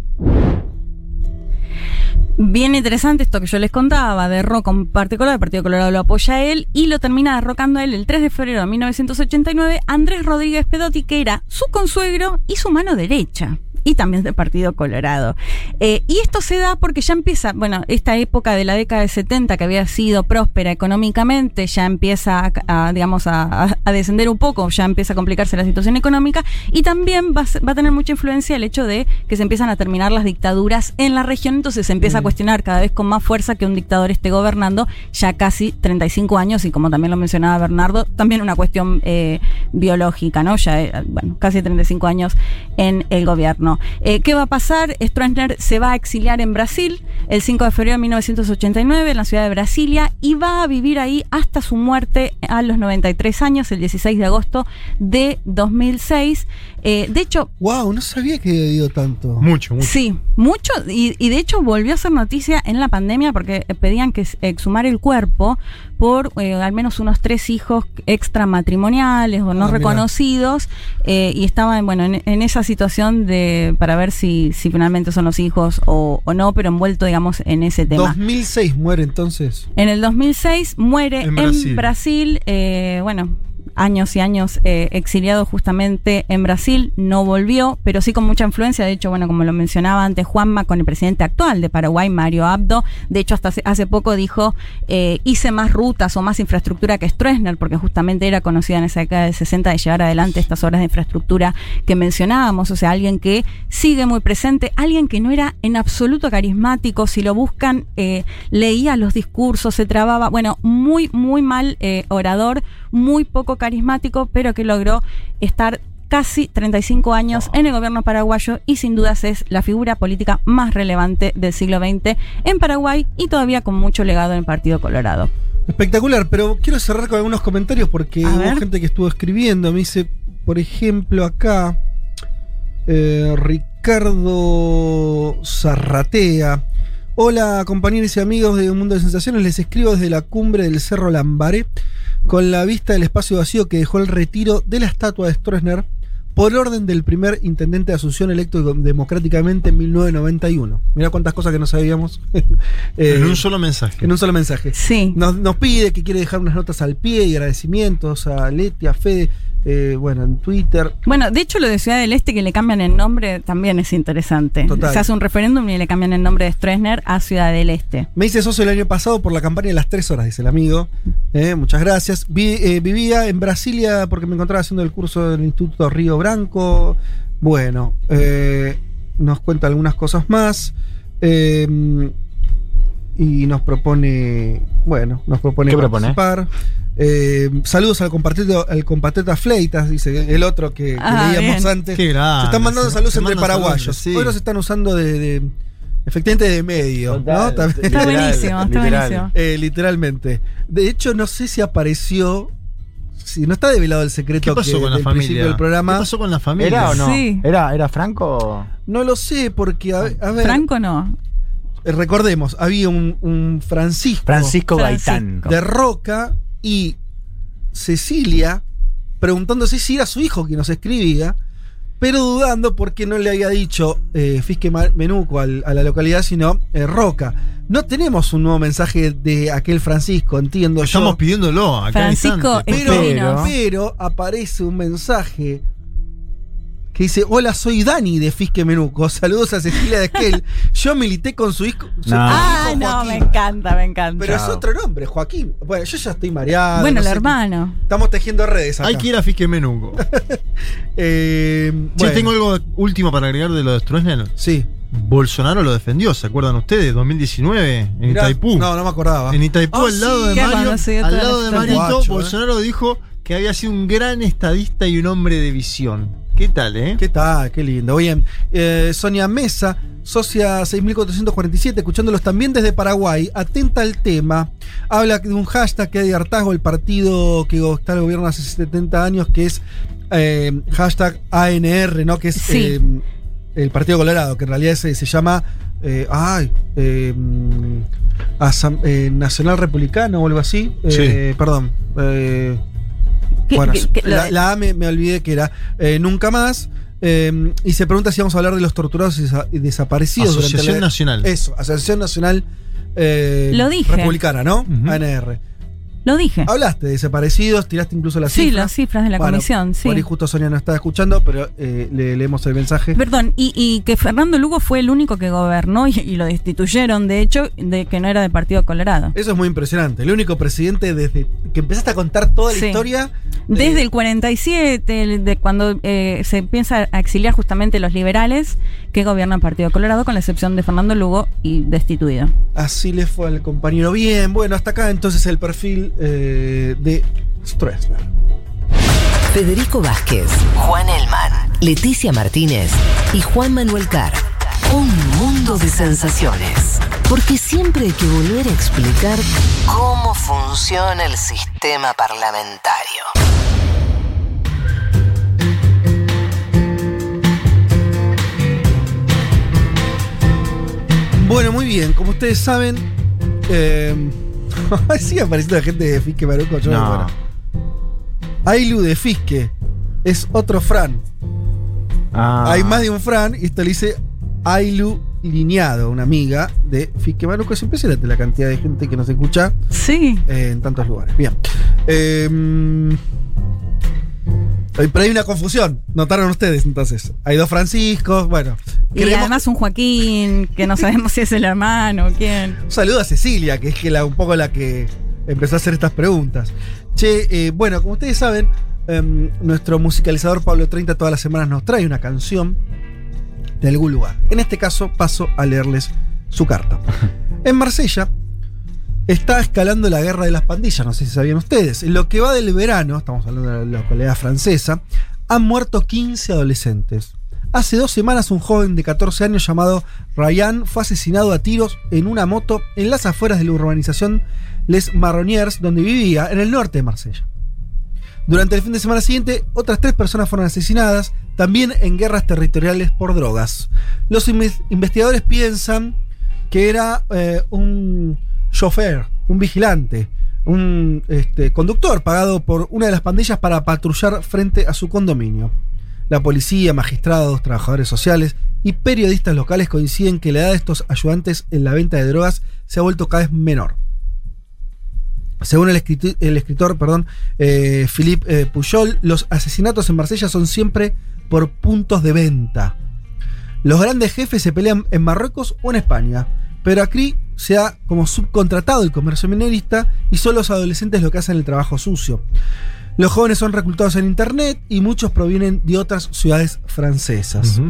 Bien interesante esto que yo les contaba, derroca un partido el Partido Colorado lo apoya a él y lo termina derrocando a él el 3 de febrero de 1989 Andrés Rodríguez Pedotti, que era su consuegro y su mano derecha. Y también del Partido Colorado. Eh, y esto se da porque ya empieza, bueno, esta época de la década de 70 que había sido próspera económicamente, ya empieza a, a, digamos, a, a descender un poco, ya empieza a complicarse la situación económica y también va a, ser- va a tener mucha influencia el hecho de que se empiezan a terminar las dictaduras en la región, entonces se empieza a cuestionar cada vez con más fuerza que un dictador esté gobernando ya casi 35 años y como también lo mencionaba Bernardo, también una cuestión eh, biológica, ¿no? Ya, eh, bueno, casi 35 años en el gobierno. Eh, ¿Qué va a pasar? Stroessner se va a exiliar en Brasil el 5 de febrero de 1989 en la ciudad de Brasilia y va a vivir ahí hasta su muerte a los 93 años, el 16 de agosto de 2006. Eh, de hecho, Wow, no sabía que había ido tanto. Mucho, mucho. Sí, mucho, y, y de hecho volvió a ser noticia en la pandemia porque eh, pedían que exhumar el cuerpo por eh, al menos unos tres hijos extramatrimoniales o no Ah, reconocidos eh, y estaban bueno en, en esa situación de para ver si, si finalmente son los hijos o, o no, pero envuelto digamos en ese tema. 2006 muere entonces. En el 2006 muere En en Brasil. Brasil, eh, bueno, años y años eh, exiliado justamente en Brasil, no volvió, pero sí con mucha influencia, de hecho, bueno, como lo mencionaba antes Juanma, con el presidente actual de Paraguay, Mario Abdo, de hecho hasta hace, poco dijo, eh, hice más rutas o más infraestructura que Stroessner, porque justamente era conocida en esa década de 60 de llevar adelante estas obras de infraestructura que mencionábamos, o sea, alguien que sigue muy presente, alguien que no era en absoluto carismático, si lo buscan, eh, leía los discursos, se trababa, bueno, muy, muy mal orador, muy poco carismático, pero que logró estar casi 35 años en el gobierno paraguayo y sin dudas es la figura política más relevante del siglo XX en Paraguay y todavía con mucho legado en el Partido Colorado. Espectacular, pero quiero cerrar con algunos comentarios porque A hubo ver. gente que estuvo escribiendo. Me dice, por ejemplo, acá, eh, Ricardo Zarratea. Hola, compañeros y amigos de Un Mundo de Sensaciones. Les escribo desde la cumbre del Cerro Lambaré con la vista del espacio vacío que dejó el retiro de la estatua de Stroessner por orden del primer intendente de Asunción electo democráticamente en 1991. Mira cuántas cosas que no sabíamos. *laughs* Eh, En un solo mensaje. en un solo mensaje. Sí. Nos, nos pide que quiere dejar unas notas al pie y agradecimientos a Leti, a Fede, eh, bueno, en Twitter. Bueno, de hecho lo de Ciudad del Este que le cambian el nombre también es interesante. Total. Se hace un referéndum y le cambian el nombre de Stroessner a Ciudad del Este. Me hice socio el año pasado por la campaña de las tres horas, dice el amigo. Eh, muchas gracias. Vi- eh, vivía en Brasilia porque me encontraba haciendo el curso del Instituto Río Branco. Bueno, nos cuenta algunas cosas más. Eh, y nos propone, bueno, nos propone ¿Qué propone? participar. Eh, saludos al compatriota, al compatriota Fleitas, dice el otro que, que Ah, leíamos bien. antes. Qué grande, se están mandando saludos se entre paraguayos. saludos, sí. Hoy los están usando de, de- efectivamente de medio, Está buenísimo, está buenísimo. eh, literalmente. De hecho, no sé si apareció. Si no está develado el secreto ¿Qué pasó que con la del familia? del programa. ¿Qué pasó con la familia? ¿Era o no? Sí. ¿Era, ¿Era Franco? No lo sé, porque a, a ver. Franco no. Eh, recordemos, había un, un Francisco, Francisco. Gaitán. de Roca y Cecilia preguntándose si era su hijo quien nos escribía, pero dudando porque no le había dicho eh, Fisque Menuco al- a la localidad, sino eh, Roca. No tenemos un nuevo mensaje de aquel Francisco, entiendo Estamos yo. pidiéndolo acá Francisco pero aparece un mensaje que dice: Hola, soy Dani de Fisque Menuco. Saludos a Cecilia de Esquel. Yo milité con su hijo. su No. Ah, hijo no, Joaquín". me encanta, me encanta. Pero es otro nombre, Joaquín. Bueno, yo ya estoy mareado. bueno, no el sé hermano. Estamos tejiendo redes acá. Hay que ir a Fisque Menuco. *laughs* Eh, Che, tengo algo último para agregar de lo de Stroessner. Sí. Bolsonaro lo defendió, ¿se acuerdan ustedes? 2019, en Mirá, Itaipú. No, no me acordaba. En Itaipú, Ah, al lado sí. de Mario, al lado la de. Marito, Guacho, eh. Bolsonaro dijo que había sido un gran estadista y un hombre de visión. ¿Qué tal, eh? ¿Qué tal? Qué lindo. Bien. Eh, Sonia Mesa, socia 6447, escuchándolos también desde Paraguay, atenta al tema. Habla de un hashtag que hay de hartazgo el partido que está en el gobierno hace 70 años, que es eh, hashtag ANR, ¿no? Que es Sí. eh, el Partido Colorado, que en realidad se, se llama. eh, ay. eh, Asam- eh, Nacional Republicano o algo así. Eh, Perdón. ¿Qué- bueno, qué- qué- lo la, A me, me olvidé que era eh, Nunca Más. eh, y se pregunta si vamos a hablar de los torturados y, desa- y desaparecidos. durante Asociación la- Nacional. Eso, Asociación Nacional eh, Lo dije. Republicana, ¿no? Ujú. ANR. Lo dije. Hablaste de desaparecidos, tiraste incluso las Sí, cifras. las cifras de la Bueno, comisión, sí. Por ahí justo Sonia no estaba escuchando, pero eh, le leemos el mensaje. Perdón, y, y que Fernando Lugo fue el único que gobernó y, y lo destituyeron, de hecho, de que no era del Partido Colorado. Eso es muy impresionante. El único presidente desde que empezaste a contar toda la Sí. historia. Desde eh, el 47, el de cuando eh, se empieza a exiliar justamente los liberales que gobiernan Partido Colorado, con la excepción de Fernando Lugo y destituido. Así le fue al compañero. Bien, bueno, hasta acá entonces el perfil eh, de Stroessner. Federico Vázquez, Juan Elman, Leticia Martínez y Juan Manuel Carr. Un mundo de sensaciones. Porque siempre hay que volver a explicar cómo funciona el sistema parlamentario. Bueno, muy bien. Como ustedes saben, *laughs* eh, sigue apareciendo la gente de Fisque Maruco. yo, No. Ailu de Fisque es otro Fran. Ah. Hay más de un Fran y esto le dice Ailu Lineado, una amiga de Fisque Maruco. Es impresionante la cantidad de gente que nos escucha Sí. eh, en tantos lugares. Bien. Eh, pero hay una confusión. Notaron ustedes entonces. Hay dos Franciscos. Bueno. Y además un Joaquín, que no sabemos si es el hermano o quién. Un saludo a Cecilia, que es que la, un poco la que empezó a hacer estas preguntas. Che, eh, bueno, como ustedes saben, em, nuestro musicalizador Pablo 30 todas las semanas nos trae una canción de algún lugar. En este caso, paso a leerles su carta. *laughs* En Marsella está escalando la guerra de las pandillas, no sé si sabían ustedes. En lo que va del verano, estamos hablando de la localidad francesa, han muerto 15 adolescentes. Hace dos semanas un joven de 14 años llamado Ryan fue asesinado a tiros en una moto en las afueras de la urbanización Les Marroniers, donde vivía, en el norte de Marsella. Durante el fin de semana siguiente, otras tres personas fueron asesinadas, también en guerras territoriales por drogas. Los inves- investigadores piensan que era eh, un chofer, un vigilante, un este, conductor pagado por una de las pandillas para patrullar frente a su condominio. La policía, magistrados, trabajadores sociales y periodistas locales coinciden que la edad de estos ayudantes en la venta de drogas se ha vuelto cada vez menor. Según el, escritor perdón, eh, Philippe eh, Pujol, los asesinatos en Marsella son siempre por puntos de venta. Los grandes jefes se pelean en Marruecos o en España, pero aquí se ha como subcontratado el comercio minorista y son los adolescentes los que hacen el trabajo sucio. Los jóvenes son reclutados en internet y muchos provienen de otras ciudades francesas.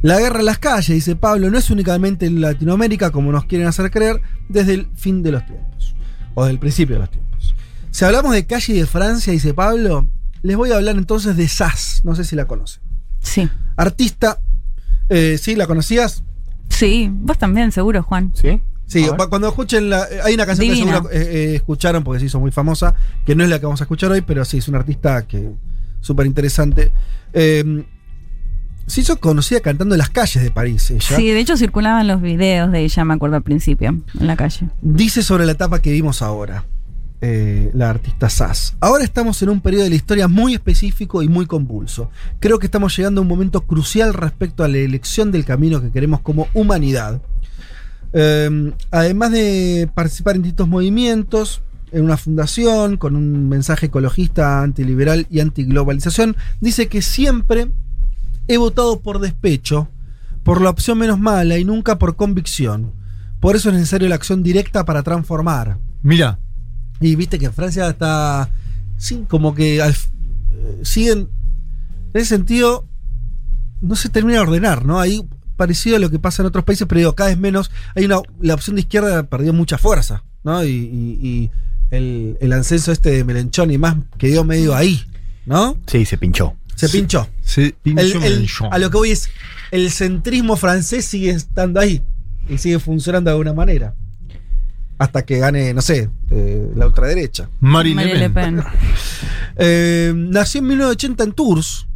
La guerra en las calles, dice Pablo, no es únicamente en Latinoamérica como nos quieren hacer creer desde el fin de los tiempos, o desde el principio de los tiempos. Si hablamos de calle y de Francia, dice Pablo, les voy a hablar entonces de Sass, no sé si la conocen. Sí. Artista, eh, ¿sí? ¿La conocías? Sí, vos también, seguro, Juan. ¿Sí? Sí, cuando escuchen la. eh, Hay una canción Divina. que seguro eh, eh, escucharon porque se hizo muy famosa, que no es la que vamos a escuchar hoy, pero sí, es una artista que. súper interesante. Eh, se hizo conocida cantando en las calles de París. Ella. Sí, de hecho circulaban los videos de ella, me acuerdo al principio, en la calle. Dice sobre la etapa que vimos ahora, eh, la artista Sass. Ahora estamos en un periodo de la historia muy específico y muy convulso. Creo que estamos llegando a un momento crucial respecto a la elección del camino que queremos como humanidad. Eh, además de participar en distintos movimientos, en una fundación con un mensaje ecologista, antiliberal y antiglobalización, dice que siempre he votado por despecho, por la opción menos mala y nunca por convicción. Por eso es necesaria la acción directa para transformar. Mira. Y viste que Francia está. Sí, como que al- eh, siguen. En ese sentido, no se termina de ordenar, ¿no? Ahí parecido a lo que pasa en otros países, pero digo, cada vez menos. Hay una. La opción de izquierda perdió mucha fuerza, ¿no? Y, y- y el, el ascenso este de Melenchón y más quedó medio ahí, ¿no? Sí, se pinchó. Se pinchó. Se pinchó El- a lo que voy es, el centrismo francés sigue estando ahí y sigue funcionando de alguna manera. Hasta que gane, no sé, eh, la ultraderecha. Marine Le Pen. *laughs* Eh, nació en 1980 en Tours,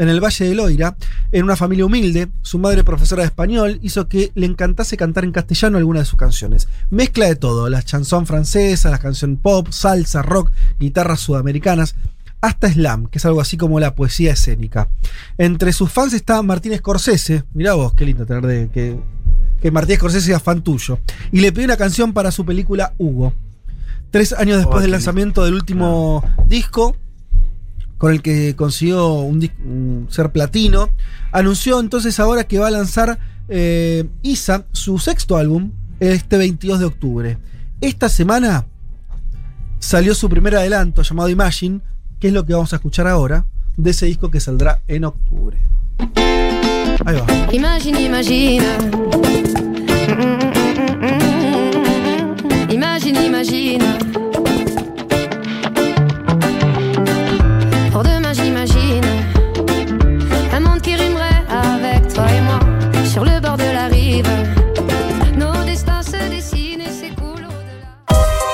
en el Valle de Loira, en una familia humilde. Su madre, profesora de español, hizo que le encantase cantar en castellano algunas de sus canciones. Mezcla de todo, las chansons francesas, las canciones pop, salsa, rock, guitarras sudamericanas, hasta slam, que es algo así como la poesía escénica. Entre sus fans está Martín Scorsese, mirá vos, qué lindo tener de que, que Martín Scorsese sea fan tuyo, y le pidió una canción para su película Hugo. Tres años después Oh, del lanzamiento del último disco, con el que consiguió un un ser platino, anunció entonces ahora que va a lanzar eh, Isa, su sexto álbum, este 22 de octubre. Esta semana salió su primer adelanto llamado Imagine, que es lo que vamos a escuchar ahora, de ese disco que saldrá en octubre. Ahí va. Imagine, imagine. Imagine, imagine.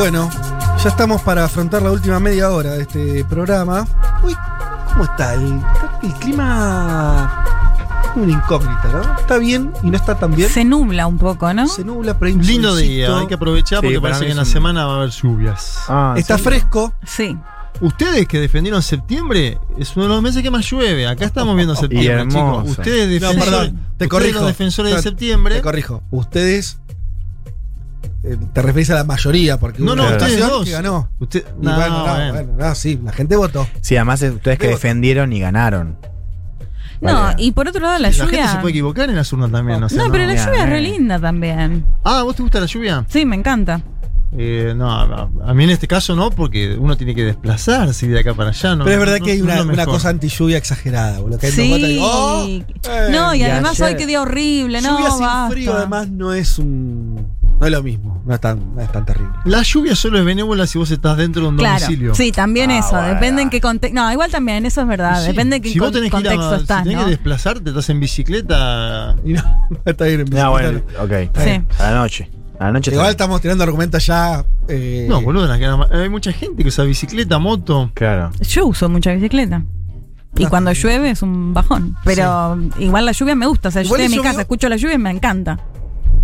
Bueno, ya estamos para afrontar la última media hora de este programa. Uy, ¿cómo está? El, el clima. Una incógnita, ¿no? Está bien y no está tan bien. Se nubla un poco, ¿no? Se nubla, pero hay un Lindo solcito. día, hay que aprovechar Sí, porque parece que en la un- semana va a haber lluvias. Ah, Está sí. fresco. Sí. Ustedes que defendieron septiembre, es uno de los meses que más llueve. Acá estamos viendo *laughs* septiembre, chicos. Ustedes No, defensores, perdón, te ustedes corrijo. los defensores de septiembre. Te corrijo. Ustedes eh, te referís a la mayoría, porque No, no, ustedes dos. que ganó. Usted, no, bueno, no, bueno. bueno, no, sí, la gente votó. Sí, además eh, ustedes que defendieron y ganaron. No, Vale. y por otro lado, la, La, lluvia. gente se puede equivocar en las urnas también, o sea, no, pero la lluvia es re eh. linda también. Ah, ¿vos te gusta la lluvia? Sí, me encanta. Eh, no, a, mí en este caso no, porque uno tiene que desplazarse de acá para allá. No, Pero es verdad no- que hay no una, cosa anti-lluvia exagerada, boludo. Que hay Sí. y digo, ¡oh! Eh, no, y, y además ayer- hoy qué día horrible, no, lluvia sin basta. frío, además, no es un. No es lo mismo. No es tan, no es tan terrible. La lluvia solo es benévola si vos estás dentro de un Claro, domicilio. sí, también Ah, eso, bueno. depende en qué contexto. No, igual también, eso es verdad, Sí. depende en qué si vos con- tenés que ir contexto a, estás, si tenés ¿no? que desplazarte, estás en bicicleta. Y no, *laughs* está bien en No, bicicleta. bueno, ok. Sí. A la noche. A la noche Igual está- estamos tirando argumentos ya. eh, No, boludo, hay mucha gente que usa bicicleta, moto. Claro. Yo uso mucha bicicleta. Y Ah. cuando llueve es un bajón. Pero igual la lluvia me gusta. O sea, yo Igual estoy en mi casa, escucho la lluvia y me encanta.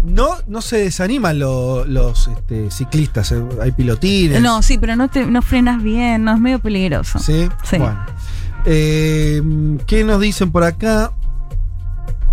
No, no se desaniman lo- los este, ciclistas. eh, Hay pilotines. No, sí, pero no, te, no frenas bien, no es medio peligroso. Sí. Sí. Bueno. Eh, ¿Qué nos dicen por acá?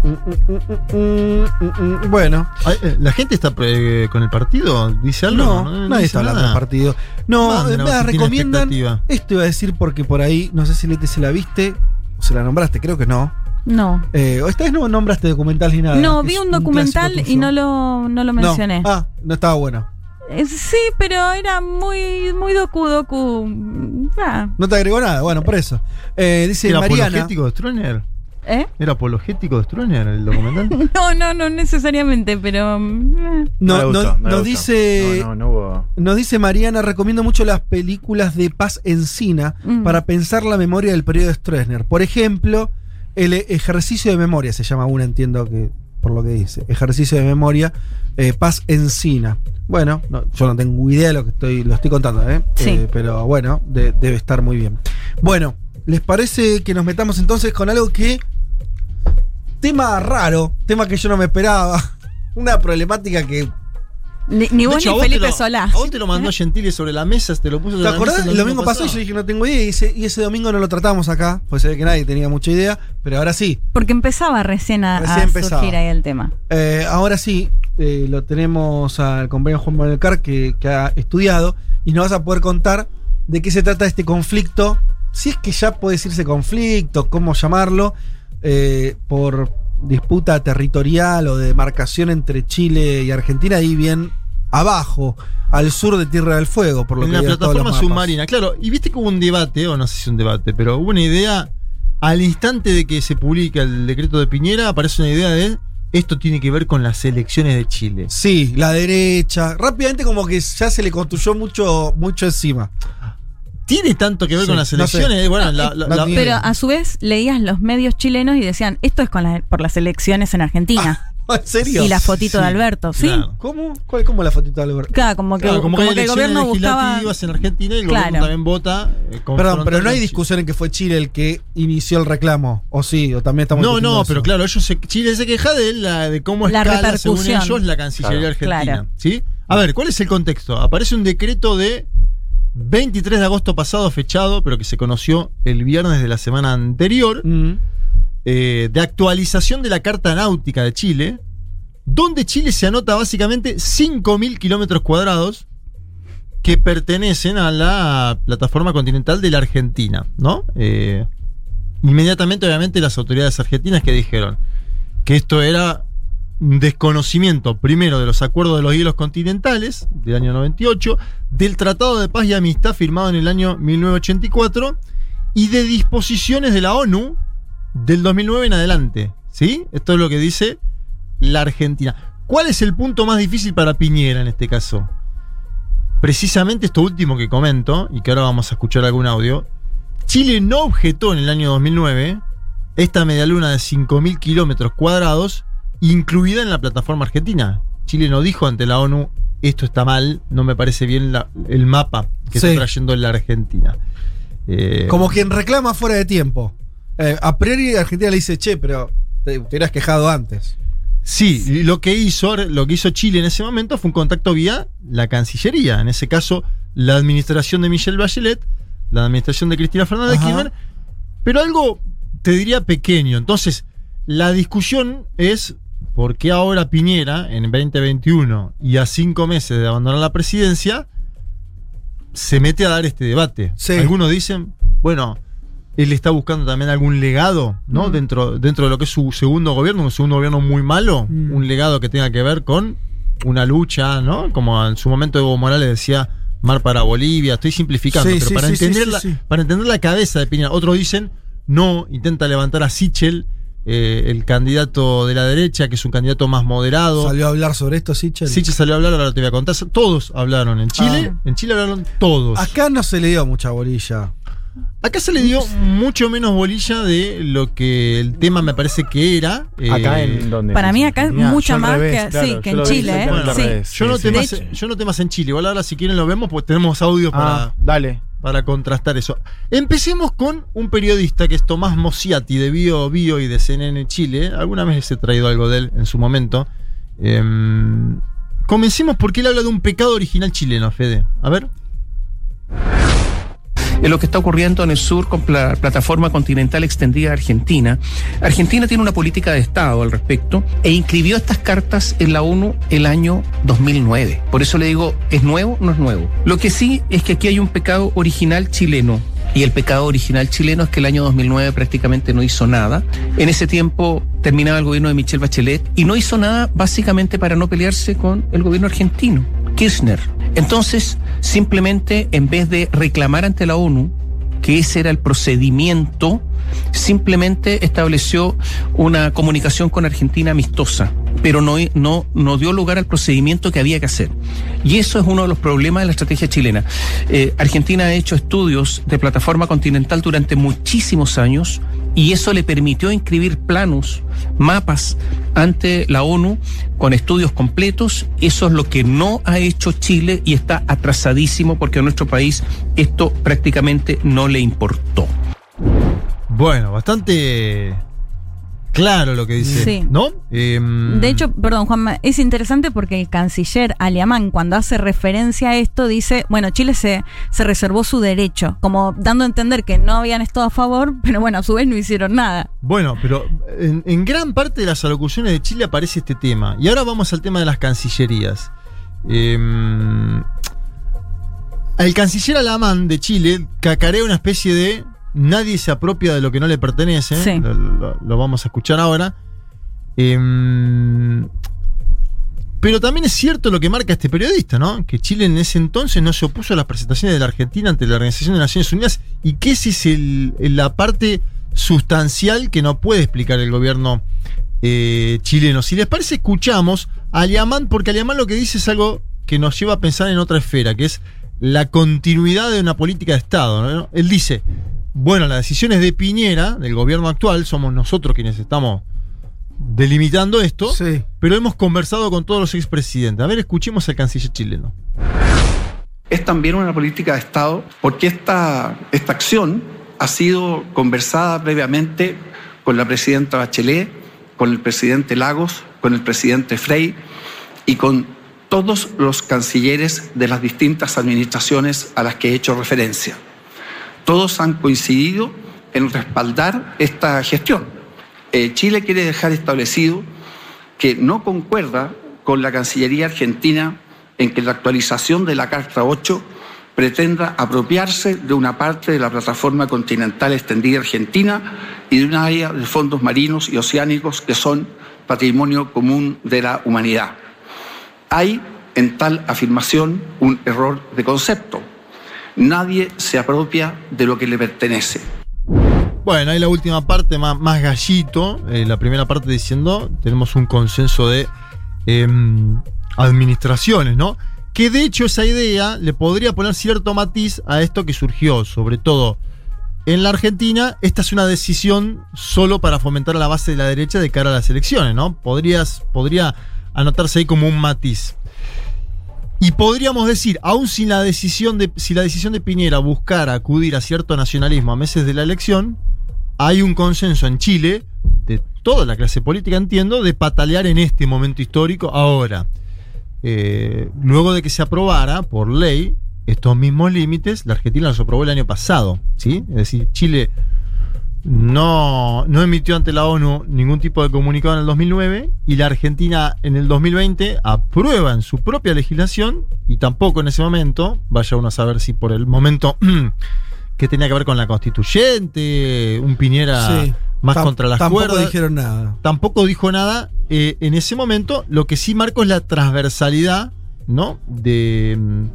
Mm, mm, mm, Bueno, eh, ¿La gente está eh, con el partido? ¿Dice algo? no, nadie dice está hablando nada. del partido. No, Manden, a ver me si tiene recomiendan. Esto iba a decir porque por ahí, no sé si Lete se la viste o se la nombraste, creo que no. No. Eh, o esta vez no nombraste documentales ni nada. No, vi un documental y no lo, no lo No. mencioné. Ah, no estaba bueno. Eh, Sí, pero era muy, muy docu docu. Ah, No te agregó nada, bueno, por eso. Eh, dice ¿Era Mariana. apologético de Stroessner? ¿Eh? ¿Era apologético de Stroessner el documental? *laughs* No, no, no necesariamente, pero. mm, eh. No, no- gustó, me nos dice. No, no, no hubo. Nos dice Mariana, recomiendo mucho las películas de Paz Encina Mm. para pensar la memoria del periodo de Stroessner. Por ejemplo, el ejercicio de memoria se llama una, entiendo que por lo que dice. Ejercicio de memoria, eh, Paz Encina. Bueno, no, yo no tengo idea de lo que estoy, lo estoy contando, ¿eh? Sí. Eh, pero bueno, de- debe estar muy bien. Bueno, ¿les parece que nos metamos entonces con algo que. Tema raro, tema que yo no me esperaba. *laughs* Una problemática que Ni, ni vos hecho, a ni Felipe lo- Solá. A vos te lo mandó Gentile sobre la mesa, te lo puso ¿Te acordás? mesa El domingo pasado yo dije no tengo idea y ese, y ese domingo no lo tratamos acá, pues se ve que nadie tenía mucha idea, pero ahora sí. Porque empezaba recién a, Recién a empezaba. surgir ahí el tema. Eh, ahora sí, eh, lo tenemos al compañero Juan Manuel Car que, que ha estudiado y nos vas a poder contar de qué se trata este conflicto, si es que ya puede decirse conflicto, cómo llamarlo, eh, por disputa territorial o de demarcación entre Chile y Argentina, ahí bien abajo, al sur de Tierra del Fuego, por lo En que la plataforma submarina, claro. Y viste que hubo un debate, o no sé si un debate, pero hubo una idea. Al instante de que se publica el decreto de Piñera, aparece una idea de esto tiene que ver con las elecciones de Chile. Sí, la derecha. Rápidamente como que ya se le construyó mucho, mucho encima. ¿Tiene tanto que ver Sí, con las no sé. elecciones? Bueno, No, la- la- no la- tiene- Pero a su vez leías los medios chilenos y decían, esto es con la- por las elecciones en Argentina. *laughs* ¿En serio? y la fotito de Alberto, ¿sí? claro. ¿Cómo? ¿Cuál, ¿Cómo la fotito de Alberto? Claro, como que, Claro, como, como que, que hay el elecciones gobierno buscaba... legislativas en Argentina y el Claro. gobierno también vota. eh, Perdón, pero no hay discusión en que fue Chile el que inició el reclamo. O sí, o también estamos No, no, eso. pero claro, ellos se- Chile se queja de, la, de cómo La escala, según ellos, la Cancillería Claro. Argentina. Claro. ¿sí? A ver, ¿cuál es el contexto? Aparece un decreto de 23 de agosto pasado fechado, pero que se conoció el viernes de la semana anterior, Mm. eh, de actualización de la Carta Náutica de Chile, donde Chile se anota básicamente 5.000 kilómetros cuadrados que pertenecen a la plataforma continental de la Argentina, ¿no? Eh, inmediatamente, obviamente, las autoridades argentinas que dijeron que esto era desconocimiento, primero, de los acuerdos de los hielos continentales del año 98, del Tratado de Paz y Amistad firmado en el año 1984 y de disposiciones de la ONU del 2009 en adelante. ¿Sí? Esto es lo que dice la Argentina. ¿Cuál es el punto más difícil para Piñera en este caso? Precisamente esto último que comento, y que ahora vamos a escuchar algún audio, Chile no objetó en el año 2009 esta medialuna de 5.000 kilómetros cuadrados, incluida en la plataforma argentina. Chile no dijo ante la ONU, esto está mal, no me parece bien la- el mapa que Sí. está trayendo la Argentina. Eh, Como quien reclama fuera de tiempo. Eh, a priori Argentina le dice, che, pero te, te hubieras quejado antes. Sí, lo que hizo, lo que hizo Chile en ese momento fue un contacto vía la Cancillería. En ese caso, la administración de Michelle Bachelet, la administración de Cristina Fernández de Ajá. Kirchner, pero algo, te diría, pequeño. Entonces, la discusión es por qué ahora Piñera, en 2021 y a cinco meses de abandonar la presidencia, se mete a dar este debate. Algunos dicen, bueno, él está buscando también algún legado, ¿no? Mm. Dentro, dentro de lo que es su segundo gobierno, un segundo gobierno muy malo, Mm. un legado que tenga que ver con una lucha, ¿no? Como en su momento Evo Morales decía, mar para Bolivia, estoy simplificando, Sí, pero sí, para, sí, entender la, para entender la cabeza de Piñera, otros dicen, no, intenta levantar a Sichel, eh, el candidato de la derecha, que es un candidato más moderado. ¿Salió a hablar sobre esto, Sichel? Sichel salió a hablar, ahora te voy a contar. Todos hablaron en Chile. Ah. En Chile hablaron todos. Acá no se le dio mucha bolilla. Acá se le dio mucho menos bolilla de lo que el tema me parece que era. Acá Eh, en donde. Para mí acá es mucha más revés, que, claro, sí, que yo en Chile, ¿eh? Sí. yo, no Sí, sí. temas, yo no temas en Chile. Igual ahora si quieren lo vemos, pues tenemos audios Ah, para, dale. Para contrastar eso. Empecemos con un periodista que es Tomás Mosiati de Bio Bio y de CNN Chile. Alguna vez he traído algo de él en su momento. Em, comencemos porque él habla de un pecado original chileno, Fede. A ver. Es lo que está ocurriendo en el sur con la plataforma continental extendida de Argentina. Argentina tiene una política de Estado al respecto e inscribió estas cartas en la ONU el año 2009. Por eso le digo, ¿es nuevo? No es nuevo. Lo que sí es que aquí hay un pecado original chileno. Y el pecado original chileno es que el año 2009 prácticamente no hizo nada. En ese tiempo terminaba el gobierno de Michelle Bachelet y no hizo nada básicamente para no pelearse con el gobierno argentino, Kirchner. Entonces, simplemente en vez de reclamar ante la ONU que ese era el procedimiento, simplemente estableció una comunicación con Argentina amistosa, pero no, no, no dio lugar al procedimiento que había que hacer. Y eso es uno de los problemas de la estrategia chilena. Eh, Argentina ha hecho estudios de plataforma continental durante muchísimos años y eso le permitió inscribir planos, mapas ante la ONU con estudios completos. Eso es lo que no ha hecho Chile y está atrasadísimo porque a nuestro país esto prácticamente no le importó. Bueno, bastante claro lo que dice, Sí. ¿no? Em, De hecho, perdón, Juanma, es interesante porque el canciller alemán, cuando hace referencia a esto, dice, bueno, Chile se, se reservó su derecho, como dando a entender que no habían estado a favor, pero bueno, a su vez no hicieron nada. Bueno, pero en, en gran parte de las alocuciones de Chile aparece este tema. Y ahora vamos al tema de las cancillerías. Em, el canciller alemán de Chile cacarea una especie de nadie se apropia de lo que no le pertenece. Sí. Lo, lo- lo vamos a escuchar ahora. Em, pero también es cierto lo que marca este periodista, ¿no? Que Chile en ese entonces no se opuso a las presentaciones de la Argentina ante la Organización de Naciones Unidas y que esa es el- la parte sustancial que no puede explicar el gobierno eh, chileno. Si les parece, escuchamos a Aliamán, porque Aliamán lo que dice es algo que nos lleva a pensar en otra esfera, que es la continuidad de una política de Estado. ¿no? Él dice, bueno, las decisiones de Piñera, del gobierno actual, somos nosotros quienes estamos delimitando esto, pero hemos conversado con todos los expresidentes. A ver, escuchemos al canciller chileno. es también una política de Estado porque esta, esta acción ha sido conversada previamente con la presidenta Bachelet, con el presidente Lagos, con el presidente Frey y con todos los cancilleres de las distintas administraciones a las que he hecho referencia. Todos han coincidido en respaldar esta gestión. Eh, Chile quiere dejar establecido que no concuerda con la Cancillería Argentina en que la actualización de la Carta 8 pretenda apropiarse de una parte de la plataforma continental extendida argentina y de una área de fondos marinos y oceánicos que son patrimonio común de la humanidad. Hay en tal afirmación un error de concepto. Nadie se apropia de lo que le pertenece. Bueno, ahí la última parte, más, gallito. eh, la primera parte diciendo, tenemos un consenso de em, administraciones, ¿no? Que de hecho esa idea le podría poner cierto matiz a esto que surgió, sobre todo en la Argentina. Esta es una decisión solo para fomentar la base de la derecha de cara a las elecciones, ¿no? Podrías, podría anotarse ahí como un matiz. Y podríamos decir, aún sin la decisión de, si la decisión de Piñera buscara acudir a cierto nacionalismo a meses de la elección, hay un consenso en Chile, de toda la clase política, entiendo, de patalear en este momento histórico ahora. Eh, luego de que se aprobara por ley estos mismos límites, la Argentina los aprobó el año pasado, ¿sí? Es decir, Chile no, no emitió ante la ONU ningún tipo de comunicado en el 2009 y la Argentina en el 2020 aprueba en su propia legislación y tampoco en ese momento, vaya uno a saber si por el momento *clears throat* que tenía que ver con la constituyente, un Piñera Sí. más contra las tampoco cuerdas. dijeron nada. Tampoco dijo nada eh, en ese momento. Lo que sí marco es la transversalidad, ¿no? De, mm,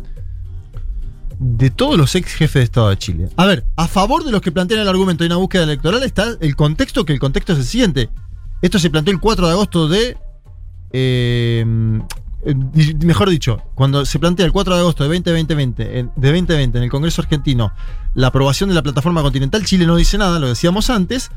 de todos los ex jefes de Estado de Chile. A ver, a favor de los que plantean el argumento de una búsqueda electoral está el contexto, que el contexto es el siguiente. Esto se planteó el 4 de agosto de. eh, eh, mejor dicho, cuando se plantea el 4 de agosto de 2020, en, de 2020 en el Congreso argentino la aprobación de la plataforma continental, Chile no dice nada, lo decíamos antes.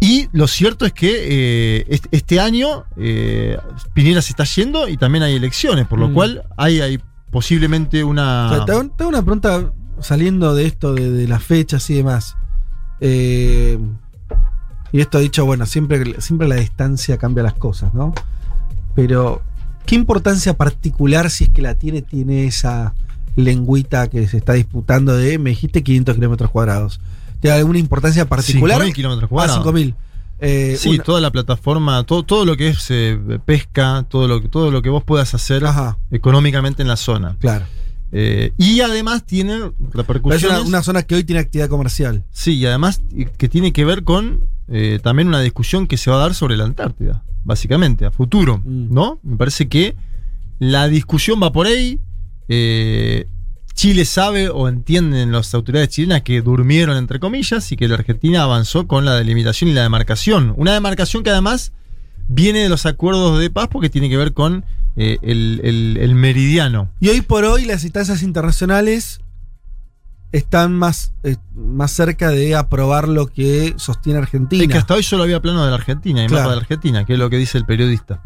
Y lo cierto es que eh, est- este año eh, Piñera se está yendo y también hay elecciones, por lo Mm. cual hay, hay posiblemente una. O sea, te, hago, te hago una pregunta saliendo de esto, de, de las fechas y demás. Eh, y esto dicho, bueno, siempre, siempre la distancia cambia las cosas, ¿no? Pero, ¿qué importancia particular, si es que la tiene, tiene esa lengüita que se está disputando de, me dijiste 500 kilómetros cuadrados? ¿Tiene alguna importancia particular? 5.000 kilómetros Ah, cuadrados. 5.000. Eh, sí, una- toda la plataforma, todo, todo lo que es eh, pesca, todo lo, que- todo lo que vos puedas hacer económicamente en la zona. Claro. Eh, y además tiene es repercusiones. una, una zona que hoy tiene actividad comercial. Sí, y además que tiene que ver con también una discusión que se va a dar sobre la Antártida, básicamente, a futuro, ¿no? Me parece que la discusión va por ahí. eh, Chile sabe o entienden las autoridades chilenas que durmieron, entre comillas, y que la Argentina avanzó con la delimitación y la demarcación. Una demarcación que además viene de los acuerdos de paz porque tiene que ver con eh, el, el- el meridiano. Y hoy por hoy las instancias internacionales están más, eh, más cerca de aprobar lo que sostiene Argentina. Es que hasta hoy solo había plano de la Argentina y Claro. mapa de la Argentina, que es lo que dice el periodista.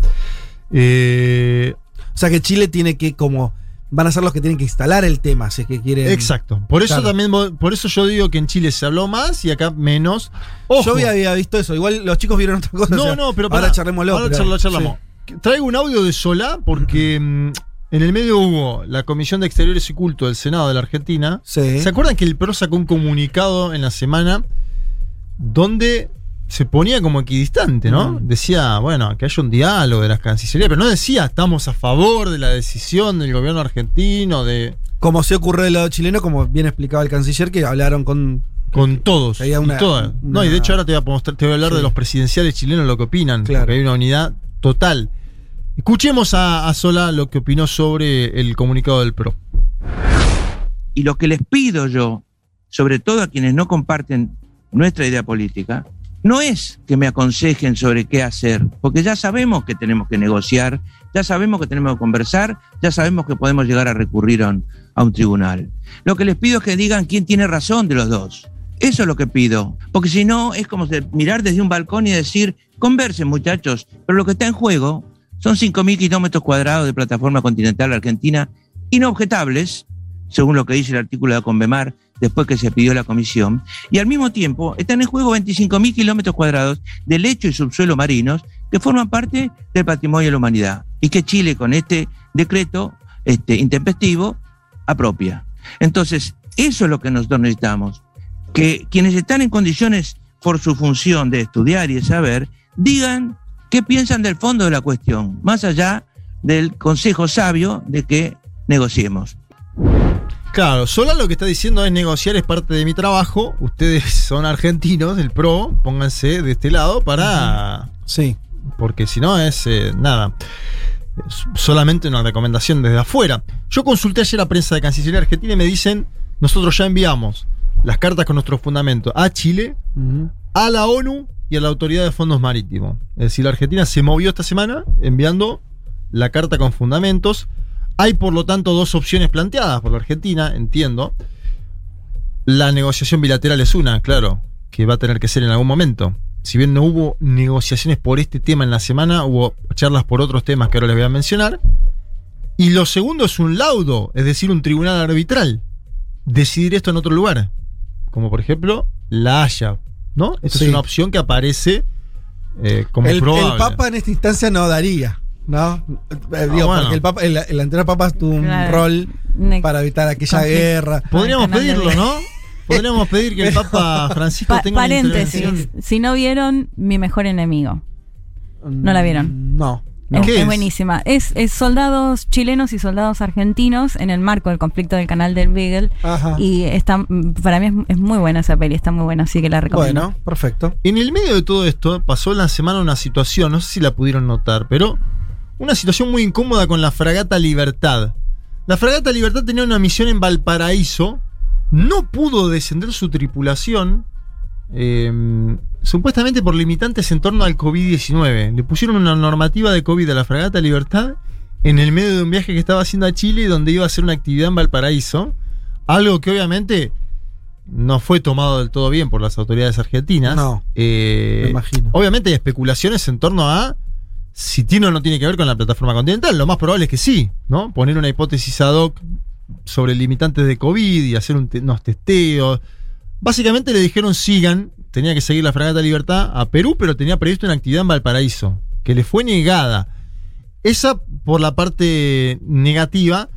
Eh, o sea que Chile tiene que como van a ser los que tienen que instalar el tema, si es que quieren. Exacto. Por eso Claro. también, por eso yo digo que en Chile se habló más y acá menos. Ojo. Yo había, había visto eso. Igual los chicos vieron otra cosa. No, o sea, no, pero ahora pará. charlémoslo. Ahora pero- charla- charlamos. Traigo un audio de Solá porque mm, en el medio hubo la Comisión de Exteriores y Culto del Senado de la Argentina. Sí. ¿Se acuerdan que el PRO sacó un comunicado en la semana donde se ponía como equidistante, ¿no? Mm. Decía, bueno, que haya un diálogo de las cancillerías, pero no decía estamos a favor de la decisión del gobierno argentino de Como se ocurrió del lado chileno, como bien explicaba el canciller, que hablaron con. con todos. Había una- y todas. No, y de hecho ahora te voy a, mostrar- te voy a hablar Sí. de los presidenciales chilenos, lo que opinan. Claro. Porque hay una unidad total. Escuchemos a, a Sola lo que opinó sobre el comunicado del PRO. Y lo que les pido yo, sobre todo a quienes no comparten nuestra idea política, no es que me aconsejen sobre qué hacer, porque ya sabemos que tenemos que negociar, ya sabemos que tenemos que conversar, ya sabemos que podemos llegar a recurrir a un, tribunal. Lo que les pido es que digan quién tiene razón de los dos. Eso es lo que pido, porque si no es como mirar desde un balcón y decir, conversen muchachos, pero lo que está en juego son 5.000 kilómetros cuadrados de plataforma continental argentina inobjetables, según lo que dice el artículo de Convemar, después que se pidió la comisión, y al mismo tiempo están en juego 25.000 kilómetros cuadrados de lecho y subsuelo marinos que forman parte del patrimonio de la humanidad y que Chile con este decreto este, intempestivo apropia. Entonces, eso es lo que nosotros necesitamos, que quienes están en condiciones por su función de estudiar y de saber, digan qué piensan del fondo de la cuestión, más allá del consejo sabio de que negociemos. Claro, Sola lo que está diciendo es negociar es parte de mi trabajo. Ustedes *laughs* son argentinos del PRO, pónganse de este lado para. Sí. Porque si no es eh, nada. Solamente una recomendación desde afuera. Yo consulté ayer a prensa de Cancillería Argentina y me dicen: nosotros ya enviamos las cartas con nuestros fundamentos a Chile, a la ONU y a la Autoridad de Fondos Marítimos. Es decir, la Argentina se movió esta semana enviando la carta con fundamentos. Hay, por lo tanto, dos opciones planteadas por la Argentina, entiendo. La negociación bilateral es una, claro, que va a tener que ser en algún momento. Si bien no hubo negociaciones por este tema en la semana, hubo charlas por otros temas que ahora les voy a mencionar. Y lo segundo es un laudo, es decir, un tribunal arbitral. Decidir esto en otro lugar. Como por ejemplo, La Haya. ¿No? Esta Sí. es una opción que aparece eh, como el, probable. el Papa en esta instancia no daría. ¿No? Eh, digo, bueno. porque el, Papa, el, el anterior Papa tuvo un Claro. rol para evitar aquella guerra. Podríamos pedirlo. ¿no? *laughs* Podríamos pedir que el *laughs* Papa Francisco Pa- tenga una paréntesis. Si no vieron, mi mejor enemigo. ¿No la vieron? No. Es, ¿Qué es es? buenísima. Es, es soldados chilenos y soldados argentinos en el marco del conflicto del canal del Beagle. Ajá. Y está, para mí es, es muy buena esa peli, está muy buena, así que la recomiendo. Bueno, perfecto. En el medio de todo esto, pasó la semana una situación, no sé si la pudieron notar, pero una situación muy incómoda con la fragata Libertad. La fragata Libertad tenía una misión en Valparaíso, no pudo descender su tripulación, eh, supuestamente por limitantes en torno al COVID-19. Le pusieron una normativa de COVID a la fragata Libertad en el medio de un viaje que estaba haciendo a Chile donde iba a hacer una actividad en Valparaíso, algo que obviamente no fue tomado del todo bien por las autoridades argentinas. No, Eh, me imagino. Obviamente hay especulaciones en torno a si tiene o no tiene que ver con la plataforma continental. Lo más probable es que sí, ¿no? Poner una hipótesis ad hoc sobre limitantes de COVID y hacer un te- unos testeos. Básicamente le dijeron sigan, tenía que seguir la Fragata Libertad a Perú, pero tenía previsto una actividad en Valparaíso, que le fue negada. Esa por la parte negativa.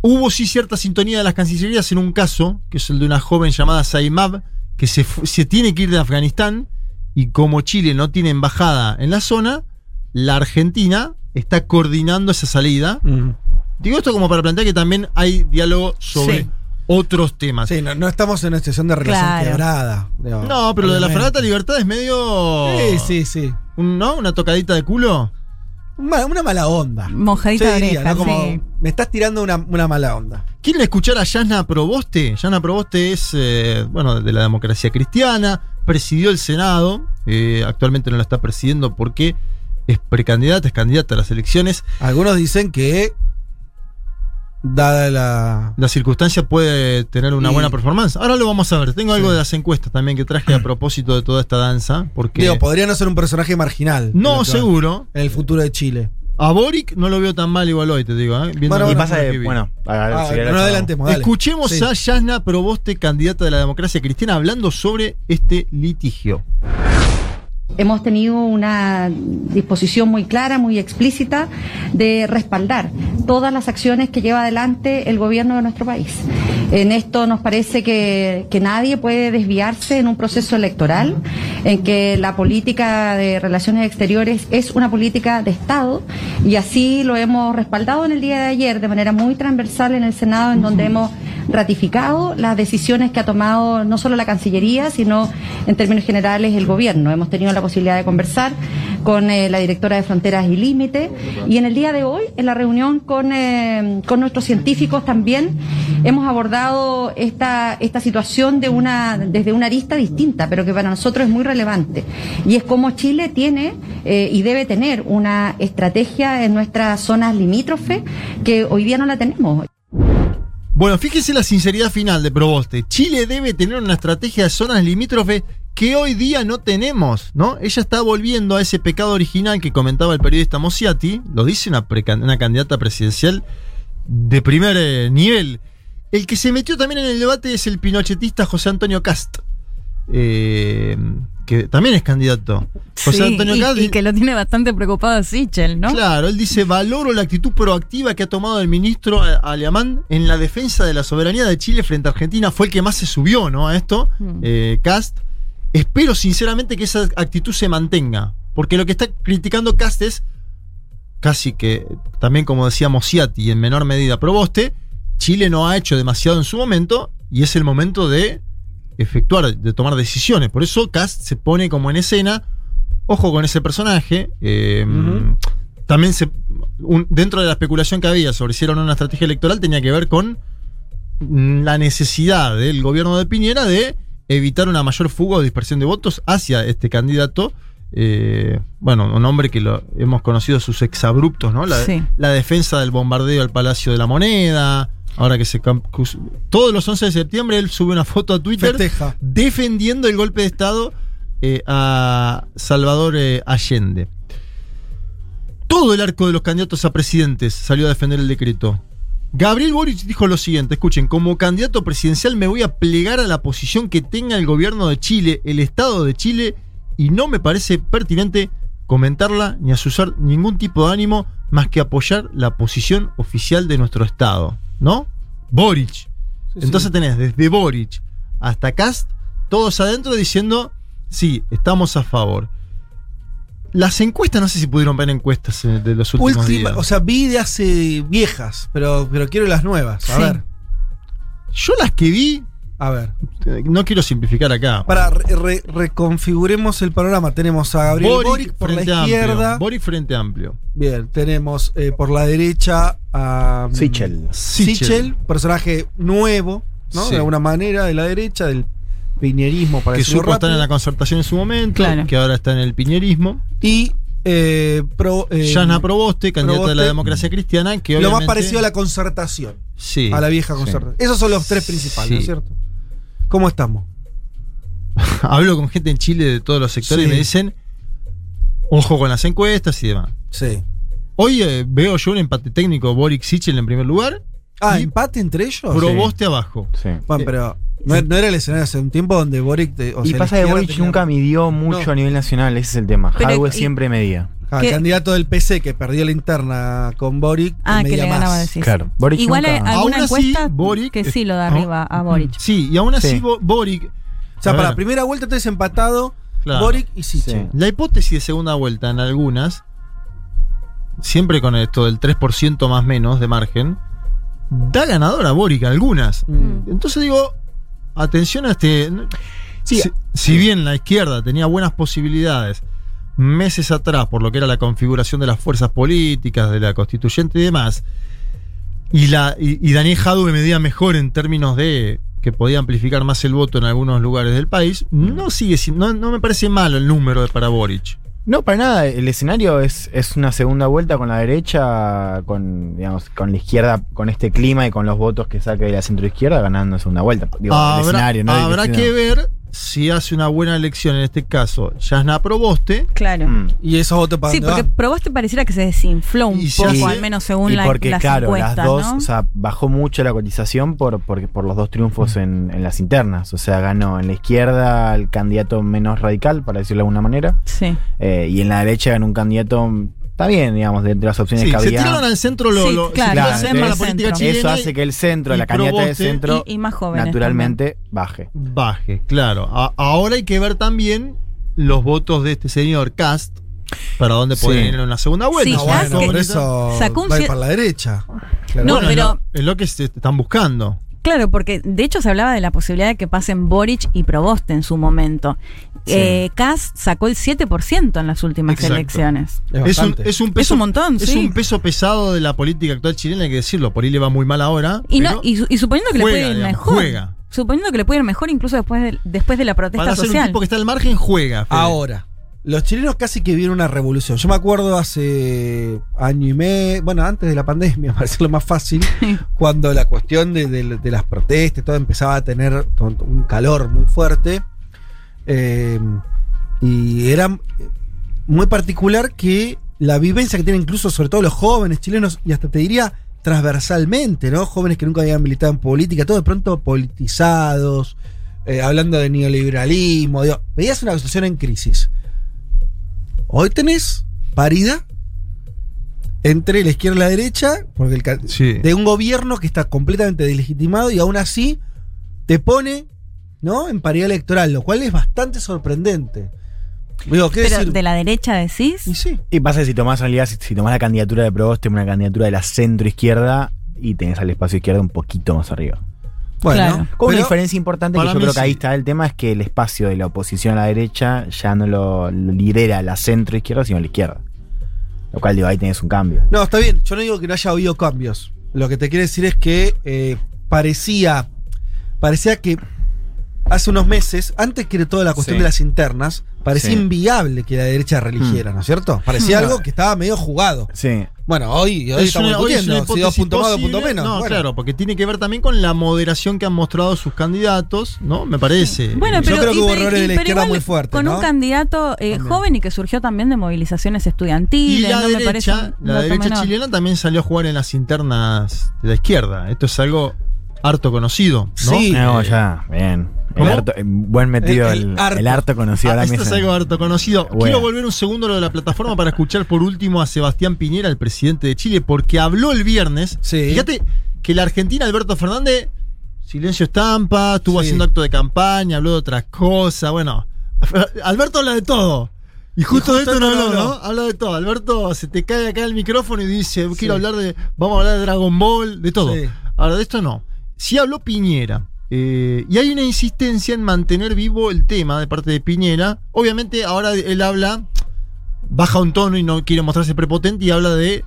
Hubo sí cierta sintonía de las cancillerías en un caso, que es el de una joven llamada Saimab, que se, se tiene que ir de Afganistán y como Chile no tiene embajada en la zona, la Argentina está coordinando esa salida. Mm. Digo esto como para plantear que también hay diálogo sobre Sí. otros temas. Sí, no, no estamos en una situación de relación Claro. quebrada. digo, No, pero lo de la. Fragata Libertad es medio. Sí, sí, sí. un- ¿No? Una tocadita de culo. Una, una mala onda. Mojadita de oreja, ¿no? Como, sí. Me estás tirando una, una mala onda. ¿Quieren escuchar a Yana Proboste? Yana Proboste es, eh, bueno, de la democracia cristiana, presidió el Senado, eh, actualmente no lo está presidiendo porque es precandidata, es candidata a las elecciones. Algunos dicen que, dada la. La circunstancia puede tener una Y- buena performance. Ahora lo vamos a ver. Tengo algo Sí. de las encuestas también que traje a *clears throat* propósito de toda esta danza. Porque Digo, podría no ser un personaje marginal. no, seguro. En el futuro de Chile. A Boric no lo veo tan mal igual hoy, te digo. ¿eh? Bueno, y pasa de, bueno, a- Ah, no la- adelantemos. Escuchemos Sí. a Yasna Proboste, candidata de la democracia cristiana, hablando sobre este litigio. Hemos tenido una disposición muy clara, muy explícita de respaldar todas las acciones que lleva adelante el gobierno de nuestro país. En esto nos parece que, que nadie puede desviarse en un proceso electoral, en que la política de relaciones exteriores es una política de Estado y así lo hemos respaldado en el día de ayer de manera muy transversal en el Senado, en donde hemos ratificado las decisiones que ha tomado no solo la Cancillería, sino en términos generales el gobierno. Hemos tenido la posibilidad de conversar con eh, la directora de Fronteras y Límite y en el día de hoy, en la reunión con, eh, con nuestros científicos también, hemos abordado esta, esta situación de una, desde una arista distinta, pero que para nosotros es muy relevante. Y es cómo Chile tiene eh, y debe tener una estrategia en nuestras zonas limítrofes que hoy día no la tenemos. Bueno, fíjese la sinceridad final de Proboste. Chile debe tener una estrategia de zonas limítrofes que hoy día no tenemos, ¿no? Ella está volviendo a ese pecado original que comentaba el periodista Mosiati, lo dice una, candidata presidencial de primer eh, nivel. El que se metió también en el debate es el pinochetista José Antonio Cast, eh, que también es candidato. José Sí, Antonio y, Cast y que lo tiene bastante preocupado Sichel, ¿no? Claro, él dice, valoro la actitud proactiva que ha tomado el ministro eh, Alemán en la defensa de la soberanía de Chile frente a Argentina. Fue el que más se subió, ¿no? A esto, Mm. eh, Cast. Espero sinceramente que esa actitud se mantenga. Porque lo que está criticando Cast es casi que, también como decíamos Ciati y en menor medida Proboste, Chile no ha hecho demasiado en su momento y es el momento de efectuar, de tomar decisiones. Por eso Cast se pone como en escena, ojo con ese personaje. eh, También se, un- dentro de la especulación que había sobre si era o no una estrategia electoral tenía que ver con la necesidad del gobierno de Piñera de evitar una mayor fuga o dispersión de votos hacia este candidato. eh, bueno, un hombre que lo hemos conocido sus exabruptos, ¿no? La, Sí. la defensa del bombardeo al Palacio de la Moneda. Ahora que se. Todos los 11 de septiembre él sube una foto a Twitter Festeja. defendiendo el golpe de Estado eh, a Salvador eh, Allende. Todo el arco de los candidatos a presidentes salió a defender el decreto. Gabriel Boric dijo lo siguiente, escuchen, como candidato presidencial me voy a plegar a la posición que tenga el gobierno de Chile, el Estado de Chile, y no me parece pertinente comentarla ni asusar ningún tipo de ánimo más que apoyar la posición oficial de nuestro Estado, ¿no? Boric. Entonces tenés desde Boric hasta Cast, todos adentro diciendo, sí, estamos a favor. Las encuestas, no sé si pudieron ver encuestas eh, de los últimos Última, días. o sea, vi de hace viejas, pero, pero quiero las nuevas. A Sí. ver. Yo las que vi, A ver. no quiero simplificar acá. Para re- re- reconfiguremos el panorama. Tenemos a Gabriel Boric, por la izquierda. Amplio. Boric frente amplio. Bien, tenemos eh, por la derecha a mm, Sichel. Sichel, personaje nuevo, ¿no? Sí. De alguna manera, de la derecha, del piñerismo, para Que supo estar en la concertación en su momento, Claro. que ahora está en el piñerismo. Y eh, pro, eh, Yana Proboste, candidata de la democracia cristiana, que lo más parecido a la concertación. Sí. a la vieja Sí. concertación. Esos son los tres principales, ¿no es cierto? ¿Cómo estamos? *laughs* Hablo con gente en Chile de todos los sectores Sí. y me dicen, ojo con las encuestas y demás. Sí. Hoy eh, veo yo un empate técnico, Boric Sichel en primer lugar, Ah, empate entre ellos. Proboste abajo. Sí. Bueno, pero no, no era el escenario hace un tiempo donde Boric. te- o y sea, pasa la que Boric tenía- nunca midió mucho No. a nivel nacional, ese es el tema. Pero, Hadwe y- siempre medía. Ah, el candidato del PC que perdió la interna con Boric. Ah, que le más. ganaba decir. Claro. Boric Igual nunca- hay alguna Aún así, encuesta Boric que sí lo da ¿no? arriba a Boric. Sí, y aún así Sí. Bo- Boric. O sea, para ver, primera vuelta entonces empatado Claro. Boric y Sichel. Sí. La hipótesis de segunda vuelta en algunas, siempre con esto del 3% más menos de margen, da ganador a Boric algunas. Mm. Entonces digo, atención a este. Sí. si, si bien la izquierda tenía buenas posibilidades meses atrás por lo que era la configuración de las fuerzas políticas, de la constituyente y demás, y, la, y, y Daniel Jadwe medía mejor en términos de que podía amplificar más el voto en algunos lugares del país, no sigue no, no me parece malo el número de para Boric. No, para nada. El escenario es, es una segunda vuelta con la derecha, con, digamos, con la izquierda, con este clima y con los votos que saque de la centroizquierda ganando segunda vuelta. Digo, el escenario, ¿no? habrá que ver si hace una buena elección, en este caso, Yasna Proboste. Claro. Mm. Y esos votos para Sí, porque van? Probaste pareciera que se desinfló un Y poco, hace- al menos según y la, porque, las claro, las dos, ¿no? o sea, bajó mucho la cotización por, por, por los dos triunfos en, en las internas. O sea, ganó en la izquierda el candidato menos radical, para decirlo de alguna manera, sí. eh, y en la derecha ganó un candidato, está bien, digamos, de, de las opciones Sí, que se había. tiraron al centro lo, Sí, lo- se claro, claro, la política chilena. Eso hace que el centro, la candidata de centro, Y, y más jóvenes. naturalmente baje. baje, claro. A- ahora hay que ver también los votos de este señor Cast para dónde Sí. pueden ir en una segunda vuelta. Sí, No, bueno, por eso sacó un va a ir cier- para la derecha. No, Bueno, pero- es lo- es lo que se están buscando. Claro, porque de hecho se hablaba de la posibilidad de que pasen Boric y Proboste en su momento. Sí. Eh, Kass sacó el 7% en las últimas Exacto. elecciones. Es Es un, bastante. es un peso, Es un montón, es sí. un peso pesado de la política actual chilena, hay que decirlo. Por ahí le va muy mal ahora. Y, no, y, su- y suponiendo que juega, le puede ir digamos, mejor. juega. Suponiendo que le puede ir mejor incluso después de, después de la protesta para ser un social. tipo que está al margen, juega. Fede. Ahora, los chilenos casi que vieron una revolución. Yo me acuerdo hace año y medio, bueno, antes de la pandemia, *laughs* para decirlo más fácil, *laughs* cuando la cuestión de, de- de las protestas, todo empezaba a tener un calor muy fuerte. eh, y era muy particular que la vivencia que tienen incluso, sobre todo los jóvenes chilenos, y hasta te diría transversalmente, ¿no? Jóvenes que nunca habían militado en política, todo de pronto politizados, eh, hablando de neoliberalismo. digo, veías una situación en crisis. Hoy tenés paridad entre la izquierda y la derecha, porque el Sí. de un gobierno que está completamente deslegitimado y aún así te pone ¿no? en paridad electoral, lo cual es bastante sorprendente. Digo, ¿qué Pero decir? de la derecha decís. Y sí. Y pasa que si tomás, realidad, si, si tomás la candidatura de Proboste, una candidatura de la centro izquierda, y tenés al espacio izquierdo un poquito más arriba. Bueno, Claro. Con una diferencia importante que yo creo que ahí está el tema es que el espacio de la oposición a la derecha ya no lo, lo lidera la centro izquierda, sino la izquierda. Lo cual digo, ahí tenés un cambio. No, está bien. Yo no digo que no haya habido cambios. Lo que te quiero decir es que eh, parecía. Parecía que hace unos meses, antes que de toda la cuestión Sí. de las internas, parecía Sí. inviable que la derecha religiera, ¿no es cierto? Parecía Mm. algo que estaba medio jugado. Sí. Bueno, hoy, hoy Es estamos una- hoy es si dos puntos más, dos puntos menos. No, Bueno. claro, porque tiene que ver también con la moderación que han mostrado sus candidatos, ¿no? Me parece. Bueno, Yo pero, creo que y- hubo errores y- de la izquierda igual muy fuertes, Con ¿no? un candidato eh, joven y que surgió también de movilizaciones y estudiantiles. la no me parece derecha, la derecha menor. chilena también salió a jugar en las internas de la izquierda. Esto es algo harto conocido, ¿no? Sí. No, ya, bien. El buen metido El- el, el harto. el harto conocido Ah, esto es algo harto conocido. Bueno. Quiero volver un segundo a lo de la plataforma para escuchar por último a Sebastián Piñera, el presidente de Chile, porque habló el viernes. Sí. Fíjate que la Argentina, Alberto Fernández, silencio estampa, estuvo Sí. haciendo acto de campaña, habló de otras cosas, bueno. *laughs* Alberto habla de todo. Y justo, de justo esto no esto no habló, ¿no? Habla de todo. Alberto se te cae acá el micrófono y dice, Sí. quiero hablar de, vamos a hablar de Dragon Ball, de todo. Sí. Ahora, de esto no. Sí habló Piñera. Eh, y hay una insistencia en mantener vivo el tema de parte de Piñera. Obviamente ahora él habla, baja un tono y no quiere mostrarse prepotente y habla de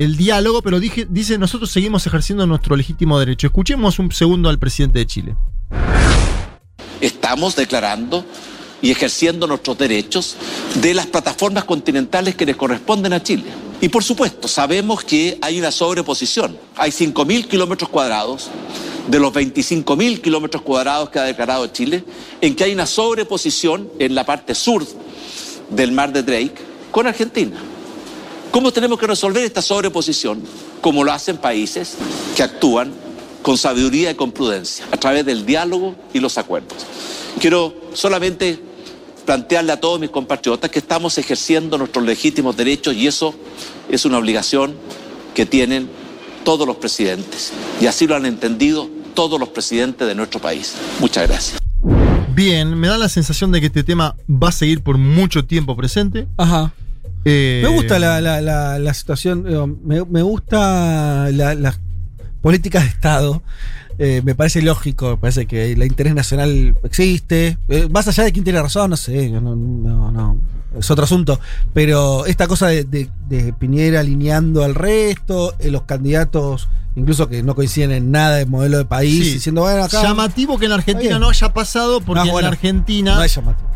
el diálogo, pero dice nosotros seguimos ejerciendo nuestro legítimo derecho. Escuchemos un segundo al presidente de Chile. Estamos declarando y ejerciendo nuestros derechos de las plataformas continentales que les corresponden a Chile. Y por supuesto, sabemos que hay una sobreposición. Hay 5.000 kilómetros cuadrados de los 25.000 kilómetros cuadrados que ha declarado Chile, en que hay una sobreposición en la parte sur del mar de Drake con Argentina. ¿Cómo tenemos que resolver esta sobreposición? Como lo hacen países que actúan con sabiduría y con prudencia, a través del diálogo y los acuerdos. Quiero solamente plantearle a todos mis compatriotas que estamos ejerciendo nuestros legítimos derechos y eso es una obligación que tienen todos los presidentes. Y así lo han entendido todos los presidentes de nuestro país. Muchas gracias. Bien, me da la sensación de que este tema va a seguir por mucho tiempo presente. Ajá. Eh, Me gusta la, la- la- la situación, me, me gusta la- las políticas de Estado. Eh, me parece lógico, me parece que el interés nacional existe. Eh, más allá de quién tiene razón, no sé, no, no, no, es otro asunto. Pero esta cosa de, de- de Piñera alineando al resto, eh, los candidatos, incluso que no coinciden en nada de modelo de país, Sí. diciendo, bueno, acá. Llamativo que en Argentina no haya pasado porque No, bueno, en Argentina. No es llamativo.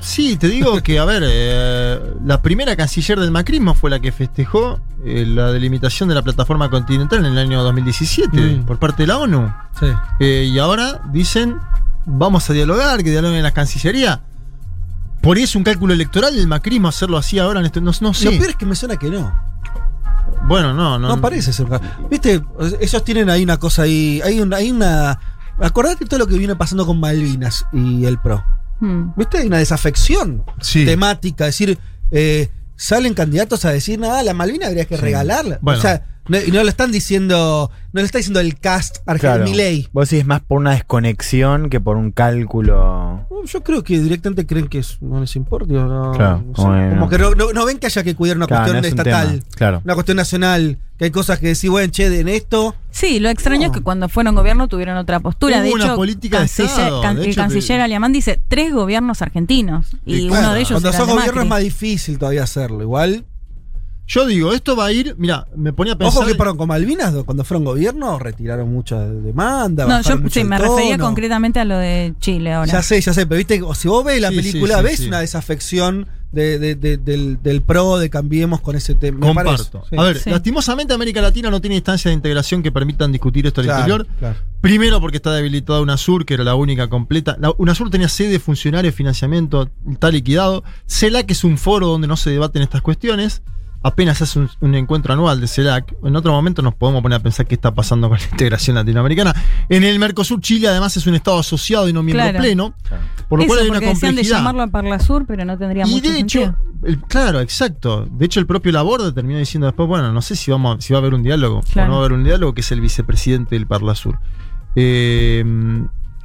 sí. te digo que, a ver, eh, la primera canciller del macrismo fue la que festejó eh, la delimitación de la plataforma continental en el año 2017 Mm. por parte de la ONU. Sí. Eh, y ahora dicen, vamos a dialogar, que dialoguen en la Cancillería. Por ahí es un cálculo electoral el macrismo hacerlo así ahora en este. No, no sé. Lo peor es que me suena que no. Bueno, no, no. No, parece ser. Viste, ellos tienen ahí una cosa ahí. Hay una. Hay una acordate todo lo que viene pasando con Malvinas y el PRO. Hmm. ¿Viste? Hay una desafección Sí. temática. Es decir, eh, salen candidatos a decir, nada, la Malvina habría que Sí. regalarla. Bueno. O sea, no, y no lo están diciendo. No lo está diciendo el cast argentino Claro. Milei. Vos decís más por una desconexión que por un cálculo. Yo creo que directamente creen que es- no les importa. no- Claro, bueno. como que no, no- no ven que haya que cuidar una Claro, cuestión no es un estatal. claro. Una cuestión nacional. Que hay cosas que decir, bueno, che, en esto. Sí, lo extraño es que cuando fueron gobierno tuvieron otra postura. de Hubo una hecho, política de canciller- Estado, can- de el hecho, canciller que- alemán dice tres gobiernos argentinos. Y, Y uno de ellos Cuando era sos de gobierno es más difícil todavía hacerlo. Igual. Yo digo, esto va a ir. Mira, me ponía a pensar. Ojo que perdón, con Malvinas, cuando fueron gobierno, retiraron mucha demanda. No, yo mucho sí, me refería concretamente a lo de Chile ahora. Ya sé, ya sé, pero viste, si vos ves la Sí, película, sí, sí, ves sí. una desafección de, de- de- del, del pro, de cambiemos con ese tema. Comparto. sí. A ver, Sí. lastimosamente América Latina no tiene instancias de integración que permitan discutir esto al Claro, interior. claro. Primero porque está debilitada UNASUR, que era la única completa. La, UNASUR tenía sede, funcionario, financiamiento, está liquidado. CELAC es un foro donde no se debaten estas cuestiones. Apenas hace un, un encuentro anual de CELAC. En otro momento nos podemos poner a pensar qué está pasando con la *laughs* integración latinoamericana. En el Mercosur, Chile además es un estado asociado y no miembro Claro. pleno. Por lo Eso, cual hay una decían de complejidad. llamarlo a Parlasur, pero no tendría Y mucho de hecho, sentido. el- claro, exacto. De hecho, el propio Laborde terminó diciendo después, bueno, no sé si vamos si va a haber un diálogo Claro. o no va a haber un diálogo, que es el vicepresidente del Parla Sur. Eh,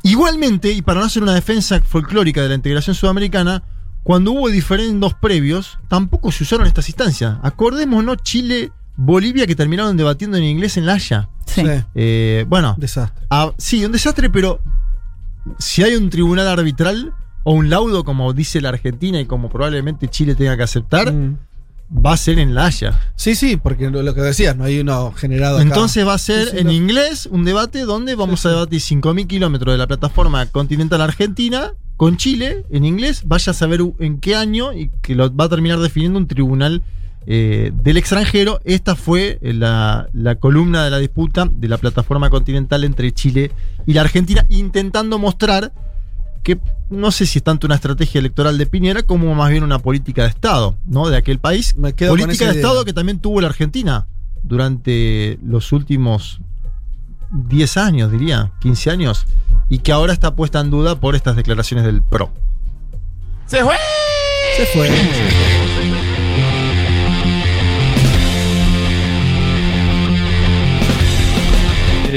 igualmente, y para no hacer una defensa folclórica de la integración sudamericana, cuando hubo diferendos previos, tampoco se usaron estas instancias. Acordémonos Chile, Bolivia, que terminaron debatiendo en inglés en La Haya. Sí. Eh, bueno, desastre. Ah, sí, un desastre, pero si hay un tribunal arbitral o un laudo, como dice la Argentina y como probablemente Chile tenga que aceptar, Mm. va a ser en La Haya. Sí, sí, porque lo, que decías, no hay uno generado acá. Entonces va a ser Sí, sí, en inglés un debate donde vamos a debatir 5.000 kilómetros de la plataforma continental argentina con Chile en inglés. Vaya a saber en qué año y que lo va a terminar definiendo un tribunal eh, del extranjero. Esta fue eh, la, la columna de la disputa de la plataforma continental entre Chile y la Argentina, intentando mostrar que no sé si es tanto una estrategia electoral de Piñera como más bien una política de Estado, ¿no? De aquel país. Me política de idea. Estado que también tuvo la Argentina durante los últimos 10 años, diría, 15 años, y que ahora está puesta en duda por estas declaraciones del PRO. ¡Se fue! Se fue.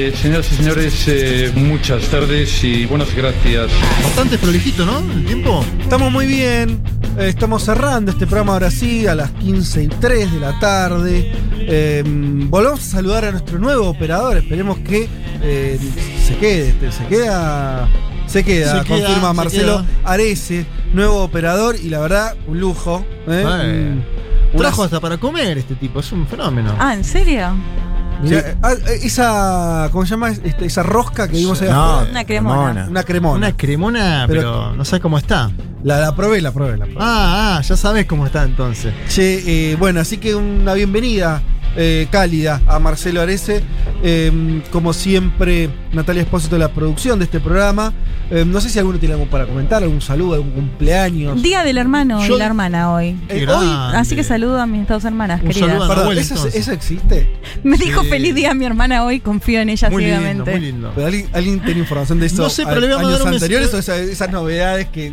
Eh, señoras y señores, eh, muchas tardes y buenas gracias. Bastante prolijito, ¿no? El tiempo. Estamos muy bien. eh, estamos cerrando este programa ahora sí a las 15 y 3 de la tarde. Eh, volvemos a saludar a nuestro nuevo operador. Esperemos que eh, se quede. este, Se queda. Se queda, Se queda, confirma se Marcelo queda. Arese, nuevo operador y la verdad, un lujo. ¿eh? Una- Trajo hasta para comer este tipo, es un fenómeno. Ah, ¿en serio? Sí, ah, eh, esa, ¿cómo se llama? Este, esa rosca que vimos ahí No, afuera. Una cremona. Una cremona. Una cremona, pero, no sabes cómo está. La, la probé, la probé, la probé. Ah, ah, ya sabes cómo está entonces. Che, eh, bueno, así que una bienvenida eh, cálida a Marcelo Arese. Eh, como siempre, Natalia Espósito de la producción de este programa. Eh, no sé si alguno tiene algo para comentar, algún saludo, algún cumpleaños. Día del hermano Yo- y la hermana hoy. Eh, hoy, Así que saludo a mis dos hermanas Un queridas. saludo a perdón, Nahuel, ¿eso, existe? Me dijo feliz día a mi hermana hoy, confío en ella Muy lindo, muy lindo. ¿Pero alguien, alguien tiene información de eso? No sé, pero le voy a años mandar un anteriores o esas, esas novedades que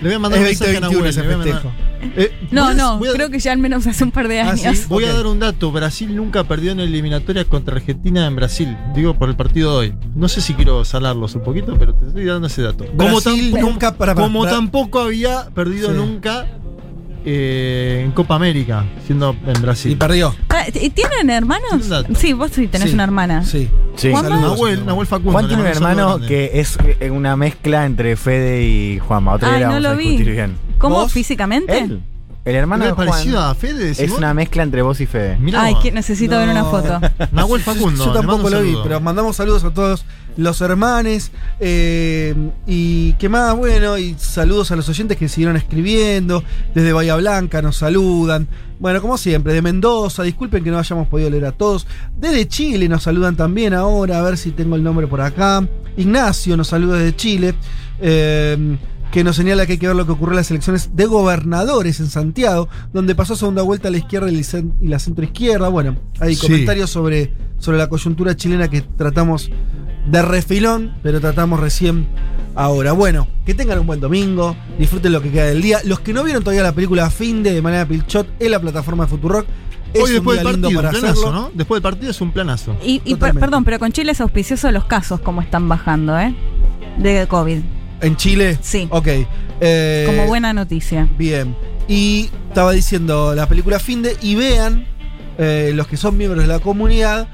Le voy a mandar es un mensaje a 2021 Nahuel. ese le voy a mandar- festejo. Eh, No, no, a- creo que ya al menos hace un par de Ah, años. ¿sí? Voy a dar un dato. Brasil nunca perdió en eliminatorias contra Argentina en Brasil. Digo por el partido de hoy. No sé si quiero salarlos un poquito, pero te estoy dando ese dato. Como, tampoco, nunca- para- para- como para- tampoco había perdido Sí. nunca eh, en Copa América, siendo en Brasil. Y perdió. Ah, ¿y ¿Tienen hermanos? Sí, vos sí tenés Sí. una hermana. Sí. Sí. Nahuel, Nahuel Facundo. Juan tiene un hermano que es eh, una mezcla entre Fede y Juanma. Otra Ay, vez no vamos lo a vi. bien. ¿Cómo ¿Vos? físicamente? Él. El hermano ¿No de es Juan parecido a Fede? es vos? una mezcla entre vos y Fede. Mirá Ay, vos. que necesito ver una foto. *laughs* Nahuel Facundo. Yo tampoco lo vi, pero mandamos saludos a todos los hermanes. eh, y qué más, bueno, y saludos a los oyentes que siguieron escribiendo. Desde Bahía Blanca nos saludan. Bueno, como siempre, de Mendoza, disculpen que no hayamos podido leer a todos. Desde Chile nos saludan también ahora, a ver si tengo el nombre por acá. Ignacio nos saluda desde Chile. eh, que nos señala que hay que ver lo que ocurrió en las elecciones de gobernadores en Santiago, donde pasó segunda vuelta a la izquierda y la cen- y la centro izquierda. Bueno, hay Sí. comentarios sobre, sobre la coyuntura chilena que tratamos de refilón, pero tratamos recién ahora. Bueno, que tengan un buen domingo, disfruten lo que queda del día. Los que no vieron todavía la película Fin de manera Pilchot en la plataforma de Futurock, es Hoy un después día del lindo partido, un para planazo, hacerlo. ¿no? Después del partido es un planazo. Y, y per- Totalmente. perdón, pero con Chile es auspicioso los casos como están bajando, ¿eh? De COVID. En Chile, Sí. ok. Eh, Como buena noticia. Bien. Y estaba diciendo la película Finde y vean eh, los que son miembros de la comunidad.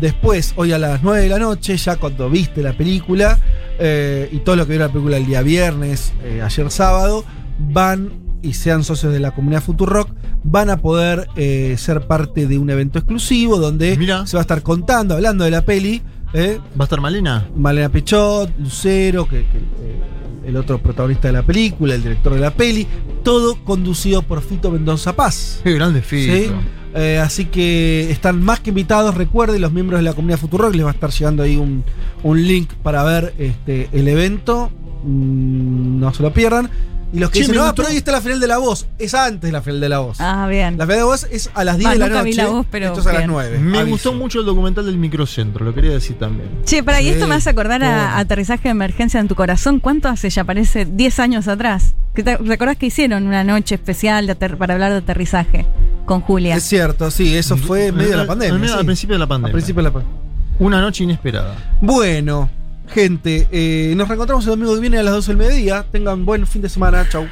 Después, hoy a las 9 de la noche, ya cuando viste la película eh, y todo lo que vieron la película el día viernes, eh, ayer sábado, van y sean socios de la comunidad Futurock, van a poder eh, ser parte de un evento exclusivo donde Mira. se va a estar contando, hablando de la peli. Eh, ¿Va a estar Malena? Malena Pichot, Lucero, que, que, eh, el otro protagonista de la película, el director de la peli, todo conducido por Fito Mendoza Paz. Qué grande ¿sí? Fito. Eh, así que están más que invitados, recuerden, los miembros de la comunidad Futurock les va a estar llegando ahí un, un link para ver este, el evento. Mm, no se lo pierdan. Y los que Che, dicen, no, gustó". pero ahí está la final de la voz. Es antes de la final de la voz. Ah, bien. La final de la voz es a las 10 Va, de la nunca noche. vi La Voz, pero esto es a las bien. 9. Me aviso. gustó mucho el documental del microcentro, lo quería decir también. Che, para, y esto me hace acordar a, bueno. a Aterrizaje de Emergencia en tu Corazón. ¿Cuánto hace ya? Parece 10 años atrás. ¿Que te, ¿Recordás que hicieron una noche especial de para hablar de aterrizaje con Julia? Es cierto, sí, eso fue en medio de la pandemia. En medio- sí. Al principio de la Al pandemia. principio de la pandemia. Una noche inesperada. Bueno, gente, eh, nos reencontramos el domingo que viene a las 12 del mediodía. Tengan buen fin de semana. Chau.